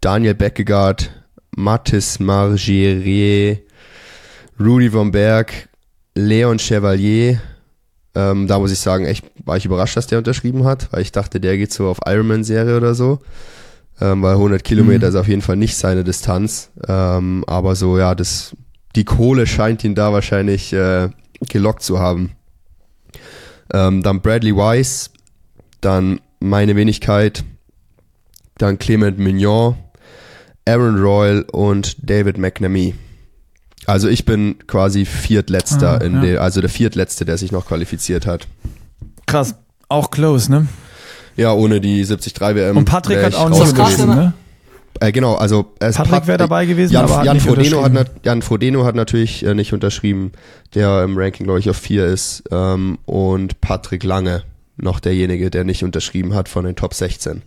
Daniel Beckegaard, Mathis Margerier, Rudy von Berg, Leon Chevalier. Ähm, da muss ich sagen, echt war ich überrascht, dass der unterschrieben hat, weil ich dachte, der geht so auf Ironman-Serie oder so. Ähm, weil 100 Kilometer Mhm. ist auf jeden Fall nicht seine Distanz. Ähm, aber so, ja, das, die Kohle scheint ihn da wahrscheinlich äh, gelockt zu haben. Ähm, dann Bradley Weiss, dann meine Wenigkeit, dann Clement Mignon, Aaron Royal und David McNamee. Also ich bin quasi Viertletzter Ah, in ja. der, also der Viertletzte, der sich noch qualifiziert hat. Krass. Auch close, ne? Ja, ohne die 73 WM. Und Patrick hat auch nicht gewesen, ne? Äh, genau, also es Patrick Pat- wäre dabei gewesen, Jan, aber hat Jan, nicht Frodeno hat, Jan Frodeno hat natürlich äh, nicht unterschrieben, der im Ranking, glaube ich, auf 4 ist. Ähm, und Patrick Lange, noch derjenige, der nicht unterschrieben hat von den Top 16.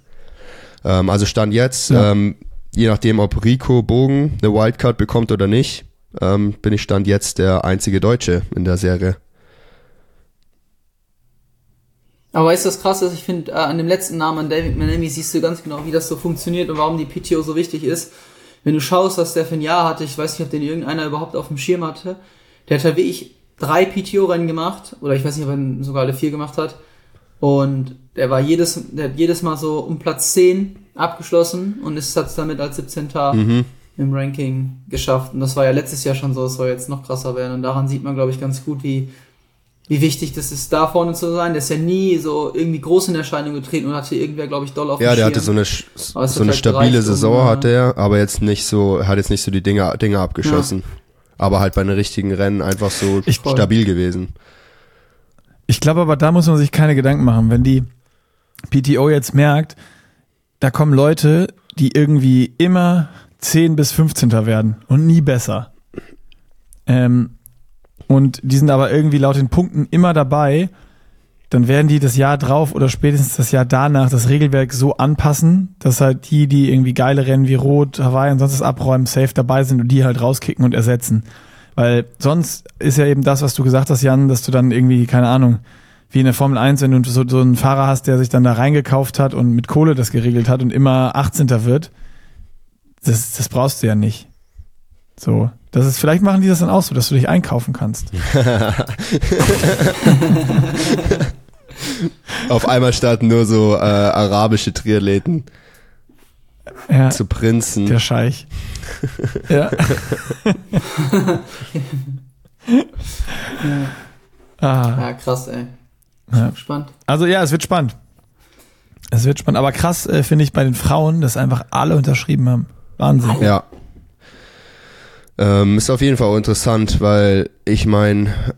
Ähm, also Stand jetzt, Ja. ähm, je nachdem, ob Rico Bogen eine Wildcard bekommt oder nicht, ähm, bin ich Stand jetzt der einzige Deutsche in der Serie. Aber weißt du, was krass ist? Ich finde, äh, an dem letzten Namen, an David Manemi, siehst du ganz genau, wie das so funktioniert und warum die PTO so wichtig ist. Wenn du schaust, was der für ein Jahr hatte, ich weiß nicht, ob den irgendeiner überhaupt auf dem Schirm hatte, der hat halt wie ich drei PTO-Rennen gemacht, oder ich weiß nicht, ob er sogar alle vier gemacht hat. Und der war jedes, der hat jedes Mal so um Platz 10 abgeschlossen und ist hat's damit als 17. Mhm. Im Ranking geschafft. Und das war ja letztes Jahr schon so, es soll jetzt noch krasser werden. Und daran sieht man, glaube ich, ganz gut, wie, wie wichtig das ist, da vorne zu sein. Der ist ja nie so irgendwie groß in Erscheinung getreten und hatte irgendwer, glaube ich, doll auf dem Ja, der Schirm. hatte so eine, so hat eine halt stabile Saison äh, hatte er, aber jetzt nicht so, hat jetzt nicht so die Dinger, Dinger abgeschossen. Aber halt bei den richtigen Rennen einfach so Ich- stabil gewesen. Ich glaube aber, da muss man sich keine Gedanken machen. Wenn die PTO jetzt merkt, da kommen Leute, die irgendwie immer 10 bis 15. werden und nie besser. Ähm, und die sind aber irgendwie laut den Punkten immer dabei, dann werden die das Jahr drauf oder spätestens das Jahr danach das Regelwerk so anpassen, dass halt die, die irgendwie geile Rennen wie Rot, Hawaii und sonst was abräumen, safe dabei sind und die halt rauskicken und ersetzen. Weil sonst ist ja eben das, was du gesagt hast, Jan, dass du dann irgendwie, keine Ahnung, wie in der Formel 1, wenn du so, so einen Fahrer hast, der sich dann da reingekauft hat und mit Kohle das geregelt hat und immer 18. wird, das, das brauchst du ja nicht. So, das ist, vielleicht machen die das dann auch so, dass du dich einkaufen kannst. <laughs> Auf einmal starten nur so äh, arabische Triathleten Ja, zu Prinzen. der Scheich. ja. <laughs> ah, Ja, krass, ey. Ja. Spannend. also ja, es wird spannend. Es wird spannend. Aber krass äh, finde ich bei den Frauen, dass einfach alle unterschrieben haben. Wahnsinn. Ja. Ähm, ist auf jeden Fall auch interessant, weil ich meine,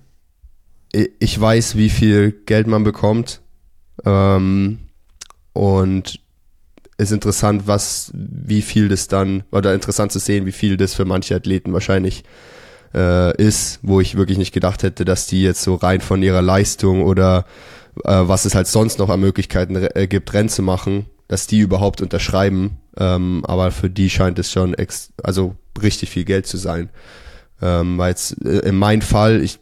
ich weiß, wie viel Geld man bekommt. Ähm, und ist interessant, was, wie viel das dann, oder interessant zu sehen, wie viel das für manche Athleten wahrscheinlich äh, ist, wo ich wirklich nicht gedacht hätte, dass die jetzt so rein von ihrer Leistung oder äh, was es halt sonst noch an Möglichkeiten äh, gibt, Rennen zu machen, dass die überhaupt unterschreiben. Ähm, aber für die scheint es schon ex also richtig viel Geld zu sein. Ähm, weil jetzt äh, in meinem Fall, ich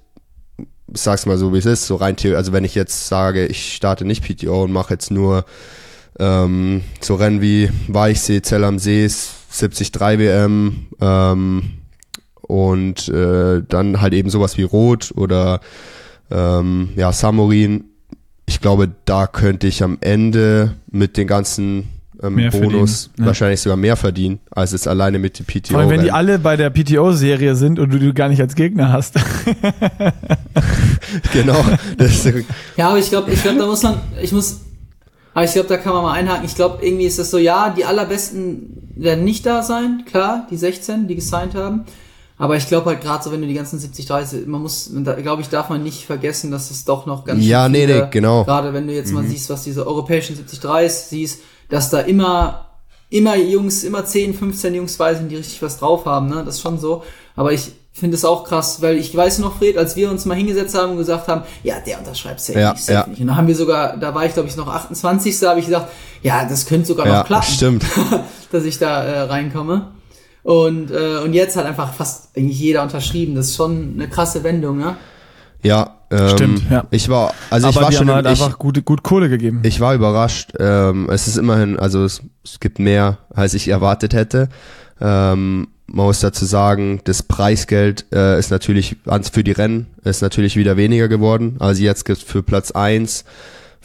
sag's mal so, wie es ist, so rein theoretisch, also wenn ich jetzt sage, ich starte nicht PTO und mache jetzt nur ähm, so Rennen wie Weichsee, Zell am See, 73 WM ähm, und äh, dann halt eben sowas wie Rot oder ähm, ja, Samurin. Ich glaube, da könnte ich am Ende mit den ganzen ähm, Mehr Bonus verdienen, ne? wahrscheinlich sogar mehr verdienen, als jetzt alleine mit dem PTO. Vor allem, wenn die alle bei der PTO-Serie sind und du die gar nicht als Gegner hast. <laughs> genau. Ja, aber ich glaube, ich glaube, da muss man, ich muss, aber ich glaube, da kann man mal einhaken. Ich glaube, irgendwie ist das so, ja, die allerbesten werden nicht da sein, klar, die 16, die gesigned haben. Aber ich glaube halt gerade so, wenn du die ganzen 70, 30, man muss, da, glaube ich, darf man nicht vergessen, dass es doch noch ganz Ja, schön nee, viele- nee, genau. Gerade wenn du jetzt mal siehst, was diese europäischen 70, 30 siehst, dass da immer, immer Jungs, immer 10, 15 Jungs bei sind, die richtig was drauf haben, ne? Das ist schon so. Aber ich finde es auch krass, weil ich weiß noch, Fred, als wir uns mal hingesetzt haben und gesagt haben, ja, der unterschreibt safe Ja, nicht, safe ja. nicht. Und dann haben wir sogar, da war ich glaube ich noch 28. Da habe ich gesagt, ja, das könnte sogar ja, noch klappen, stimmt. <laughs> dass ich da äh, reinkomme. Und, äh, und jetzt hat einfach fast eigentlich jeder unterschrieben. Das ist schon eine krasse Wendung, ne? Ja, ähm, Stimmt, ja. Ich war, also ich Aber war die schon, haben halt ich, einfach gut, gut Kohle gegeben. ich war überrascht. Ähm, es ist immerhin, also es, es gibt mehr, als ich erwartet hätte. Ähm, man muss dazu sagen, das Preisgeld äh, ist natürlich für die Rennen ist natürlich wieder weniger geworden. Also jetzt gibt für Platz 1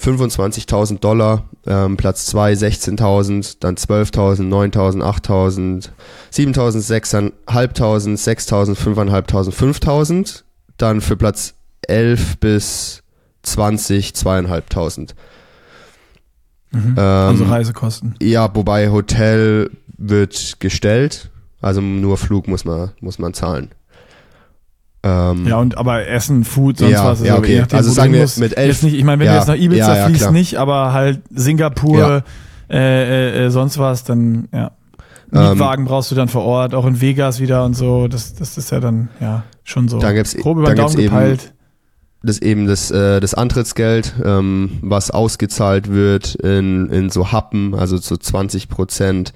25.000 Dollar, ähm, Platz 2 16.000, dann 12.000, 9.000, 8.000, 7.000, 6.500, 6.000, 5.500, 5.000. Dann für Platz 11 bis 20, 2.500. Ähm, also Reisekosten. ja, wobei Hotel wird gestellt, also nur Flug muss man, muss man zahlen. Ähm, Ja, und aber Essen, Food, sonst Ja, was. ja, okay. nachdem, Also sagen wir musst. mit elf- Jetzt nicht, ich meine, wenn Ja, du jetzt nach Ibiza ja, klar. nicht, aber halt Singapur, äh, äh, äh, sonst was, dann, ja. Ähm, Mietwagen brauchst du dann vor Ort, auch in Vegas wieder und so. Das, das ist ja dann, ja, schon so. Dann gibt's- grob über den Daumen gibt's eben- gepeilt. das eben das, äh, das Antrittsgeld, ähm, was ausgezahlt wird in, in so Happen, also zu 20 Prozent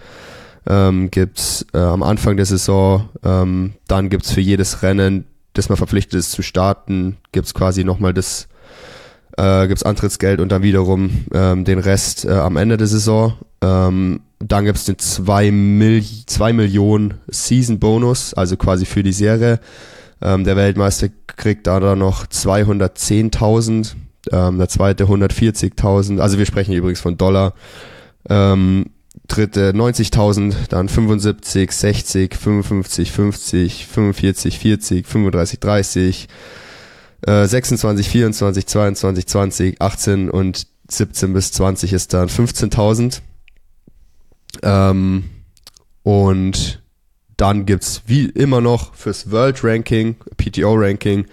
ähm, gibt's äh, am Anfang der Saison, ähm, dann gibt's für jedes Rennen, das man verpflichtet ist zu starten, gibt's quasi nochmal das, äh, gibt's Antrittsgeld und dann wiederum ähm, den Rest äh, am Ende der Saison. Ähm, dann gibt's den 2 Mil Millionen Season Bonus, also quasi für die Serie. Ähm, der Weltmeister kriegt da dann noch 210.000, ähm, der zweite 140.000, also wir sprechen übrigens von Dollar. Ähm, dritte 90.000, dann 75, 60, 55, 50, 45, 40, 35, 30, äh, 26, 24, 22, 20, 18 und 17 bis 20 ist dann 15.000. Ähm, und dann gibt's wie immer noch fürs World Ranking, PTO Ranking,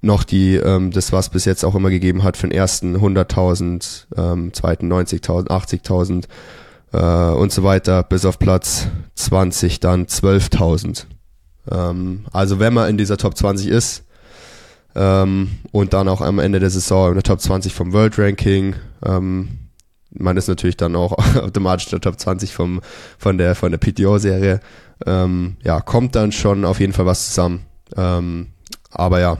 noch die, ähm, das was bis jetzt auch immer gegeben hat, für den ersten 100.000, ähm, zweiten 90.000, 80.000 äh, und so weiter, bis auf Platz 20 dann 12.000. Ähm, also wenn man in dieser Top 20 ist ähm, und dann auch am Ende der Saison in der Top 20 vom World Ranking, ähm, man ist natürlich dann auch <laughs> automatisch der Top 20 vom, von der, von der PTO-Serie. Ähm, ja, kommt dann schon auf jeden Fall was zusammen. Ähm, aber ja,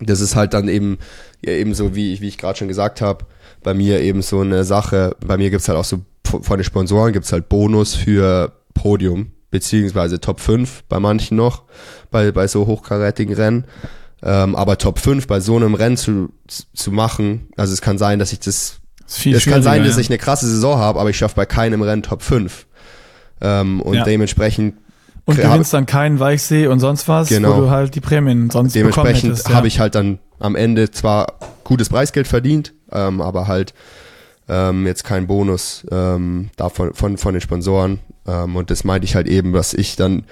das ist halt dann eben, ja, eben so, wie ich, wie ich gerade schon gesagt habe, bei mir eben so eine Sache, bei mir gibt's halt auch so, von den Sponsoren gibt's halt Bonus für Podium, beziehungsweise Top 5 bei manchen noch, bei, bei so hochkarätigen Rennen. Ähm, aber Top 5 bei so einem Rennen zu, zu machen, also es kann sein, dass ich das viel es kann sein, dass ich eine krasse Saison habe, aber ich schaffe bei keinem Rennen Top 5. Ähm, und Ja. dementsprechend, Und hab- gewinnst dann keinen Weichsee und sonst was, Genau. wo du halt die Prämien sonst dementsprechend. Ja. habe ich halt dann am Ende zwar gutes Preisgeld verdient, ähm, aber halt ähm, jetzt kein Bonus ähm, davon von, von den Sponsoren. Ähm, und das meinte ich halt eben, dass ich dann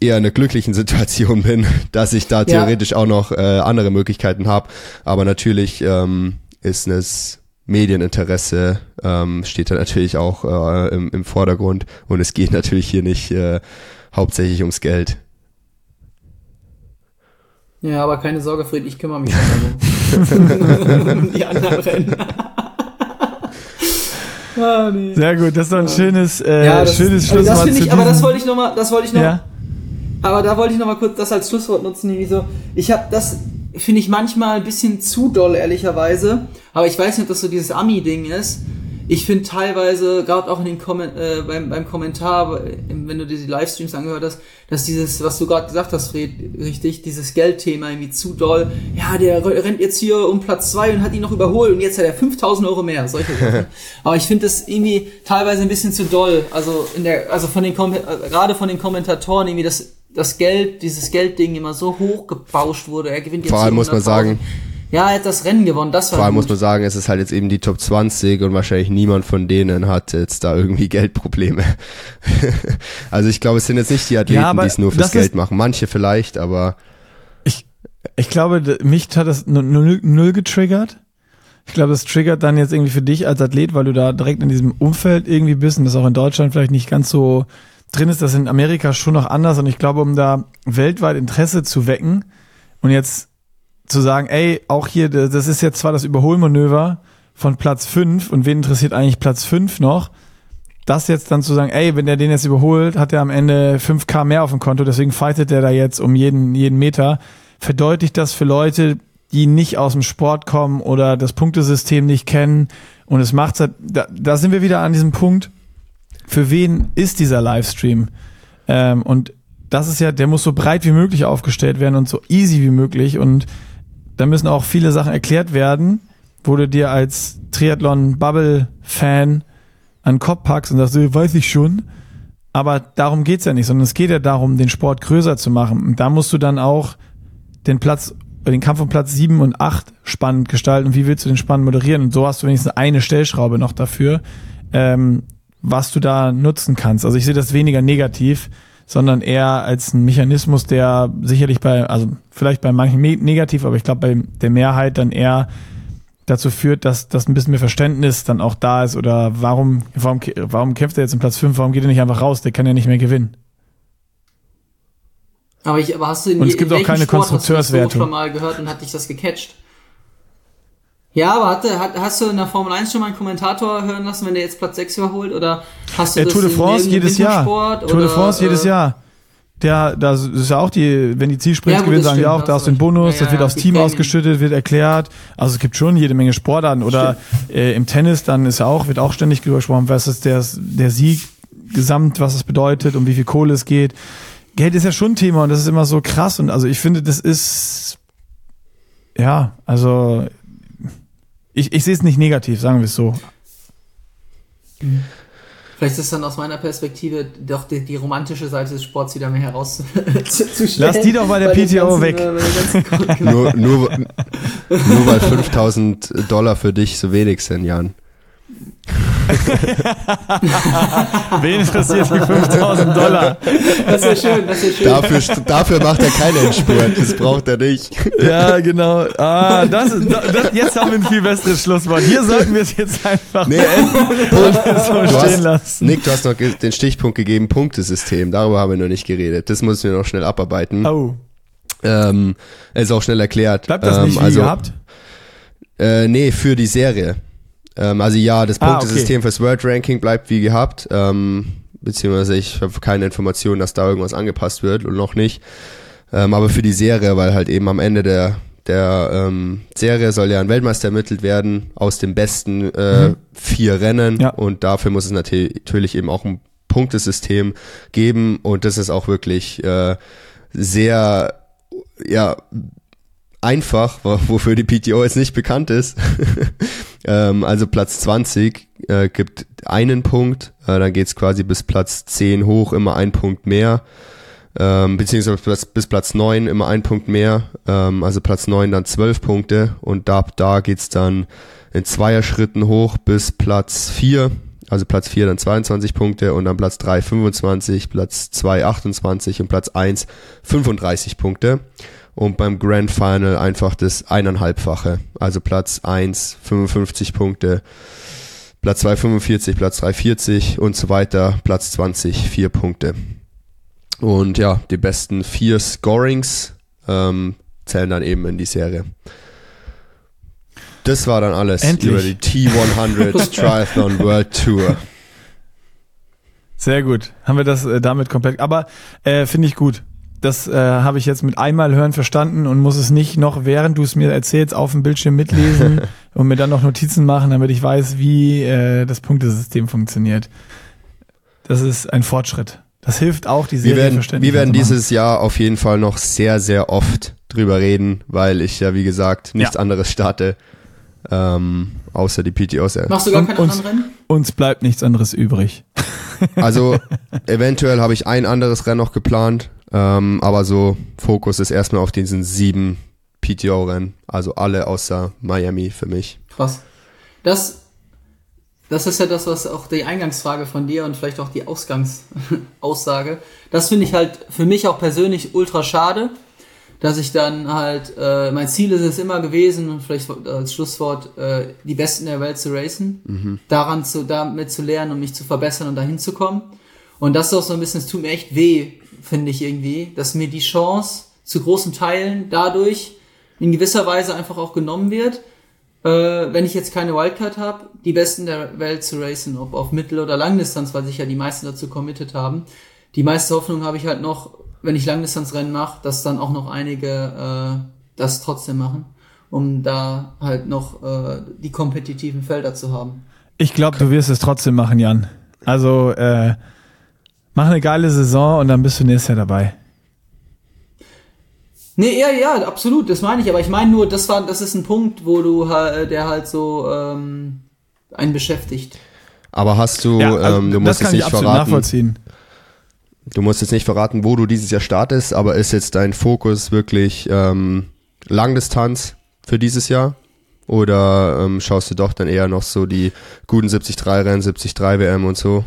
eher in einer glücklichen <laughs> Situation bin, dass ich da Ja. theoretisch auch noch äh, andere Möglichkeiten habe. Aber natürlich ähm, ist es Medieninteresse ähm, steht da natürlich auch äh, im, im Vordergrund und es geht natürlich hier nicht äh, hauptsächlich ums Geld. Ja, aber keine Sorge, Fred, ich kümmere mich darum. <laughs> die anderen Rennen. <laughs> ah, nee. Sehr gut, das ist doch ein schönes, äh, Ja, das, schönes also das Schlusswort finde zu ich, aber das wollte ich noch mal, das wollte ich noch, Ja, aber da wollte ich noch mal kurz das als Schlusswort nutzen, irgendwie so. Ich habe das finde ich manchmal ein bisschen zu doll ehrlicherweise, aber ich weiß nicht, ob das so dieses Ami Ding ist. Ich finde teilweise, gerade auch in den Kommen äh, beim, beim Kommentar, wenn du dir die Livestreams angehört hast, dass dieses, was du gerade gesagt hast, Fred, richtig, dieses Geldthema irgendwie zu doll, ja, der rennt jetzt hier um Platz zwei und hat ihn noch überholt und jetzt hat er 5000 Euro mehr, solche Sachen. <laughs> Aber ich finde das irgendwie teilweise ein bisschen zu doll, also in der, also von den, Kom gerade von den Kommentatoren irgendwie das, das Geld, dieses Geldding immer so hoch gebauscht wurde, er gewinnt jetzt Vor allem muss man sagen, ja, er hat das Rennen gewonnen, das war Vor allem gut. muss man sagen, es ist halt jetzt eben die Top 20 und wahrscheinlich niemand von denen hat jetzt da irgendwie <laughs> Geldprobleme. <laughs> also ich glaube, es sind jetzt nicht die Athleten, Ja, die es nur fürs das Geld machen. Manche vielleicht, aber Ich, ich glaube, mich hat das nu- null, null getriggert. Ich glaube, das triggert dann jetzt irgendwie für dich als Athlet, weil du da direkt in diesem Umfeld irgendwie bist und das auch in Deutschland vielleicht nicht ganz so drin ist. Das ist in Amerika schon noch anders und ich glaube, um da weltweit Interesse zu wecken und jetzt zu sagen, ey, auch hier, das ist jetzt zwar das Überholmanöver von Platz 5 und wen interessiert eigentlich Platz 5 noch? Das jetzt dann zu sagen, ey, wenn der den jetzt überholt, hat er am Ende 5k mehr auf dem Konto, deswegen fightet der da jetzt um jeden, jeden Meter, verdeutlicht das für Leute, die nicht aus dem Sport kommen oder das Punktesystem nicht kennen und es macht halt, da, da sind wir wieder an diesem Punkt, für wen ist dieser Livestream? Ähm, und das ist ja, der muss so breit wie möglich aufgestellt werden und so easy wie möglich und da müssen auch viele Sachen erklärt werden, wo du dir als Triathlon-Bubble-Fan an den Kopf packst und sagst, äh, weiß ich schon. Aber darum geht's ja nicht, sondern es geht ja darum, den Sport größer zu machen. Und da musst du dann auch den Platz, den Kampf um Platz 7 und 8 spannend gestalten. Und wie willst du den spannend moderieren? Und so hast du wenigstens eine Stellschraube noch dafür, ähm, was du da nutzen kannst. Also ich sehe das weniger negativ, sondern eher als ein Mechanismus, der sicherlich bei, also vielleicht bei manchen negativ, aber ich glaube bei der Mehrheit dann eher dazu führt, dass, dass ein bisschen mehr Verständnis dann auch da ist oder warum, warum, warum kämpft er jetzt im Platz 5, warum geht er nicht einfach raus, der kann ja nicht mehr gewinnen. Aber, ich, aber hast du in, Und es gibt in auch keine Sport hast du das so Konstrukteurswertung. schon mal gehört und hat dich das gecatcht? Ja, aber hatte, hat, hast du in der Formel 1 schon mal einen Kommentator hören lassen, wenn der jetzt Platz 6 überholt? Oder hast du Äh, das Tour de France jedes Jahr. Tour de France jedes äh, Jahr. Der, da ist ja auch die, wenn die Zielsprints Ja, gewinnen, das sagen die stimmt, auch, da hast du den. Bonus, Ja, das wird ja, aufs Team ausgeschüttet, wird erklärt. Also es gibt schon jede Menge Sportarten. Oder äh, im Tennis dann ist ja auch, wird auch ständig drüber gesprochen, was ist der, der Sieg gesamt, was es bedeutet, um wie viel Kohle es geht. Geld ist ja schon ein Thema und das ist immer so krass. Und also ich finde, das ist ja, also ich, ich sehe es nicht negativ, sagen wir es so. Vielleicht ist dann aus meiner Perspektive doch die, die romantische Seite des Sports wieder mehr herauszustellen. <laughs> Lass die doch bei der PTO ganzen, weg. <laughs> nur, nur, nur weil 5000 Dollar für dich so wenig sind, Jan. Wen interessiert die 5000 Dollar? Das wäre schön, das wäre schön. Dafür, dafür macht er keinen Endspurt, das braucht er nicht. Ja, genau. Ah, das, ist- das, jetzt haben wir ein viel besseres Schlusswort. Hier sollten wir es jetzt einfach Nee, so du stehen hast, lassen. Nick, du hast noch den Stichpunkt gegeben, Punktesystem. Darüber haben wir noch nicht geredet. Das müssen wir noch schnell abarbeiten. Oh, Ähm, ist auch schnell erklärt. bleibt das ähm, nicht wie also, gehabt? Äh, nee, für die Serie. Ähm, also ja, das Ah, Punktesystem fürs World Ranking bleibt wie gehabt. Ähm, beziehungsweise ich habe keine Information, dass da irgendwas angepasst wird und noch nicht. Ähm, aber für die Serie, weil halt eben am Ende der, der ähm, Serie soll ja ein Weltmeister ermittelt werden aus den besten äh, Mhm. vier Rennen. Ja. Und dafür muss es natürlich eben auch ein Punktesystem geben. Und das ist auch wirklich äh, sehr ja, einfach, wo- wofür die PTO jetzt nicht bekannt ist. <laughs> ähm, also Platz 20 äh, gibt einen Punkt, äh, dann geht's quasi bis Platz 10 hoch, immer ein Punkt mehr. Ähm, beziehungsweise bis, bis Platz 9 immer ein Punkt mehr. Ähm, also Platz 9 dann 12 Punkte und da, da geht's dann in Zweierschritten hoch bis Platz 4. Also Platz 4 dann 22 Punkte und dann Platz 3 25, Platz 2 28 und Platz 1 35 Punkte. Und beim Grand Final einfach das eineinhalbfache. Also Platz 1 55 Punkte, Platz 2 45, Platz 3 40 und so weiter, Platz 20 4 Punkte. Und ja, die besten vier Scorings ähm, zählen dann eben in die Serie. Das war dann alles Endlich. über die T100 <laughs> Triathlon World Tour. Sehr gut. Haben wir das äh, damit komplett. Aber äh, finde ich gut. Das äh, habe ich jetzt mit einmal hören verstanden und muss es nicht noch, während du es mir erzählst, auf dem Bildschirm mitlesen <laughs> und mir dann noch Notizen machen, damit ich weiß, wie äh, das Punktesystem funktioniert. Das ist ein Fortschritt. Das hilft auch, die Wir Serie werden, verständlich wir werden dieses Jahr auf jeden Fall noch sehr, sehr oft drüber reden, weil ich ja, wie gesagt, nichts Ja. anderes starte, ähm, außer die PTOs. Machst du gar Und kein uns- anderen Rennen? Uns bleibt nichts anderes übrig. Also <laughs> eventuell habe ich ein anderes Rennen noch geplant, ähm, aber so Fokus ist erstmal auf diesen sieben PTO-Rennen, also alle außer Miami für mich. Krass. Das, das ist ja das, was auch die Eingangsfrage von dir und vielleicht auch die Ausgangsaussage. <laughs> Das finde ich halt für mich auch persönlich ultra schade, dass ich dann halt, äh, mein Ziel ist es immer gewesen, und vielleicht als Schlusswort, äh, die Besten der Welt zu racen, daran zu, damit zu lernen und mich zu verbessern und dahin zu kommen. Und das ist auch so ein bisschen, es tut mir echt weh, finde ich irgendwie, dass mir die Chance zu großen Teilen dadurch in gewisser Weise einfach auch genommen wird, äh, wenn ich jetzt keine Wildcard habe, die Besten der Welt zu racen, ob auf Mittel- oder Langdistanz, weil sich ja die meisten dazu committed haben. Die meiste Hoffnung habe ich halt noch, wenn ich Langdistanzrennen mache, dass dann auch noch einige äh, das trotzdem machen, um da halt noch äh, die kompetitiven Felder zu haben. Ich glaube, du wirst es trotzdem machen, Jan. Also, äh, mach eine geile Saison und dann bist du nächstes Jahr dabei. Nee, ja, ja, absolut, das meine ich, aber ich meine nur, das war, das ist ein Punkt, wo du halt, der halt so ähm, einen beschäftigt. Aber hast du, also ähm, du das musst kann jetzt ich nicht absolut verraten, nachvollziehen. du musst jetzt nicht verraten, wo du dieses Jahr startest, aber ist jetzt dein Fokus wirklich ähm, Langdistanz für dieses Jahr? Oder ähm, schaust du doch dann eher noch so die guten 73 Rennen, 73 WM und so?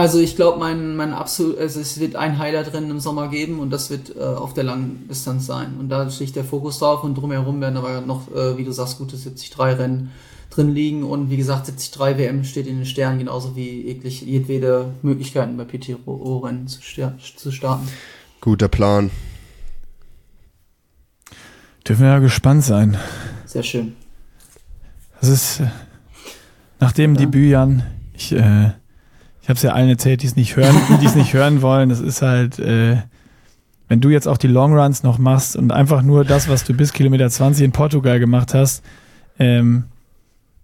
Also ich glaube, mein, mein absolut, also es wird ein Highlight drin im Sommer geben und das wird äh, auf der langen Distanz sein. Und da steht der Fokus drauf und drumherum werden aber noch, äh, wie du sagst, gute 73 Rennen drin liegen und wie gesagt, 73 WM steht in den Sternen, genauso wie jeglich, jedwede Möglichkeiten bei PTO-Rennen zu, zu starten. Guter Plan. Dürfen wir ja gespannt sein. Sehr schön. Das ist äh, nach dem Ja. Debüt, Jan, ich, äh, ich habe es ja allen erzählt, die es nicht hören, <laughs> die es nicht hören wollen. Das ist halt, äh, wenn du jetzt auch die Longruns noch machst und einfach nur das, was du bis Kilometer 20 in Portugal gemacht hast, ähm,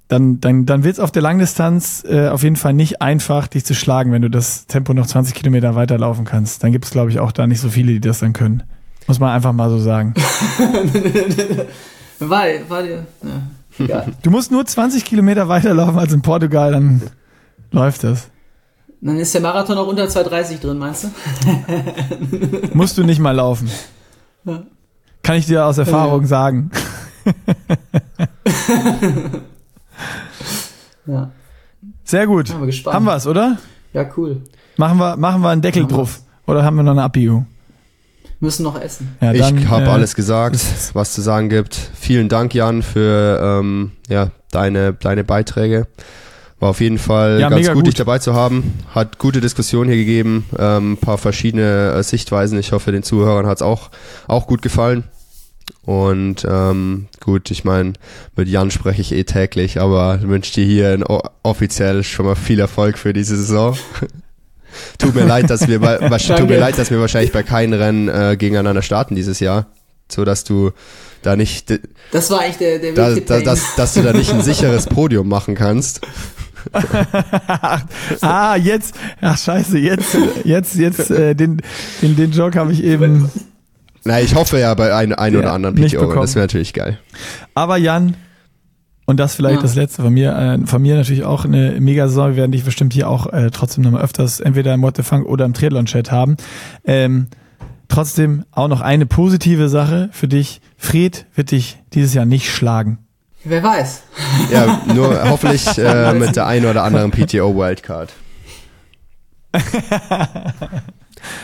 dann, dann, dann wird es auf der Langdistanz äh, auf jeden Fall nicht einfach, dich zu schlagen, wenn du das Tempo noch 20 Kilometer weiterlaufen kannst. Dann gibt es, glaube ich, auch da nicht so viele, die das dann können. Muss man einfach mal so sagen. War, war dir, ja, egal. Du musst nur 20 Kilometer weiterlaufen als in Portugal, dann läuft das. Dann ist der Marathon auch unter 2,30 drin, meinst du? <laughs> Musst du nicht mal laufen. Ja. Kann ich dir aus Erfahrung sagen. <laughs> Ja, Sehr gut. sind wir gespannt. Haben wir's, oder? Ja, cool. Machen wir, machen wir einen Deckel Haben drauf. Oder haben wir noch eine Abbiegung? Müssen noch essen. Ja, dann, ich habe äh, alles gesagt, was zu sagen gibt. Vielen Dank, Jan, für ähm, ja, deine, deine Beiträge. War auf jeden Fall Ja, ganz gut, gut. dich dabei zu haben. Hat gute Diskussionen hier gegeben, ähm, ein paar verschiedene äh, Sichtweisen. Ich hoffe, den Zuhörern hat's auch, auch gut gefallen. Und ähm, gut, ich meine, mit Jan spreche ich eh täglich, aber wünsche dir hier offiziell schon mal viel Erfolg für diese Saison. <laughs> tut mir leid, dass wir bei, <laughs> tut mir leid, dass wir wahrscheinlich bei keinem Rennen äh, gegeneinander starten dieses Jahr, so dass du da nicht, Das war eigentlich der, der da, da, dass, dass du da nicht ein <laughs> sicheres Podium machen kannst. <laughs> ah, jetzt, ach scheiße, jetzt, jetzt, jetzt, äh, den, den, den Joke habe ich eben. Na, ich hoffe ja bei ein, ein Ja, oder anderen nicht PTO, bekommen. das wäre natürlich geil. Aber Jan, und das vielleicht Ja. das letzte von mir, äh, von mir natürlich auch eine Mega-Saison. Wir werden dich bestimmt hier auch äh, trotzdem nochmal öfters entweder im What the Funk oder im Triathlon-Chat haben. Ähm, trotzdem auch noch eine positive Sache für dich. Fred wird dich dieses Jahr nicht schlagen. Wer weiß. Ja, nur hoffentlich äh, mit der einen oder anderen PTO Wildcard.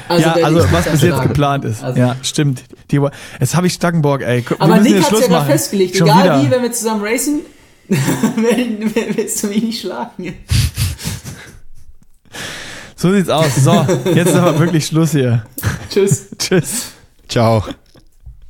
Also ja, also was bis jetzt geplant ist. Also- ja, stimmt. Die, jetzt habe ich Stackenborg, ey. Wir Aber Nick jetzt hat's ja Schluss gerade festgelegt. Schon Egal wieder. wie, wenn wir zusammen racen, <laughs> willst du mich nicht schlagen. So sieht's aus. So, jetzt ist aber wirklich Schluss hier. Tschüss. <laughs> Tschüss. Ciao.